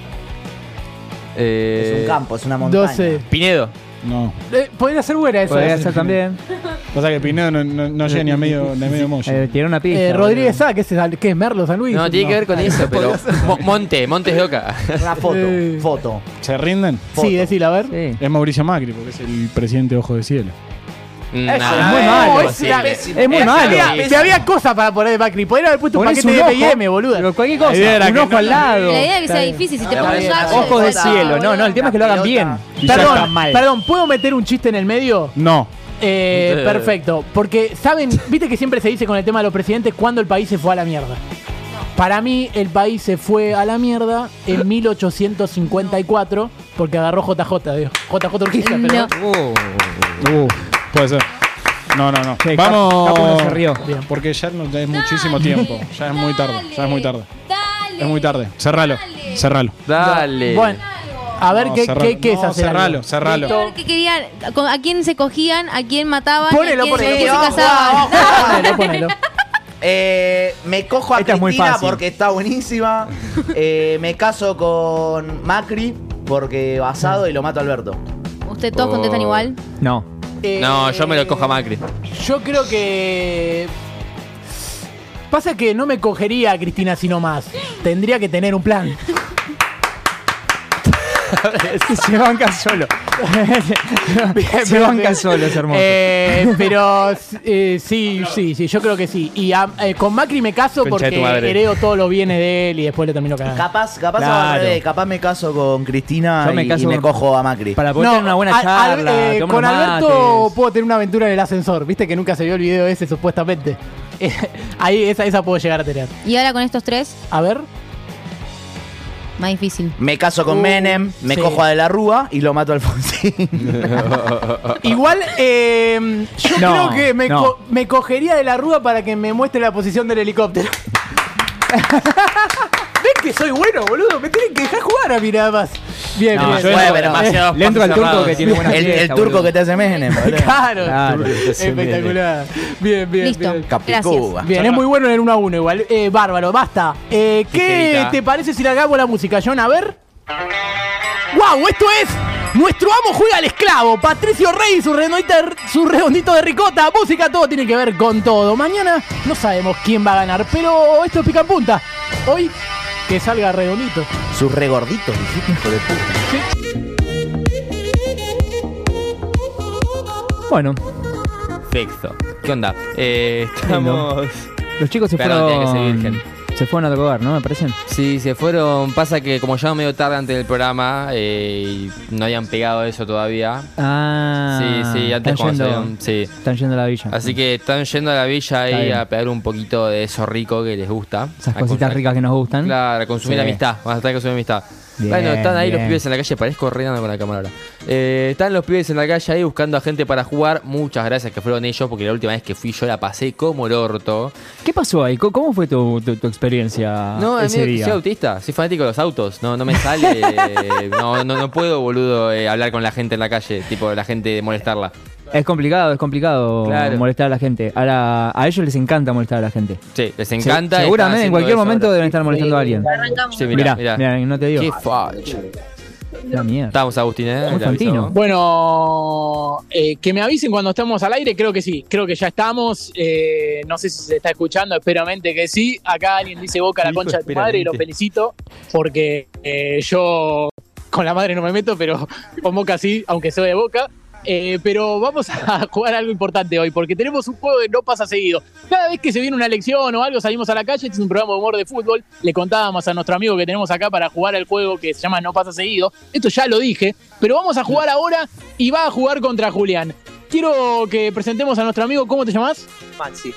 eh, Es un campo, es una montaña. 12. Pinedo. No. Eh, podría ser buena esa. Podría ser también. Pasa que Pinedo no, no, no llega ni a medio, ni a medio mollo. Eh, tiene una pista. Eh. Rodríguez Sá, ¿qué es, ¿qué es Merlo San Luis? No, tiene que ver con eso, pero. Mo- Monte, Montes de Oca. Una foto, Eh. foto. ¿Se rinden? Sí, decilo, a ver. Sí. Es Mauricio Macri, porque es el presidente Ojo de Cielo. Nah, es muy no, malo. Es, sí. la- pésimo. es muy Es malo. pésimo. Si había cosas para poner de Macri, podría haber puesto un Ponés paquete de un M&M, ojo, boludo. Pero cualquier idea cosa. era Un que ojo no- al lado. La idea es que sea difícil. Si te pones bien. algo, Ojos de cielo. No, no, el tema es que lo hagan bien. Y ya está Perdón, mal. perdón, ¿puedo meter un chiste en el medio? No. Eh, perfecto. Porque, ¿saben? Viste que siempre se dice con el tema de los presidentes cuando el país se fue a la mierda. Para mí, el país se fue a la mierda en 1854 porque agarró JJ, digo. JJ Urquiza, pero. No. Uh, puede ser. No, no, no. Sí, Vamos. Capu no se rió. Bien. Porque ya no es muchísimo tiempo. Ya es muy tarde. Ya es muy tarde. Dale. Es muy tarde. Cerralo. Cerralo. Dale. Bueno, a ver No, qué, cerralo. qué, qué es No, hacer algo. cerralo, cerralo. A ver qué querían, a quién se cogían, a quién mataban, Ponelo, a quién, ponelo. quién se Ojo, casaban. ojo. Ponelo, ponelo. Eh, me cojo a Esta es muy Cristina fácil. porque está buenísima. Eh, me caso con Macri porque basado y lo mato a Alberto. ¿Ustedes todos Oh. contestan igual? No. Eh, No, yo me lo cojo a Macri. Yo creo que. Pasa que no me cogería a Cristina sino más. Tendría que tener un plan. Se banca solo. se banca solo, es hermoso. Eh, pero eh, sí, sí, sí, yo creo que sí. Y a- eh, con Macri me caso Concha de tu porque madre. heredo todos los bienes de él y después le termino cagando. Capaz, capaz Claro. al revés, capaz me caso con Cristina Yo me y, caso y me con- cojo a Macri. Para poder tener una buena al- al- charla. eh, tomar con unos Alberto mates. puedo tener una aventura en el ascensor. Viste que nunca se vio el video ese supuestamente. Eh, Ahí esa, esa puedo llegar a tener. Y ahora con estos tres, A ver. Más difícil. Me caso con Uh, Menem, me sí. cojo a De la Rúa y lo mato a Alfonsín. Igual, eh, yo No, creo que me, no. co- me cogería de la ruda para que me muestre la posición del helicóptero. ¿Ven que soy bueno, boludo? Me tienen que dejar jugar a mí nada más. Bien, No, bien. yo Bueno, entro- pero- demasiados Le entro al turco que tiene buena el, el turco boludo. que te hace Menem. Claro. Claro. Espectacular. Bien, bien. Listo. Bien, Capicúa. Bien, es muy bueno en el 1 a 1 igual. Eh, bárbaro, basta. Eh, ¿Qué te parece si largamos la música, John? A ver. ¡Wow! Esto es Nuestro amo juega al esclavo. Patricio Rey, su, su redondito de ricota. Música, todo tiene que ver con todo. Mañana no sabemos quién va a ganar, pero esto es pica en punta. Hoy que salga redondito. Sus regorditos, dijiste, hijo de puta. Bueno, Perfecto. ¿Qué onda? Eh, estamos. los chicos se Perdón, tenía que ser fueron. virgen. Se fueron a tocar, ¿no? Me parece. Sí, se fueron. Pasa que como ya medio tarde antes del programa eh, y no habían pegado eso todavía. Ah. sí, sí, antes están cuando yendo, salieron- sí. Están yendo a la villa. Así que están yendo a la villa ahí a pegar un poquito de eso rico que les gusta. Esas A cositas ricas que nos gustan. Claro, a consumir Sí. amistad. Vamos a estar a consumir amistad. Bien, bueno, están ahí los pibes en la calle. Parezco corriendo con la cámara ahora. Eh, están los pibes en la calle ahí buscando a gente para jugar. Muchas gracias que fueron ellos, porque la última vez que fui yo la pasé como el orto. ¿Qué pasó ahí? ¿Cómo- ¿Cómo fue tu, tu- tu experiencia No, es ese que día? soy autista, soy fanático de los autos. No, no me sale. no, no, no puedo, boludo, eh, hablar con la gente en la calle, tipo la gente molestarla. Es complicado, es complicado Claro. molestar a la gente. Ahora, a ellos les encanta molestar a la gente. Sí, les Se- encanta. seguramente en cualquier momento ahora. deben estar molestando a alguien. Arrancamos. Sí, Mirá, mirá, mirá, no te digo. Qué. La mierda. Estamos, Agustín, ¿eh? Bueno, eh, que me avisen cuando estamos al aire, creo que sí, creo que ya estamos. eh, no sé si se está escuchando, esperamente que sí. Acá alguien dice Boca la Dijo concha de tu madre y lo felicito porque eh, yo con la madre no me meto, pero con Boca sí, aunque soy de Boca. Eh, pero vamos a jugar algo importante hoy, porque tenemos un juego que no pasa seguido. Cada vez que se viene una elección o algo, salimos a la calle, este es un programa de humor de fútbol. Le contábamos a nuestro amigo que tenemos acá para jugar al juego que se llama No pasa seguido. Esto ya lo dije, pero vamos a jugar ahora y va a jugar contra Julián. Quiero que presentemos a nuestro amigo, ¿cómo te llamas? Maxi.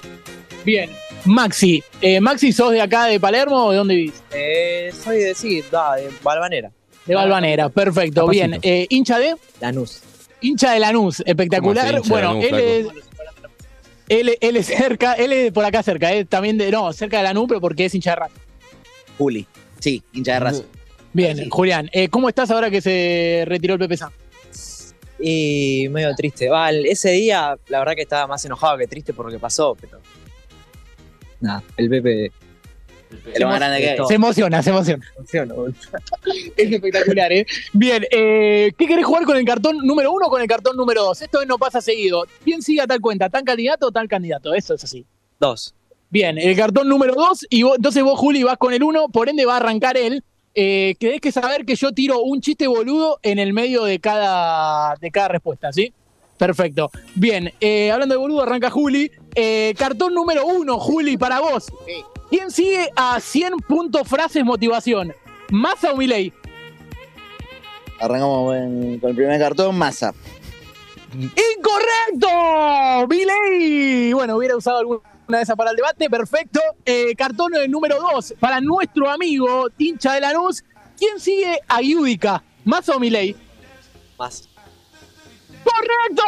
Bien, Maxi. Eh, Maxi, ¿sos de acá de Palermo o de dónde vivís? Eh, soy de sí, da, de Balvanera. De Balvanera, perfecto. Capacito. Bien, hincha de Lanús. Hincha de Lanús, espectacular. ¿Cómo hace hincha de Bueno, Lanús, él flaco? es, él, él es cerca, él es por acá cerca, eh, también de, no, cerca de Lanús, pero porque es hincha de Racing. Juli. Sí, hincha de raza. Bien, Julián, eh, ¿cómo estás ahora que se retiró el Pepe San? Y medio triste. Va, el- ese día, la verdad que estaba más enojado que triste por lo que pasó, pero. Nada, el Pepe. Se emo- Se emociona, se emociona. Es espectacular, ¿eh? Bien, eh, ¿qué querés jugar con el cartón número uno o con el cartón número dos? Esto no pasa seguido. ¿Quién sigue a tal cuenta? ¿Tan candidato o tal candidato? Eso es así. Dos. Bien, el cartón número dos, y vos- entonces vos, Juli, vas con el uno, por ende va a arrancar él. Eh, tenés que saber que yo tiro un chiste boludo en el medio de cada, de cada respuesta, ¿sí? Perfecto. Bien, eh, hablando de boludo, arranca Juli. Eh, cartón número uno, Juli, para vos. ¿Quién sigue a 100 puntos frases motivación? ¿Massa o Milei? Arrancamos en- con el primer cartón, masa. ¡Incorrecto! ¡Milei! Bueno, hubiera usado alguna de esas para el debate. Perfecto. Eh, cartón número 2 para nuestro amigo hincha de Lanús. ¿Quién sigue a Yudica? ¿Massa o Milei? Más. ¡Correcto!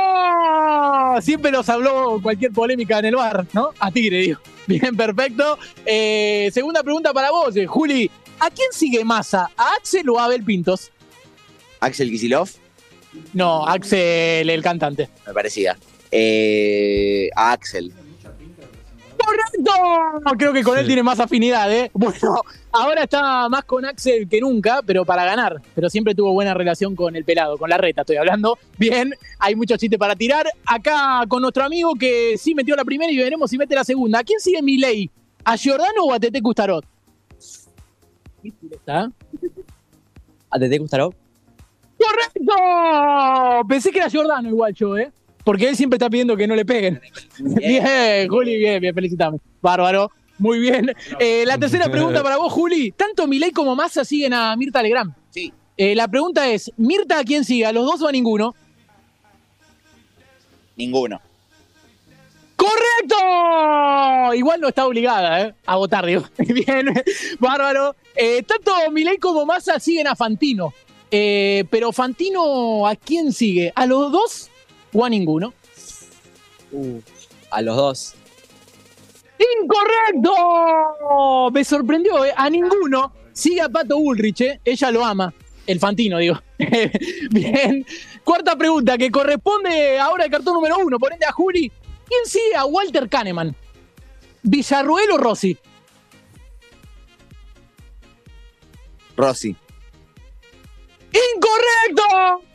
Siempre nos habló cualquier polémica en el bar, ¿no? A Tigre, digo. Bien, perfecto. Eh, segunda pregunta para vos, eh, Juli. ¿A quién sigue Massa? ¿A Axel o a Abel Pintos? Axel Kisilov, No, Axel, el cantante. me parecía. Eh, a Axel. ¡Correcto! Creo que con él tiene más afinidad, ¿eh? Bueno, ahora está más con Axel que nunca, pero para ganar. Pero siempre tuvo buena relación con el pelado, con la reta estoy hablando. Bien, hay muchos chistes para tirar. Acá con nuestro amigo que sí metió la primera y veremos si mete la segunda. ¿A quién sigue Milei? ¿A Giordano o a Tete Custarot? ¿Está? ¿A Tete Custaró? ¡Correcto! Pensé que era Giordano igual yo, ¿eh? Porque él siempre está pidiendo que no le peguen. Bien, Juli, bien, bien, felicitame. Bárbaro, muy bien. Eh, la tercera pregunta para vos, Juli. Tanto Milei como Massa siguen a Mirta Legrand. Sí. Eh, la pregunta es, ¿Mirta a quién sigue? ¿A los dos o a ninguno? Ninguno. ¡Correcto! Igual no está obligada, ¿eh? A votar, digo. Bien, bárbaro. Eh, tanto Milei como Massa siguen a Fantino. Eh, pero Fantino, ¿a quién sigue? ¿A los dos o a ninguno? Uh, a los dos. ¡Incorrecto! Me sorprendió, ¿eh? A ninguno. Sigue a Pato Bullrich, ¿eh? Ella lo ama. El Fantino, digo. Bien. Cuarta pregunta, que corresponde ahora al cartón número uno. Por ende a Juli. ¿Quién sigue a Walter Kahneman? ¿Villarruel o Rossi? Rossi. ¡Incorrecto!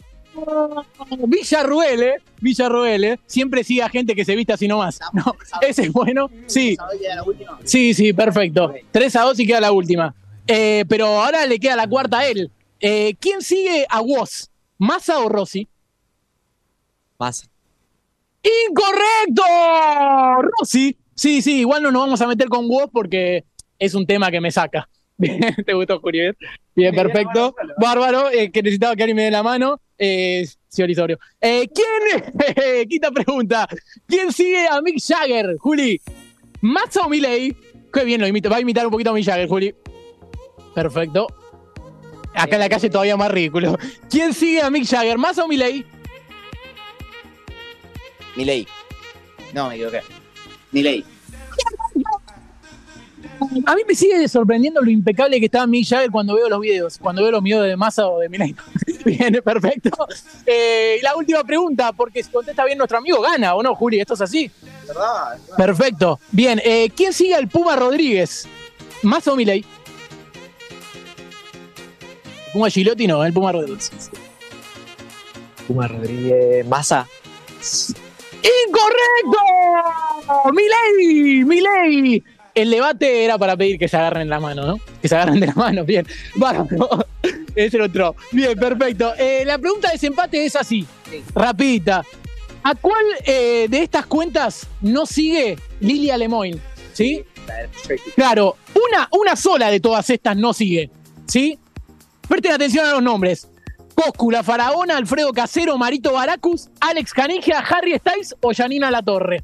Villarruel, ¿eh? Villarruel, ¿eh? Siempre sigue a gente que se viste así nomás. No, ese es bueno. Sí. Sí, sí, perfecto. 3 a 2 y queda la última. Eh, pero ahora le queda la cuarta a él. Eh, ¿Quién sigue a Woz? ¿Massa o Rossi? Más. ¡Incorrecto! Rossi. Sí, sí, igual no nos vamos a meter con Woz porque es un tema que me saca. Bien, ¿te gustó, Juli? Bien, Bien, perfecto. Bárbaro, eh, que necesitaba que alguien me dé la mano. Eh, señor Isorio. Eh, ¿Quién? Quinta pregunta. ¿Quién sigue a Mick Jagger, Juli? ¿Massa o Miley? Qué bien lo imita. Va a imitar un poquito a Mick Jagger, Juli. Perfecto. Acá en la calle todavía más ridículo. ¿Quién sigue a Mick Jagger? ¿Massa o Miley? Milei. No, me equivoqué. Milei. A mí me sigue sorprendiendo lo impecable que está Mick Jagger cuando veo los videos, cuando veo los videos de Massa o de Milei. Bien, perfecto. Eh, y la última pregunta, porque si contesta bien nuestro amigo, gana, ¿o no, Juli? ¿Esto es así? ¿Verdad? Perfecto. Bien, eh, ¿quién sigue al Puma Rodríguez? ¿Más o Milei? Puma Gilotti no, el Puma Rodríguez. Puma Rodríguez. Massa. ¡Incorrecto! ¡Milei! ¡Milei! El debate era para pedir que se agarren la mano, ¿no? Que se agarren de la mano, bien. Bárbaro. Es el otro. Bien, perfecto. Eh, la pregunta de desempate es así, rapidita. ¿A cuál eh, de estas cuentas no sigue Lilia Lemoyne? ¿Sí? Claro, una, una sola de todas estas no sigue. ¿Sí? Presten atención a los nombres. Coscu, La Faraona, Alfredo Casero, Marito Baracus, Alex Canigia, Harry Styles o Janina Latorre.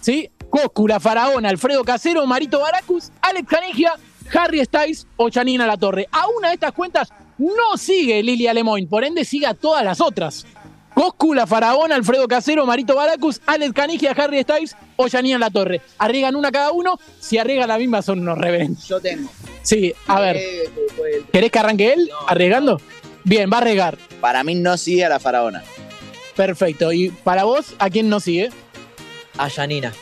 ¿Sí? Coscu, La Faraona, Alfredo Casero, Marito Baracus, Alex Canigia, Harry Styles o Janina Latorre. A una de estas cuentas no sigue Lilia Lemoyne, por ende sigue a todas las otras. Coscu, La Faraona, Alfredo Casero, Marito Baracus, Alex Canigia, Harry Styles o Janina Latorre. Arriesgan una cada uno, si arriesgan la misma son unos reverendos. Yo tengo. Sí, a ver. Eh, pues, ¿Querés que arranque él? ¿Arriesgando? Bien, va a arriesgar. Para mí no sigue a la faraona. Perfecto. ¿Y para vos, a quién no sigue? A Janina.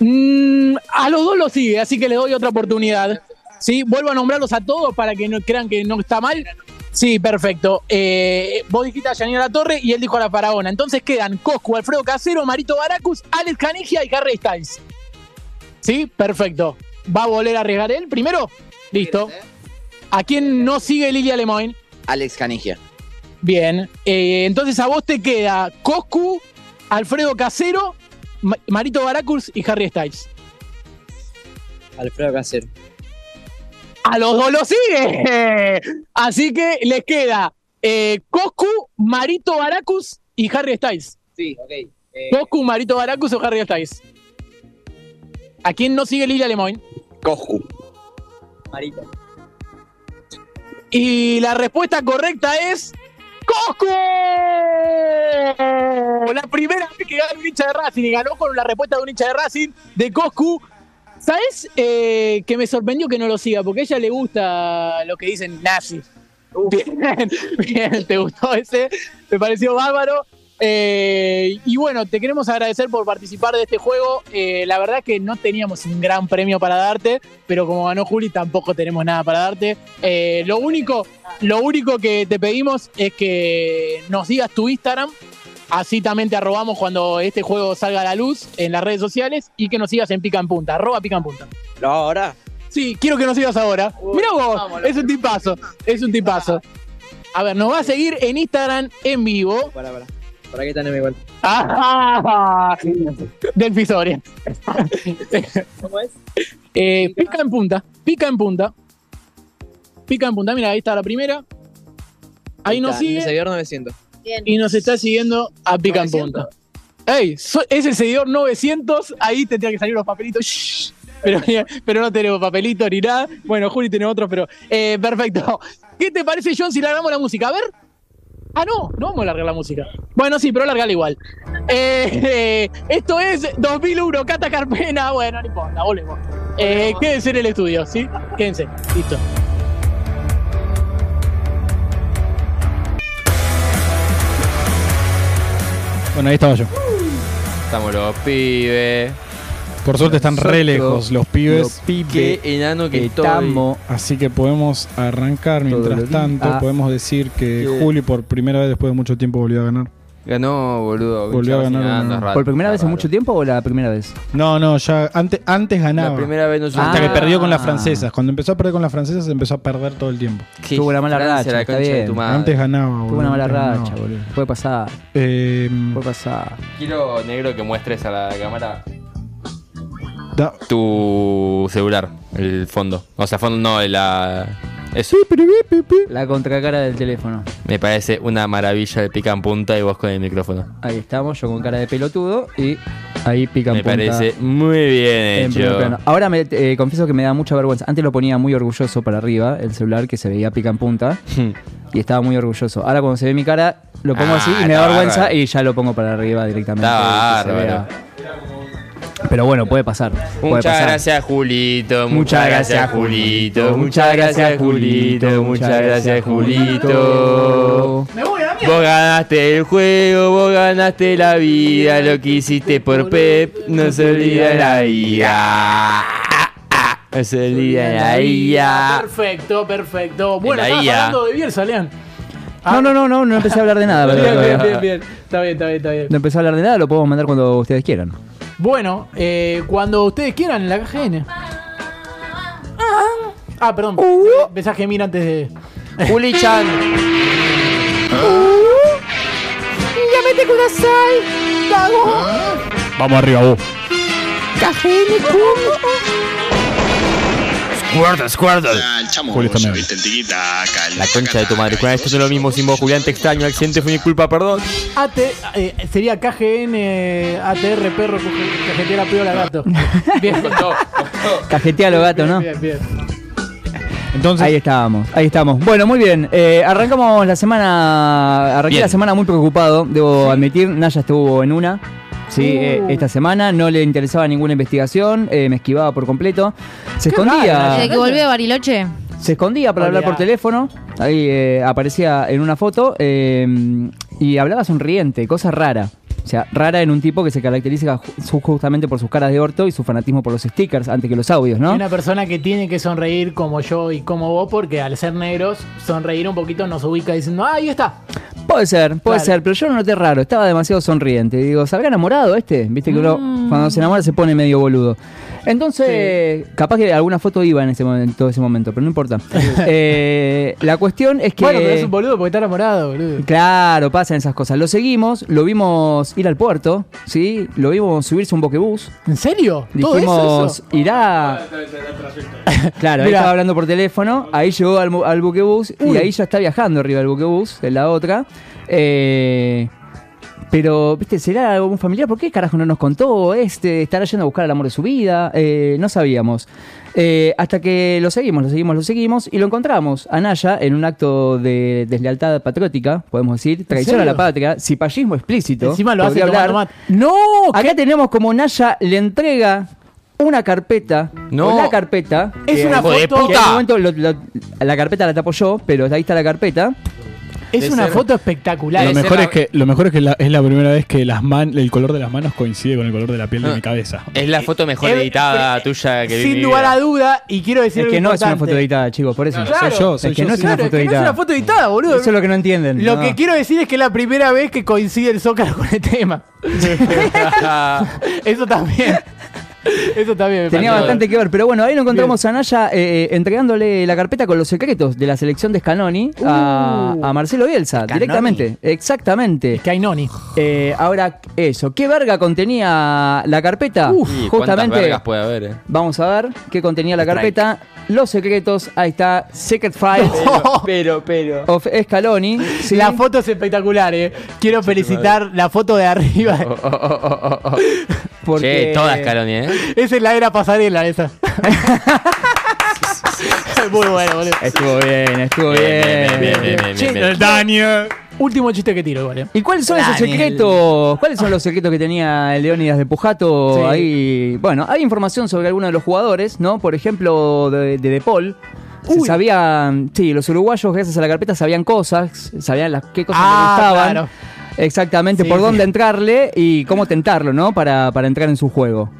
Mm, a los dos lo sigue, así que le doy otra oportunidad. ¿Sí? Vuelvo a nombrarlos a todos para que no crean que no está mal. Sí, perfecto. Eh, vos dijiste a Janina La Torre y él dijo a la Faraona. Entonces quedan Coscu, Alfredo Casero, Marito Baracus, Alex Canigia y Harry Styles. ¿Sí? Perfecto. ¿Va a volver a arriesgar él primero? Listo. ¿A quién no sigue Lilia Lemoyne? Alex Canigia. Bien. Eh, entonces a vos te queda Coscu, Alfredo Casero, Ma- Marito Baracus y Harry Styles. Alfredo Casero. A los dos lo sigue. Así que les queda eh, Coscu, Marito Baracus y Harry Styles. Sí, ok. Eh, Coscu, Marito Baracus o Harry Styles. ¿A quién no sigue Lilia Lemoyne? Coscu. Marito. Y la respuesta correcta es. ¡Coscu! La primera vez que gana un hincha de Racing y ganó con la respuesta de un hincha de Racing de Coscu. ¿Sabes eh, que me sorprendió que no lo siga? Porque a ella le gusta lo que dicen nazis. Bien, bien, ¿te gustó ese? Me pareció bárbaro. Eh, y bueno, te queremos agradecer por participar de este juego. Eh, la verdad que no teníamos un gran premio para darte, pero como ganó Juli, tampoco tenemos nada para darte. Eh, lo, único, lo único que te pedimos es que nos digas tu Instagram. Así también te arrobamos cuando este juego salga a la luz en las redes sociales y que nos sigas en Pica en Punta. Arroba Pica en Punta. ¿Lo hago ahora? Sí, quiero que nos sigas ahora. Mira vos, es un tipazo, es un tipazo. A ver, nos va a seguir en Instagram en vivo. Para, para. ¿Para qué tenés igual? Ah, del Fisoria. ¿Cómo es? Eh, pica en punta, pica en punta. Pica en punta, mira, ahí está la primera. Ahí nos sigue Seguidor 900. y nos está siguiendo a pica en punta. Ey, so- es el seguidor 900, ahí tendría que salir los papelitos. Shh. Pero, pero no tenemos papelitos ni nada. Bueno, Juli tiene otros, pero eh, perfecto. ¿Qué te parece, John, si largamos la música? A ver. Ah, no, no vamos a largar la música. Bueno, sí, pero largala igual. Eh, eh, esto es 2001, Cata Carpena. Bueno, no importa, volvemos. Eh, quédense en el estudio, ¿sí? Quédense, listo. Bueno, ahí estaba yo. Estamos los pibes. Por suerte están re lejos los pibes. los pibes, Qué enano que estamos. Así que podemos arrancar mientras tanto. día. Podemos decir que Que- Juli por primera vez después de mucho tiempo volvió a ganar. Ganó, boludo. Volvió a ganar ¿Por primera vez en mucho tiempo o la primera vez? No, no, ya antes, antes ganaba. La primera vez no se- Hasta que Ah. perdió con las francesas. Cuando empezó a perder con las francesas, empezó a perder todo el tiempo. Qué Tuvo una mala Francia, racha, la de bien. tu madre. Antes ganaba, boludo. Tuvo una mala antes ganaba. racha, boludo. Puede pasar. Eh, Puede pasar. Quiero, negro, que muestres a la cámara da- tu celular, el fondo. O sea, fondo no, la. Eso. La contracara del teléfono. Me parece una maravilla de pica en punta y vos con el micrófono. Ahí estamos, yo con cara de pelotudo y ahí pica en Me punta parece muy bien hecho. Ahora me eh, confieso que me da mucha vergüenza. Antes lo ponía muy orgulloso para arriba, el celular que se veía pica en punta. y estaba muy orgulloso. Ahora cuando se ve mi cara, lo pongo Ah, así y me da vergüenza bárbaro. y ya lo pongo para arriba directamente. Está Pero bueno, puede pasar. puede Muchas pasar. gracias, Julito. Muchas Muchas gracias, gracias, Julito. Muchas gracias, Julito. Muchas gracias, Julito. Vos ganaste el juego, vos ganaste la vida. Lo que hiciste por Pep no se olvida la vida. No se olvida la vida. Perfecto, perfecto. Bueno, estamos hablando de Bielsa, Lean. No, no, no, no, no empecé a hablar de nada. bien, bien, bien, bien. Está bien, está bien, está bien. No empecé a hablar de nada, lo podemos mandar cuando ustedes quieran. Bueno, eh, cuando ustedes quieran en la KGN. Ah, perdón. Empecé a gemir antes de. Juli Chan. Llámete Kudasai. Vamos arriba, vos. Squirtle, Squirtle. el chamo Juli goya, también. viste, el tiquitaca, el La concha de tu madre. Julián, esto es lo mismo sin vos, Julián. Te extraño. El accidente fue mi culpa, perdón. AT, eh, sería KGN, ATR, perro, cajetera, piola, gato. Bien. Cajetea a los gatos, ¿no? Bien, bien. Entonces, Ahí estábamos, ahí estamos. Bueno, muy bien. Eh, arrancamos la semana. Arranqué Bien. la semana muy preocupado, debo admitir. Naya estuvo en una. Sí, eh, esta semana no le interesaba ninguna investigación, eh, me esquivaba por completo. Se escondía. Desde que volvió a Bariloche. Se escondía para hablar por teléfono. Ahí eh, aparecía en una foto eh, y hablaba sonriente, cosa rara. O sea, rara en un tipo que se caracteriza ju- justamente por sus caras de orto y su fanatismo por los stickers antes que los audios, ¿no? Una persona que tiene que sonreír como yo y como vos, porque al ser negros, sonreír un poquito nos ubica diciendo, ah, ahí está. Puede ser, puede Claro. ser, pero yo lo noté raro, estaba demasiado sonriente. Digo, ¿se habrá enamorado este? Viste que uno Mm. cuando se enamora se pone medio boludo. Entonces, capaz que alguna foto iba en ese momento, ese momento pero no importa. Eh, la cuestión es que. Bueno, pero es un boludo porque está enamorado, boludo. Claro, pasan esas cosas. Lo seguimos, lo vimos ir al puerto, ¿sí? Lo vimos subirse a un boquebús. ¿En serio? ¿Todo Dijimos, eso? irá. Claro, ahí Mirá. estaba hablando por teléfono, ahí llegó al, al buquebús y ahí ya está viajando arriba del buquebús, en la otra. Eh, pero, viste, ¿será algún familiar? ¿Por qué carajo no nos contó? Este, ¿Estará yendo a buscar el amor de su vida? Eh, no sabíamos. Eh, hasta que lo seguimos, lo seguimos, lo seguimos y lo encontramos a Naya en un acto de deslealtad patriótica, podemos decir, traición a la patria, cipallismo explícito. Encima lo hace hablar. ¡No! Acá tenemos como Naya le entrega una carpeta. No. la carpeta. Es que- una de foto. que en un momento lo- lo- la carpeta la tapo yo, pero ahí está la carpeta. Es una ser- foto espectacular. lo mejor es que, lo mejor es que la- es la primera vez que las man, el color de las manos coincide con el color de la piel de Ah. mi cabeza. Es la foto mejor Eh, editada eh, tuya que Sin lugar a duda, y quiero decir Es que no es una foto editada, chicos, por eso. Claro. Soy yo, soy es que yo. no es una foto es que no es editada. una foto editada, boludo. Eso es lo que no entienden. Lo no. que quiero decir es que es la primera vez que coincide el Zócalo con el tema. Eso también. Eso también me Tenía bastante que ver, pero bueno, ahí lo encontramos a Naya eh, entregándole la carpeta con los secretos de la selección de Scanoni a, Uh. a Marcelo Bielsa, Scanoni. directamente. Exactamente. Que hay noni. Eh, ahora, eso. ¿Qué verga contenía la carpeta? Y cuántas Justamente. vergas puede haber, eh. Vamos a ver qué contenía la carpeta. Los secretos, ahí está, Secret Files Pero, pero. of Scaloni. ¿sí? La foto es espectacular, eh. Quiero felicitar la foto de arriba. Porque- Che, toda Scaloni, eh. Esa es la era pasarela, esa. Muy bueno, boludo. Estuvo bien, estuvo Bien, bien. bien, bien, bien, bien, Che, bien, bien. Daniel. Último chiste que tiro, igual, eh. ¿Y cuáles son esos secretos? ¿Cuáles son los secretos que tenía el Leónidas de Pujato? Sí. Ahí, bueno, hay información sobre algunos de los jugadores, ¿no? Por ejemplo, de, de De Paul. Se sabían, sí, los uruguayos gracias a la carpeta sabían cosas, sabían las qué cosas Ah, le gustaban. claro. Exactamente, Sí, por sí. dónde entrarle y cómo tentarlo, ¿no? Para, para entrar en su juego.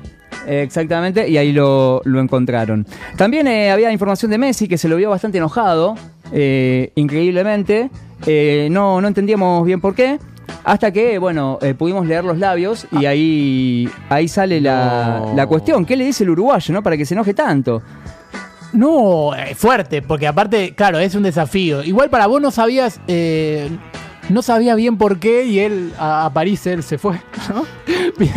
Exactamente, y ahí lo, lo encontraron. También eh, había información de Messi que se lo vio bastante enojado, eh, increíblemente. Eh, no, no entendíamos bien por qué. Hasta que, bueno, pudimos leer los labios y ahí, ahí sale la, No. la cuestión. ¿Qué le dice el uruguayo, no? Para que se enoje tanto. No, fuerte, porque aparte, claro, es un desafío. Igual para vos no sabías, eh, no sabía bien por qué y él a, a París él se fue, ¿no? Bien,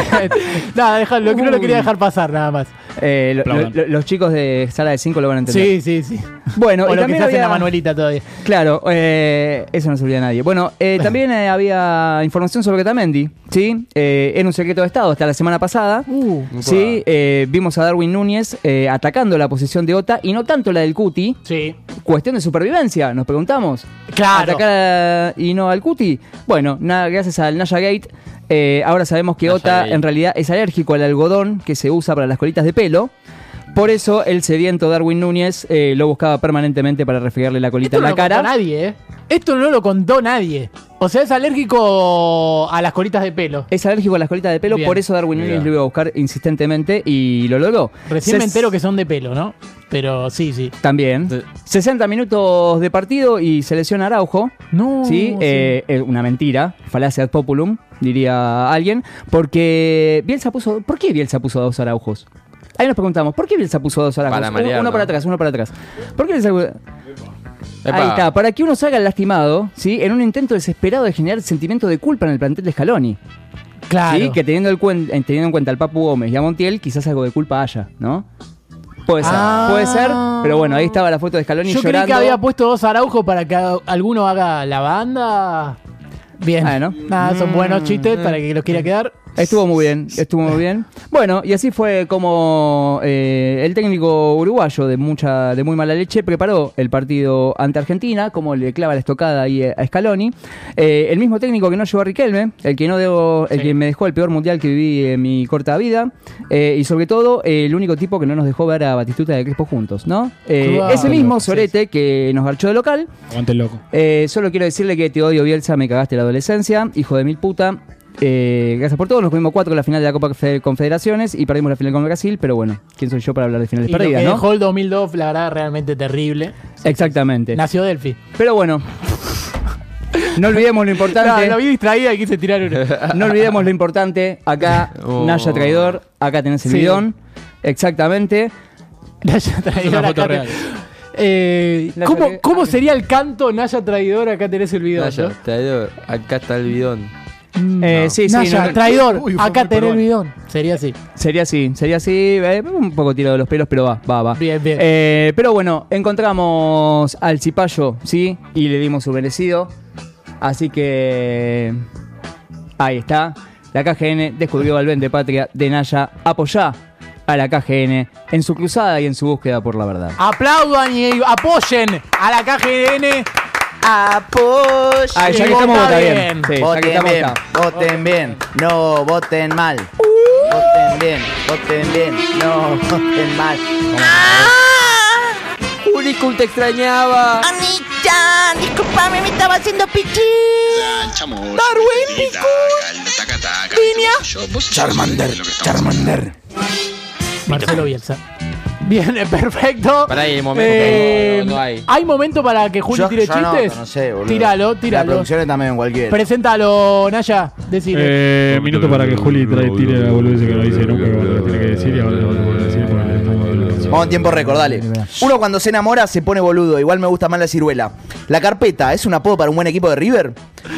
bien. Nada, déjalo, no lo quería dejar pasar nada más. Eh, lo- Aplaudan. lo- los chicos de Sala de 5 lo van a entender. Sí, sí, sí. Bueno, o y lo que también se hace en la había- Manuelita todavía. Claro, eh, eso no se olvida nadie. Bueno, eh, también eh, había información sobre Otamendi, ¿sí? Eh, era un secreto de Estado hasta la semana pasada. Uh, Sí, eh, vimos a Darwin Núñez eh, atacando la posición de Ota y no tanto la del Cuti. sí. Cuestión de supervivencia, nos preguntamos. Claro. Atacar a- y no al Cuti. Bueno, nada, gracias al Naya Gate Eh, ahora sabemos que Naya Ota en realidad es alérgico al algodón que se usa para las colitas de pelo. Por eso el sediento Darwin Núñez eh, lo buscaba permanentemente para refregarle la colita Esto no en la lo contó cara. nadie, ¿eh? Esto no lo contó nadie. O sea, es alérgico a las colitas de pelo. Es alérgico a las colitas de pelo, Bien. por eso Darwin. Núñez lo iba a buscar insistentemente y lo logró. Recién me entero que son de pelo, ¿no? Pero sí, sí. También. 60 minutos de partido y se lesiona Araujo. No. ¿sí? sí. Eh, eh, una mentira, falacia ad populum, diría alguien. Porque Bielsa puso. ¿Por qué Bielsa puso dos Araujos? Ahí nos preguntamos, ¿por qué Bielsa puso dos Araujos? Para Uno- para atrás, uno para atrás. ¿Por qué Bielsa Epa. Ahí está, para que uno salga lastimado, ¿sí? En un intento desesperado de generar sentimiento de culpa en el plantel de Scaloni. Claro. Sí, que teniendo, el cuen- eh, teniendo en cuenta al Papu Gómez y a Montiel, quizás algo de culpa haya, ¿no? Puede ser, Ah. puede ser, pero bueno, ahí estaba la foto de Scaloni Yo creí llorando. que había puesto dos Araujo para que alguno haga la banda. Bien. Bueno. Nada, son Mm, buenos chistes para que los quiera quedar. Estuvo muy bien, estuvo muy bien. Bueno, y así fue como eh, el técnico uruguayo de mucha, de muy mala leche preparó el partido ante Argentina, como le clava la estocada ahí a Scaloni. Eh, el mismo técnico que no llevó a Riquelme, el que no debo, el que me dejó el peor mundial que viví en mi corta vida, eh, y sobre todo el único tipo que no nos dejó ver a Batistuta de Crespo juntos, ¿no? Eh, Claro, ese mismo sí, Sorete que nos garchó de local. Aguante el loco. Eh, solo quiero decirle que te odio, Bielsa, me cagaste la adolescencia, hijo de mil puta. Eh, gracias por todo, nos comimos cuatro en la final de la Copa Fe- Confederaciones y perdimos la final con Brasil, pero bueno, ¿quién soy yo para hablar de finales Y lo que perdidas, no? dejó el 2002, la verdad, realmente terrible. Exactamente. Nació Delphi. Pero bueno, no olvidemos lo importante. No, la vi distraída y quise tirar una. No olvidemos lo importante. Acá, Oh. Naya Traidor, acá tenés el Sí. bidón. Exactamente. Naya Traidor. Una foto acá te- real. Eh, Naya ¿cómo, Traidor. ¿Cómo sería el canto Naya Traidor? Acá tenés el video. Naya, traidor, acá está el bidón. Eh, sí, sí, Naya, no- traidor, Uy, acá tenés el bidón. Sería así. Sería así, sería así, eh, un poco tirado de los pelos, pero va, va, va. Bien, bien. Eh, pero bueno, encontramos al Cipayo, ¿sí? Y le dimos su merecido. Así que. Ahí está. La KGN descubrió al Vende Patria de Naya. Apoyá a la KGN en su cruzada y en su búsqueda por la verdad. Aplaudan y apoyen a la KGN. Apoyen. Ah, ya que estamos, vota bien. bien. Sí, ya que voten estamos, bien, está. voten bien, no voten mal. Voten bien, voten bien, no voten mal. Juricul te extrañaba. Amita, disculpame, me estaba haciendo pichí. Darwin, Picu, Charmander, Charmander. Marcelo Bielsa. Bien, perfecto. Pará ahí, el momento. Eh, No, no hay. ¿Hay momento para que Juli Yo- tire yo chistes? anoto, no sé, boludo. Tíralo, La tíralo. producción está medio en cualquiera. Preséntalo, Naya. Decile. Eh, minuto para que Juli trae, tire la boludez que no dice nunca lo tiene que decir y ahora lo a decir Vamos en tiempo récord, dale. Uno cuando se enamora se pone boludo. Igual me gusta más la ciruela. La carpeta, ¿es un apodo para un buen equipo de River?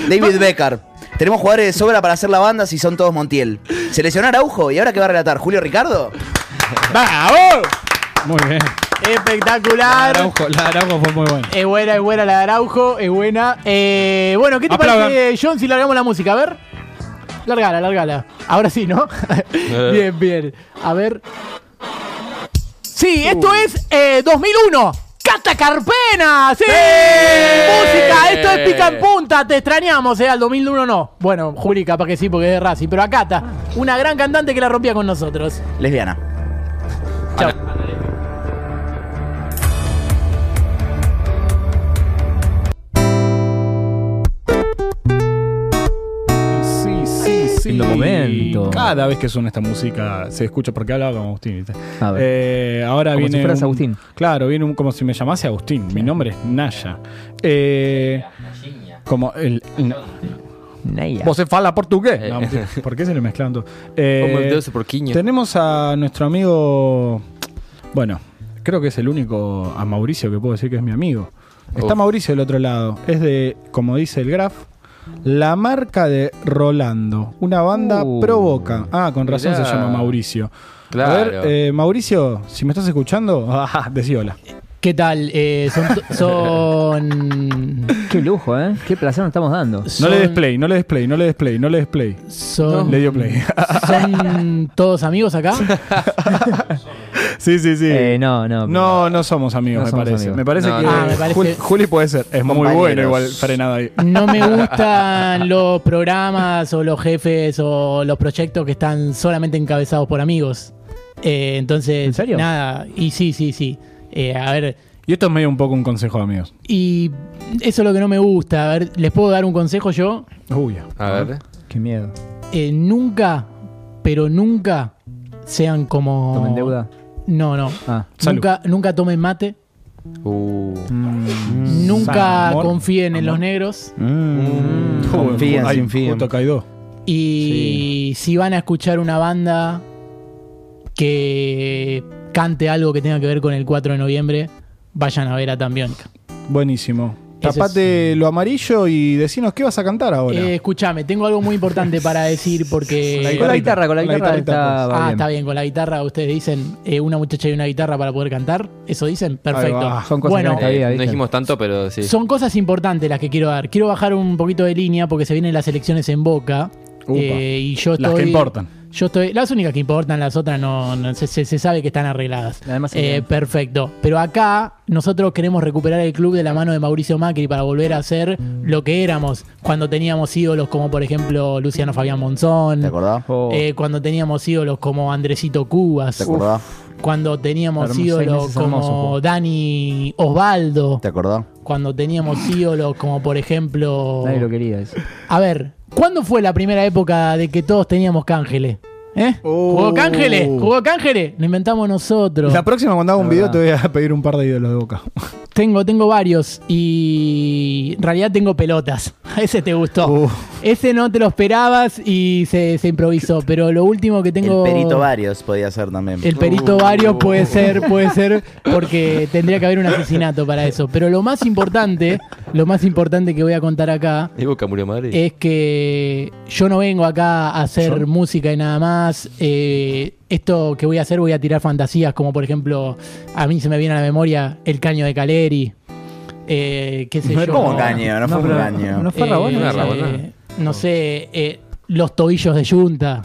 David Becker. Tenemos jugadores de sobra para hacer la banda si son todos Montiel. ¿Se lesionó Araujo? ¿Y ahora qué va a relatar? ¿Julio Ricardo? ¡Vamos! Muy bien. Espectacular. Araujo, la Araujo fue muy buena. Es buena, es buena la de Araujo, es buena. Eh, bueno, ¿qué te Aplaudan. parece, John, si largamos la música? A ver. Largala, largala. Ahora sí, ¿no? bien, bien. A ver. Sí, esto es eh, 2001. ¡Cata Carpena! ¡Sí! ¡Música! Esto es pica en punta. Te extrañamos, ¿eh? Al 2001 no. Bueno, Juli, capaz que sí, porque es de Racing. Pero a Cata, una gran cantante que la rompía con nosotros. Lesbiana. Chao. Momento. Cada vez que suena esta música se escucha porque hablaba con Agustín. ¿viste? A ver. Eh, ahora Como viene. si fueras un- Agustín. Claro, viene un- como si me llamase Agustín. Mi nombre es Naya. Eh, como el. Naya. ¿Vos se fala portugués? Eh. No. ¿Por qué se le mezclan todo? Eh, Como el dedo ese porquiño. tenemos a nuestro amigo. Bueno, creo que es el único a Mauricio que puedo decir que es mi amigo. Está Uf. Mauricio del otro lado. Es de, como dice el Graf, la marca de Rolando. Una banda Uh, provoca. Ah, con razón mirá. se llama Mauricio. Claro. A ver, eh, Mauricio, si me estás escuchando, ah, decí hola. ¿Qué tal? Eh, son, son, Qué lujo, ¿eh? Qué placer nos estamos dando. No le des play, no le des play, no le des play, no le des play. son- Le dio play. ¿Son todos amigos acá? Sí, sí, sí. Eh, no, no. No, no somos amigos, No me somos parece. amigos. Me parece No, que no. Ah, me parece- Juli, Juli puede ser. Es muy bueno igual frenado ahí. No me gustan los programas o los jefes o los proyectos que están solamente encabezados por amigos. Eh, entonces, ¿En serio? nada. Y sí, sí, sí. Eh, a ver, Y esto es medio un poco un consejo de amigos. y eso es lo que no me gusta. A ver, ¿les puedo dar un consejo yo? Uy, A ver. Qué miedo. Eh, nunca, pero nunca sean como. ¿Tomen deuda? No, no. Ah. Nunca, nunca tomen mate. Uh. Nunca San amor, confíen en los negros. Mm, ay, Kaido. Y si van a escuchar una banda que cante algo que tenga que ver con el 4 de noviembre, vayan a ver a Tambiónica. Buenísimo. Tapate lo amarillo y decinos qué vas a cantar ahora. Eh, escúchame, tengo algo muy importante para decir porque... Con la guitarra, con la Con la guitarra está Ah, bien. está bien, con la guitarra ustedes dicen eh, una muchacha y una guitarra para poder cantar. ¿Eso dicen? Perfecto. Son cosas bueno, que no Eh, dijimos tanto, pero sí. son cosas importantes las que quiero dar. Quiero bajar un poquito de línea porque se vienen las elecciones en Boca. Upa. eh, y yo estoy, Las que importan. Yo estoy. Las únicas que importan, las otras no, no- se, se- se sabe que están arregladas. Además, Eh, perfecto. Pero acá nosotros queremos recuperar el club de la mano de Mauricio Macri para volver a ser lo que éramos cuando teníamos ídolos como por ejemplo Luciano Fabián Monzón. ¿Te acordás? Oh. eh, cuando teníamos ídolos como Andresito Cubas. ¿Te acordás? Cuando teníamos Hermoso, ídolos como. Dani Osvaldo. ¿Te acordás? Cuando teníamos ídolos como por ejemplo. Nadie lo quería eso. A ver, ¿cuándo fue la primera época de que todos teníamos cángeles? ¿Eh? ¿Jugó cángeles? ¿Jugó cángeles? Lo inventamos nosotros. La próxima cuando haga un video te voy a pedir un par de ídolos de boca. Tengo, tengo varios y en realidad tengo pelotas. Ese te gustó. Uh. Ese no te lo esperabas y se, se improvisó. Pero lo último que tengo. El perito varios podía ser también. El perito varios puede ser, puede ser, porque tendría que haber un asesinato para eso. Pero lo más importante, lo más importante que voy a contar acá es que yo no vengo acá a hacer música y nada más. Eh, esto que voy a hacer, voy a tirar fantasías, como por ejemplo, a mí se me viene a la memoria el caño de Caleri. Eh, ¿Qué sé yo? ¿Cómo caño? No, fue un pero- caño. no fue Eh, Rabona. No era Rabona. eh, no sé, eh, los tobillos de yunta.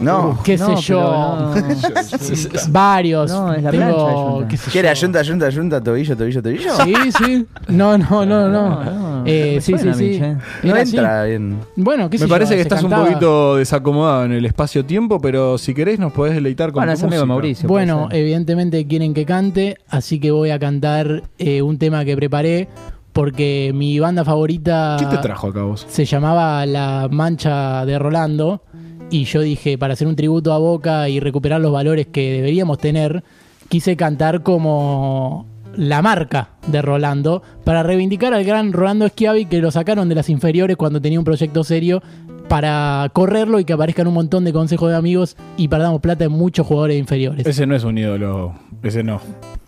No. qué sé No, yo. pero Varios. No, es la Tengo, plancha de yunta. qué sé ¿Qué era? yo. Yunta, yunta, yunta, tobillo, tobillo, tobillo. Sí, sí. No, no, no, no. No, no, Eh, me sí, sí, sí. No entra bien. Bueno, qué sé Me yo, parece que se estás cantaba. un poquito desacomodado en el espacio-tiempo, pero si querés nos podés deleitar con Bueno, tu es amigo. Mauricio. Bueno, evidentemente quieren que cante, así que voy a cantar eh, un tema que preparé porque mi banda favorita ¿Quién te trajo acá vos? se llamaba La Mancha de Rolando y yo dije, para hacer un tributo a Boca y recuperar los valores que deberíamos tener, quise cantar como la marca de Rolando para reivindicar al gran Rolando Schiavi que lo sacaron de las inferiores cuando tenía un proyecto serio para correrlo y que aparezcan un montón de consejos de amigos y perdamos plata en muchos jugadores inferiores. Ese no es un ídolo. Ese no.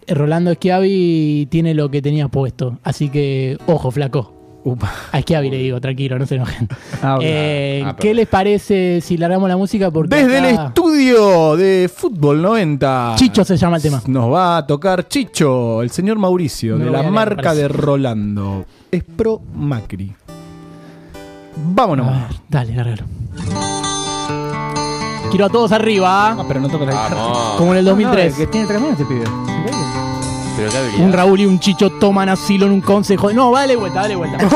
Rolando Schiavi tiene lo que tenía puesto, así que ojo, flaco. Upa. A Schiavi le digo, tranquilo, no se enojen. Ah. Eh, Ah, ¿Qué les parece si largamos la música? Porque Desde el estudio de Fútbol 90. Chicho se llama el tema. Nos va a tocar Chicho, el señor Mauricio, No de la leer, marca de Rolando. Es pro Macri. Vámonos. A ver, dale, largalo. Quiero a todos arriba, Ah, pero no toca la guitarra. Como en el No, 2003. que tiene tres. Increíble. Pero qué habilidad. Un Raúl y un Chicho toman asilo en un consejo. No, dale vuelta, dale vuelta.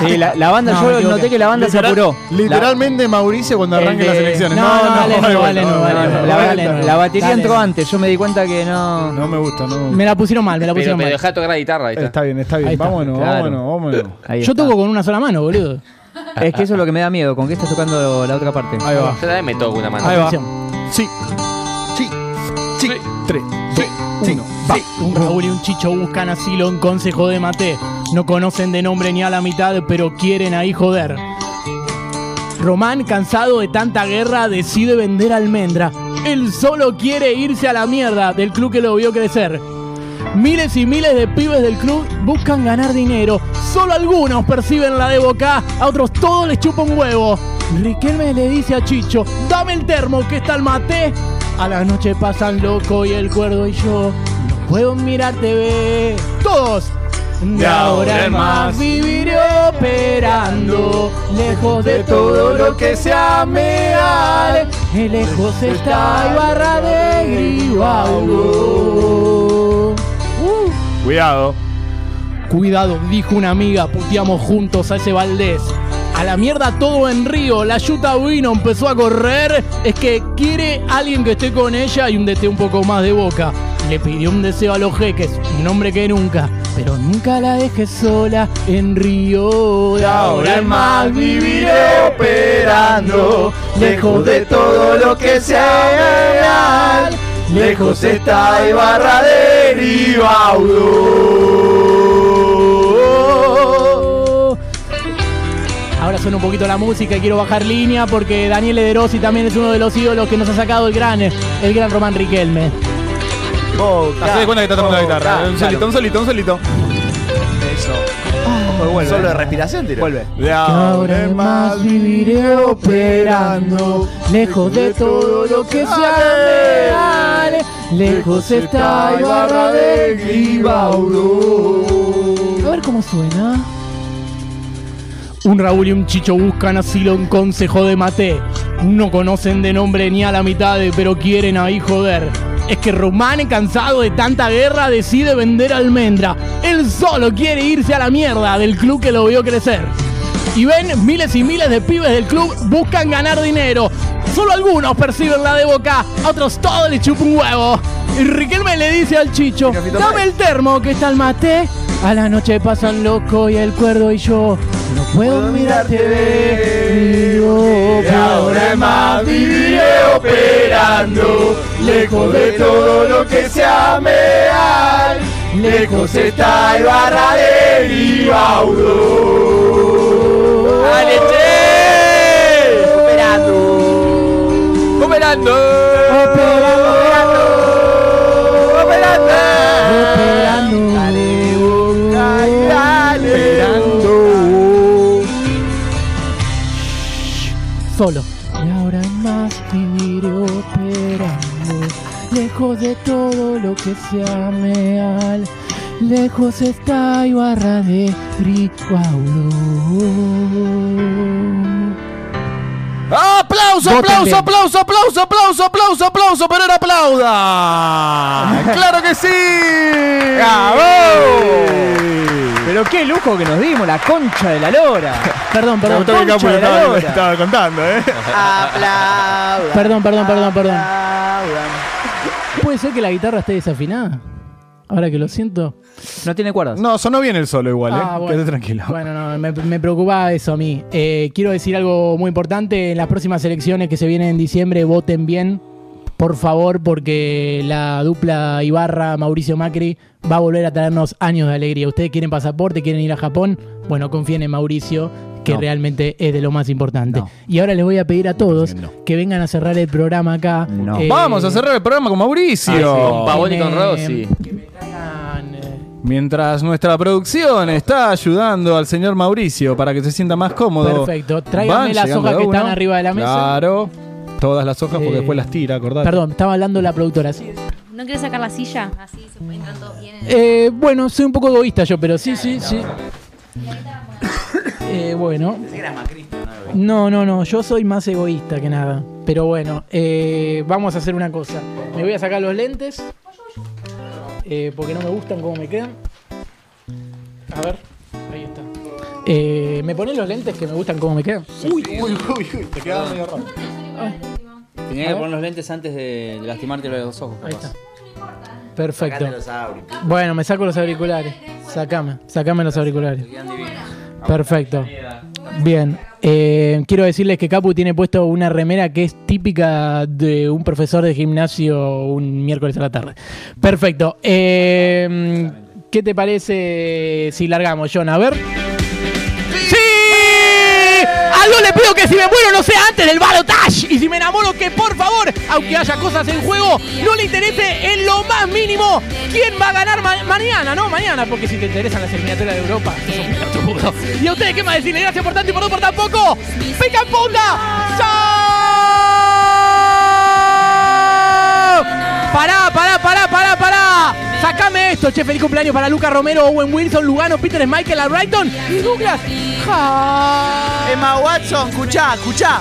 Sí, la, la banda, No, me yo equivoqué. noté que la banda Literal- se apuró. Literalmente Mauricio cuando El arranque de- las elecciones. No, no, dale, no, vale, no, vale, no, La, vale. dale, no. la batería Dale. entró antes, yo me di cuenta que no. No me gusta, no. Me la pusieron mal, me la Pero, pusieron pero mal. dejá de tocar la guitarra. Ahí está. Está bien, está Ahí bien. está, vámonos, claro. vámonos, vámonos. Ahí Yo está. toco con una sola mano, boludo. Es que eso es lo que me da miedo, con que estás tocando la otra parte. Ahí va. Yo también me toco una mano. Ahí va. Sí. Sí. Sí. Tres, dos, uno. Va. Un Raúl y un Chicho buscan asilo en consejo de Mate. No conocen de nombre ni a la mitad, pero quieren ahí joder. Román, cansado de tanta guerra, decide vender almendra. Él solo quiere irse a la mierda del club que lo vio crecer. Miles y miles de pibes del club buscan ganar dinero. Solo algunos perciben la de Boca, a otros todos les chupa un huevo. Riquelme le dice a Chicho, dame el termo que está el mate. A la noche pasan loco y el cuerdo y yo no puedo mirar TV. Todos. De ahora en más viviré operando, lejos de todo lo que sea meal. Lejos está Ibarra de Gribaudo. Cuidado. Cuidado, dijo una amiga, puteamos juntos a ese Valdés. A la mierda todo en Río, la Yuta vino, empezó a correr. Es que quiere alguien que esté con ella y un DT un poco más de boca. Le pidió un deseo a los jeques, un hombre que nunca, pero nunca la dejes sola en Río. De ahora en más viviré operando, lejos de todo lo que sea real. Lejos está Ibarra de Ribaudo. Suena un poquito la música y quiero bajar línea porque Daniel Ederossi también es uno de los ídolos que nos ha sacado el gran, el gran Román Riquelme. Hacé de cuenta que está tomando la guitarra. Un solito, un solito, un solito. Eso. vuelve. Solo de respiración, tira. Vuelve. De ahora en más viviré operando, lejos de todo lo que sea real. Lejos está Ibarra de Gribaudo. A ver cómo suena. Un Raúl y un Chicho buscan asilo en consejo de Mate. No conocen de nombre ni a la mitad, pero quieren ahí joder. Es que Román, cansado de tanta guerra, decide vender almendra. Él solo quiere irse a la mierda del club que lo vio crecer. Y ven, miles y miles de pibes del club buscan ganar dinero. Solo algunos perciben la de boca, a otros todo le chupa un huevo. Y Riquelme le dice al Chicho, dame el termo que está el mate. A la noche pasan loco y el cuerdo y yo no puedo mirarte de De ahora más viviré operando, lejos de todo lo que sea real. Lejos está Ibarra de Ribaudo. Operando. Operando. Dale, Solo. Y ahora más viviré operando, lejos de todo lo que sea real. Lejos está Ibarra de Gribaudo. ¡Aplauso, aplauso, aplauso, aplauso, aplauso, aplauso, aplauso! ¡Pero era aplauda! ¡Claro que sí! Pero qué lujo que nos dimos, la concha de la lora. Perdón, perdón. Campo concha que de la estaba, lora. estaba contando, ¿eh? Aplaudan. Perdón, perdón, perdón, perdón. aplaudan. ¿Puede ser que la guitarra esté desafinada? Ahora que lo siento. No tiene cuerdas. No, sonó bien el solo igual, ¿eh? Ah, bueno. Quédate tranquilo. Bueno, no, me, me preocupaba eso a mí. Eh, quiero decir algo muy importante. En las próximas elecciones que se vienen en diciembre, voten bien, por favor, porque la dupla Ibarra-Mauricio Macri va a volver a traernos años de alegría. ¿Ustedes quieren pasaporte? ¿Quieren ir a Japón? Bueno, confíen en Mauricio, que No. realmente es de lo más importante. Y ahora les voy a pedir a todos que vengan a cerrar el programa acá. Eh, Vamos a cerrar el programa con Mauricio. Ah, sí, con Pavón y con eh, Rossi. Mientras nuestra producción está ayudando al señor Mauricio para que se sienta más cómodo. Perfecto. Tráigame las hojas que uno. están arriba de la mesa. Claro. Todas las hojas porque Eh, después las tira, acordate. Perdón, estaba hablando la productora. Sí. ¿No quieres sacar la silla? Así se entran todos bien. en- Eh, bueno, soy un poco egoísta yo, pero sí, sí, sí. Eh, bueno. No, no, no, yo soy más egoísta que nada. Pero bueno, eh, vamos a hacer una cosa. Me voy a sacar los lentes. Eh, porque no me gustan cómo me quedan. A ver, ahí está. Eh, ¿Me pones los lentes que me gustan cómo me quedan? Uy, uy, uy, uy. Te quedaba medio raro. Tenía que poner los lentes antes de, lastimarte los ojos. Ahí capaz. está. Perfecto. Sacate los auriculares. Bueno, me saco los auriculares. Sacame, sacame los auriculares. Perfecto. Bien. Eh, quiero decirles que Capu tiene puesto una remera que es típica de un profesor de gimnasio un miércoles a la tarde. Perfecto. Eh, ¿Qué te parece si largamos, John? A ver. Si me muero no sea antes del balotage. Y si me enamoro, que por favor, aunque haya cosas en juego, no le interese en lo más mínimo quién va a ganar ma- mañana, ¿no? Mañana, porque si te interesan las eliminatorias de Europa, un. ¿Y a ustedes qué más decirle? Gracias por tanto y por no por tan poco. ¡Pica Pará, pará, pará, pará, pará. Sacame esto, che, feliz cumpleaños para Luca Romero, Owen Wilson, Lugano, Peter Michael, Albrighton y Douglas. Ja. Emma Watson, escuchá, escuchá.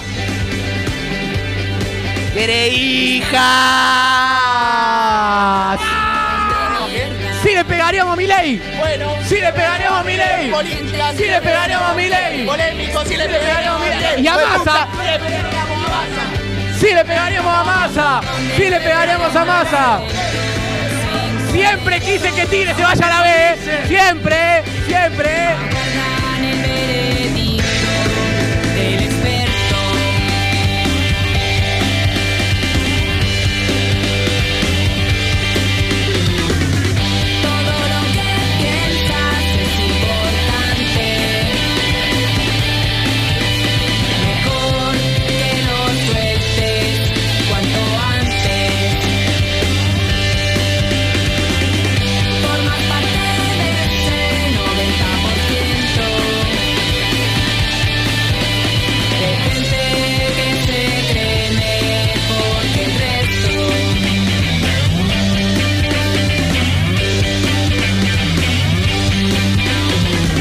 ¡Queré hija! Sí le pegaríamos a Milei. Bueno, Sí le pegaríamos a Milei. política, Sí le pegaríamos a Milei. Polémico, sí le pegaríamos a Milei. Y a sí le pegaríamos a Massa. Sí le pegaríamos a Massa. Siempre quise que Tigre se vaya a la B. Siempre, siempre.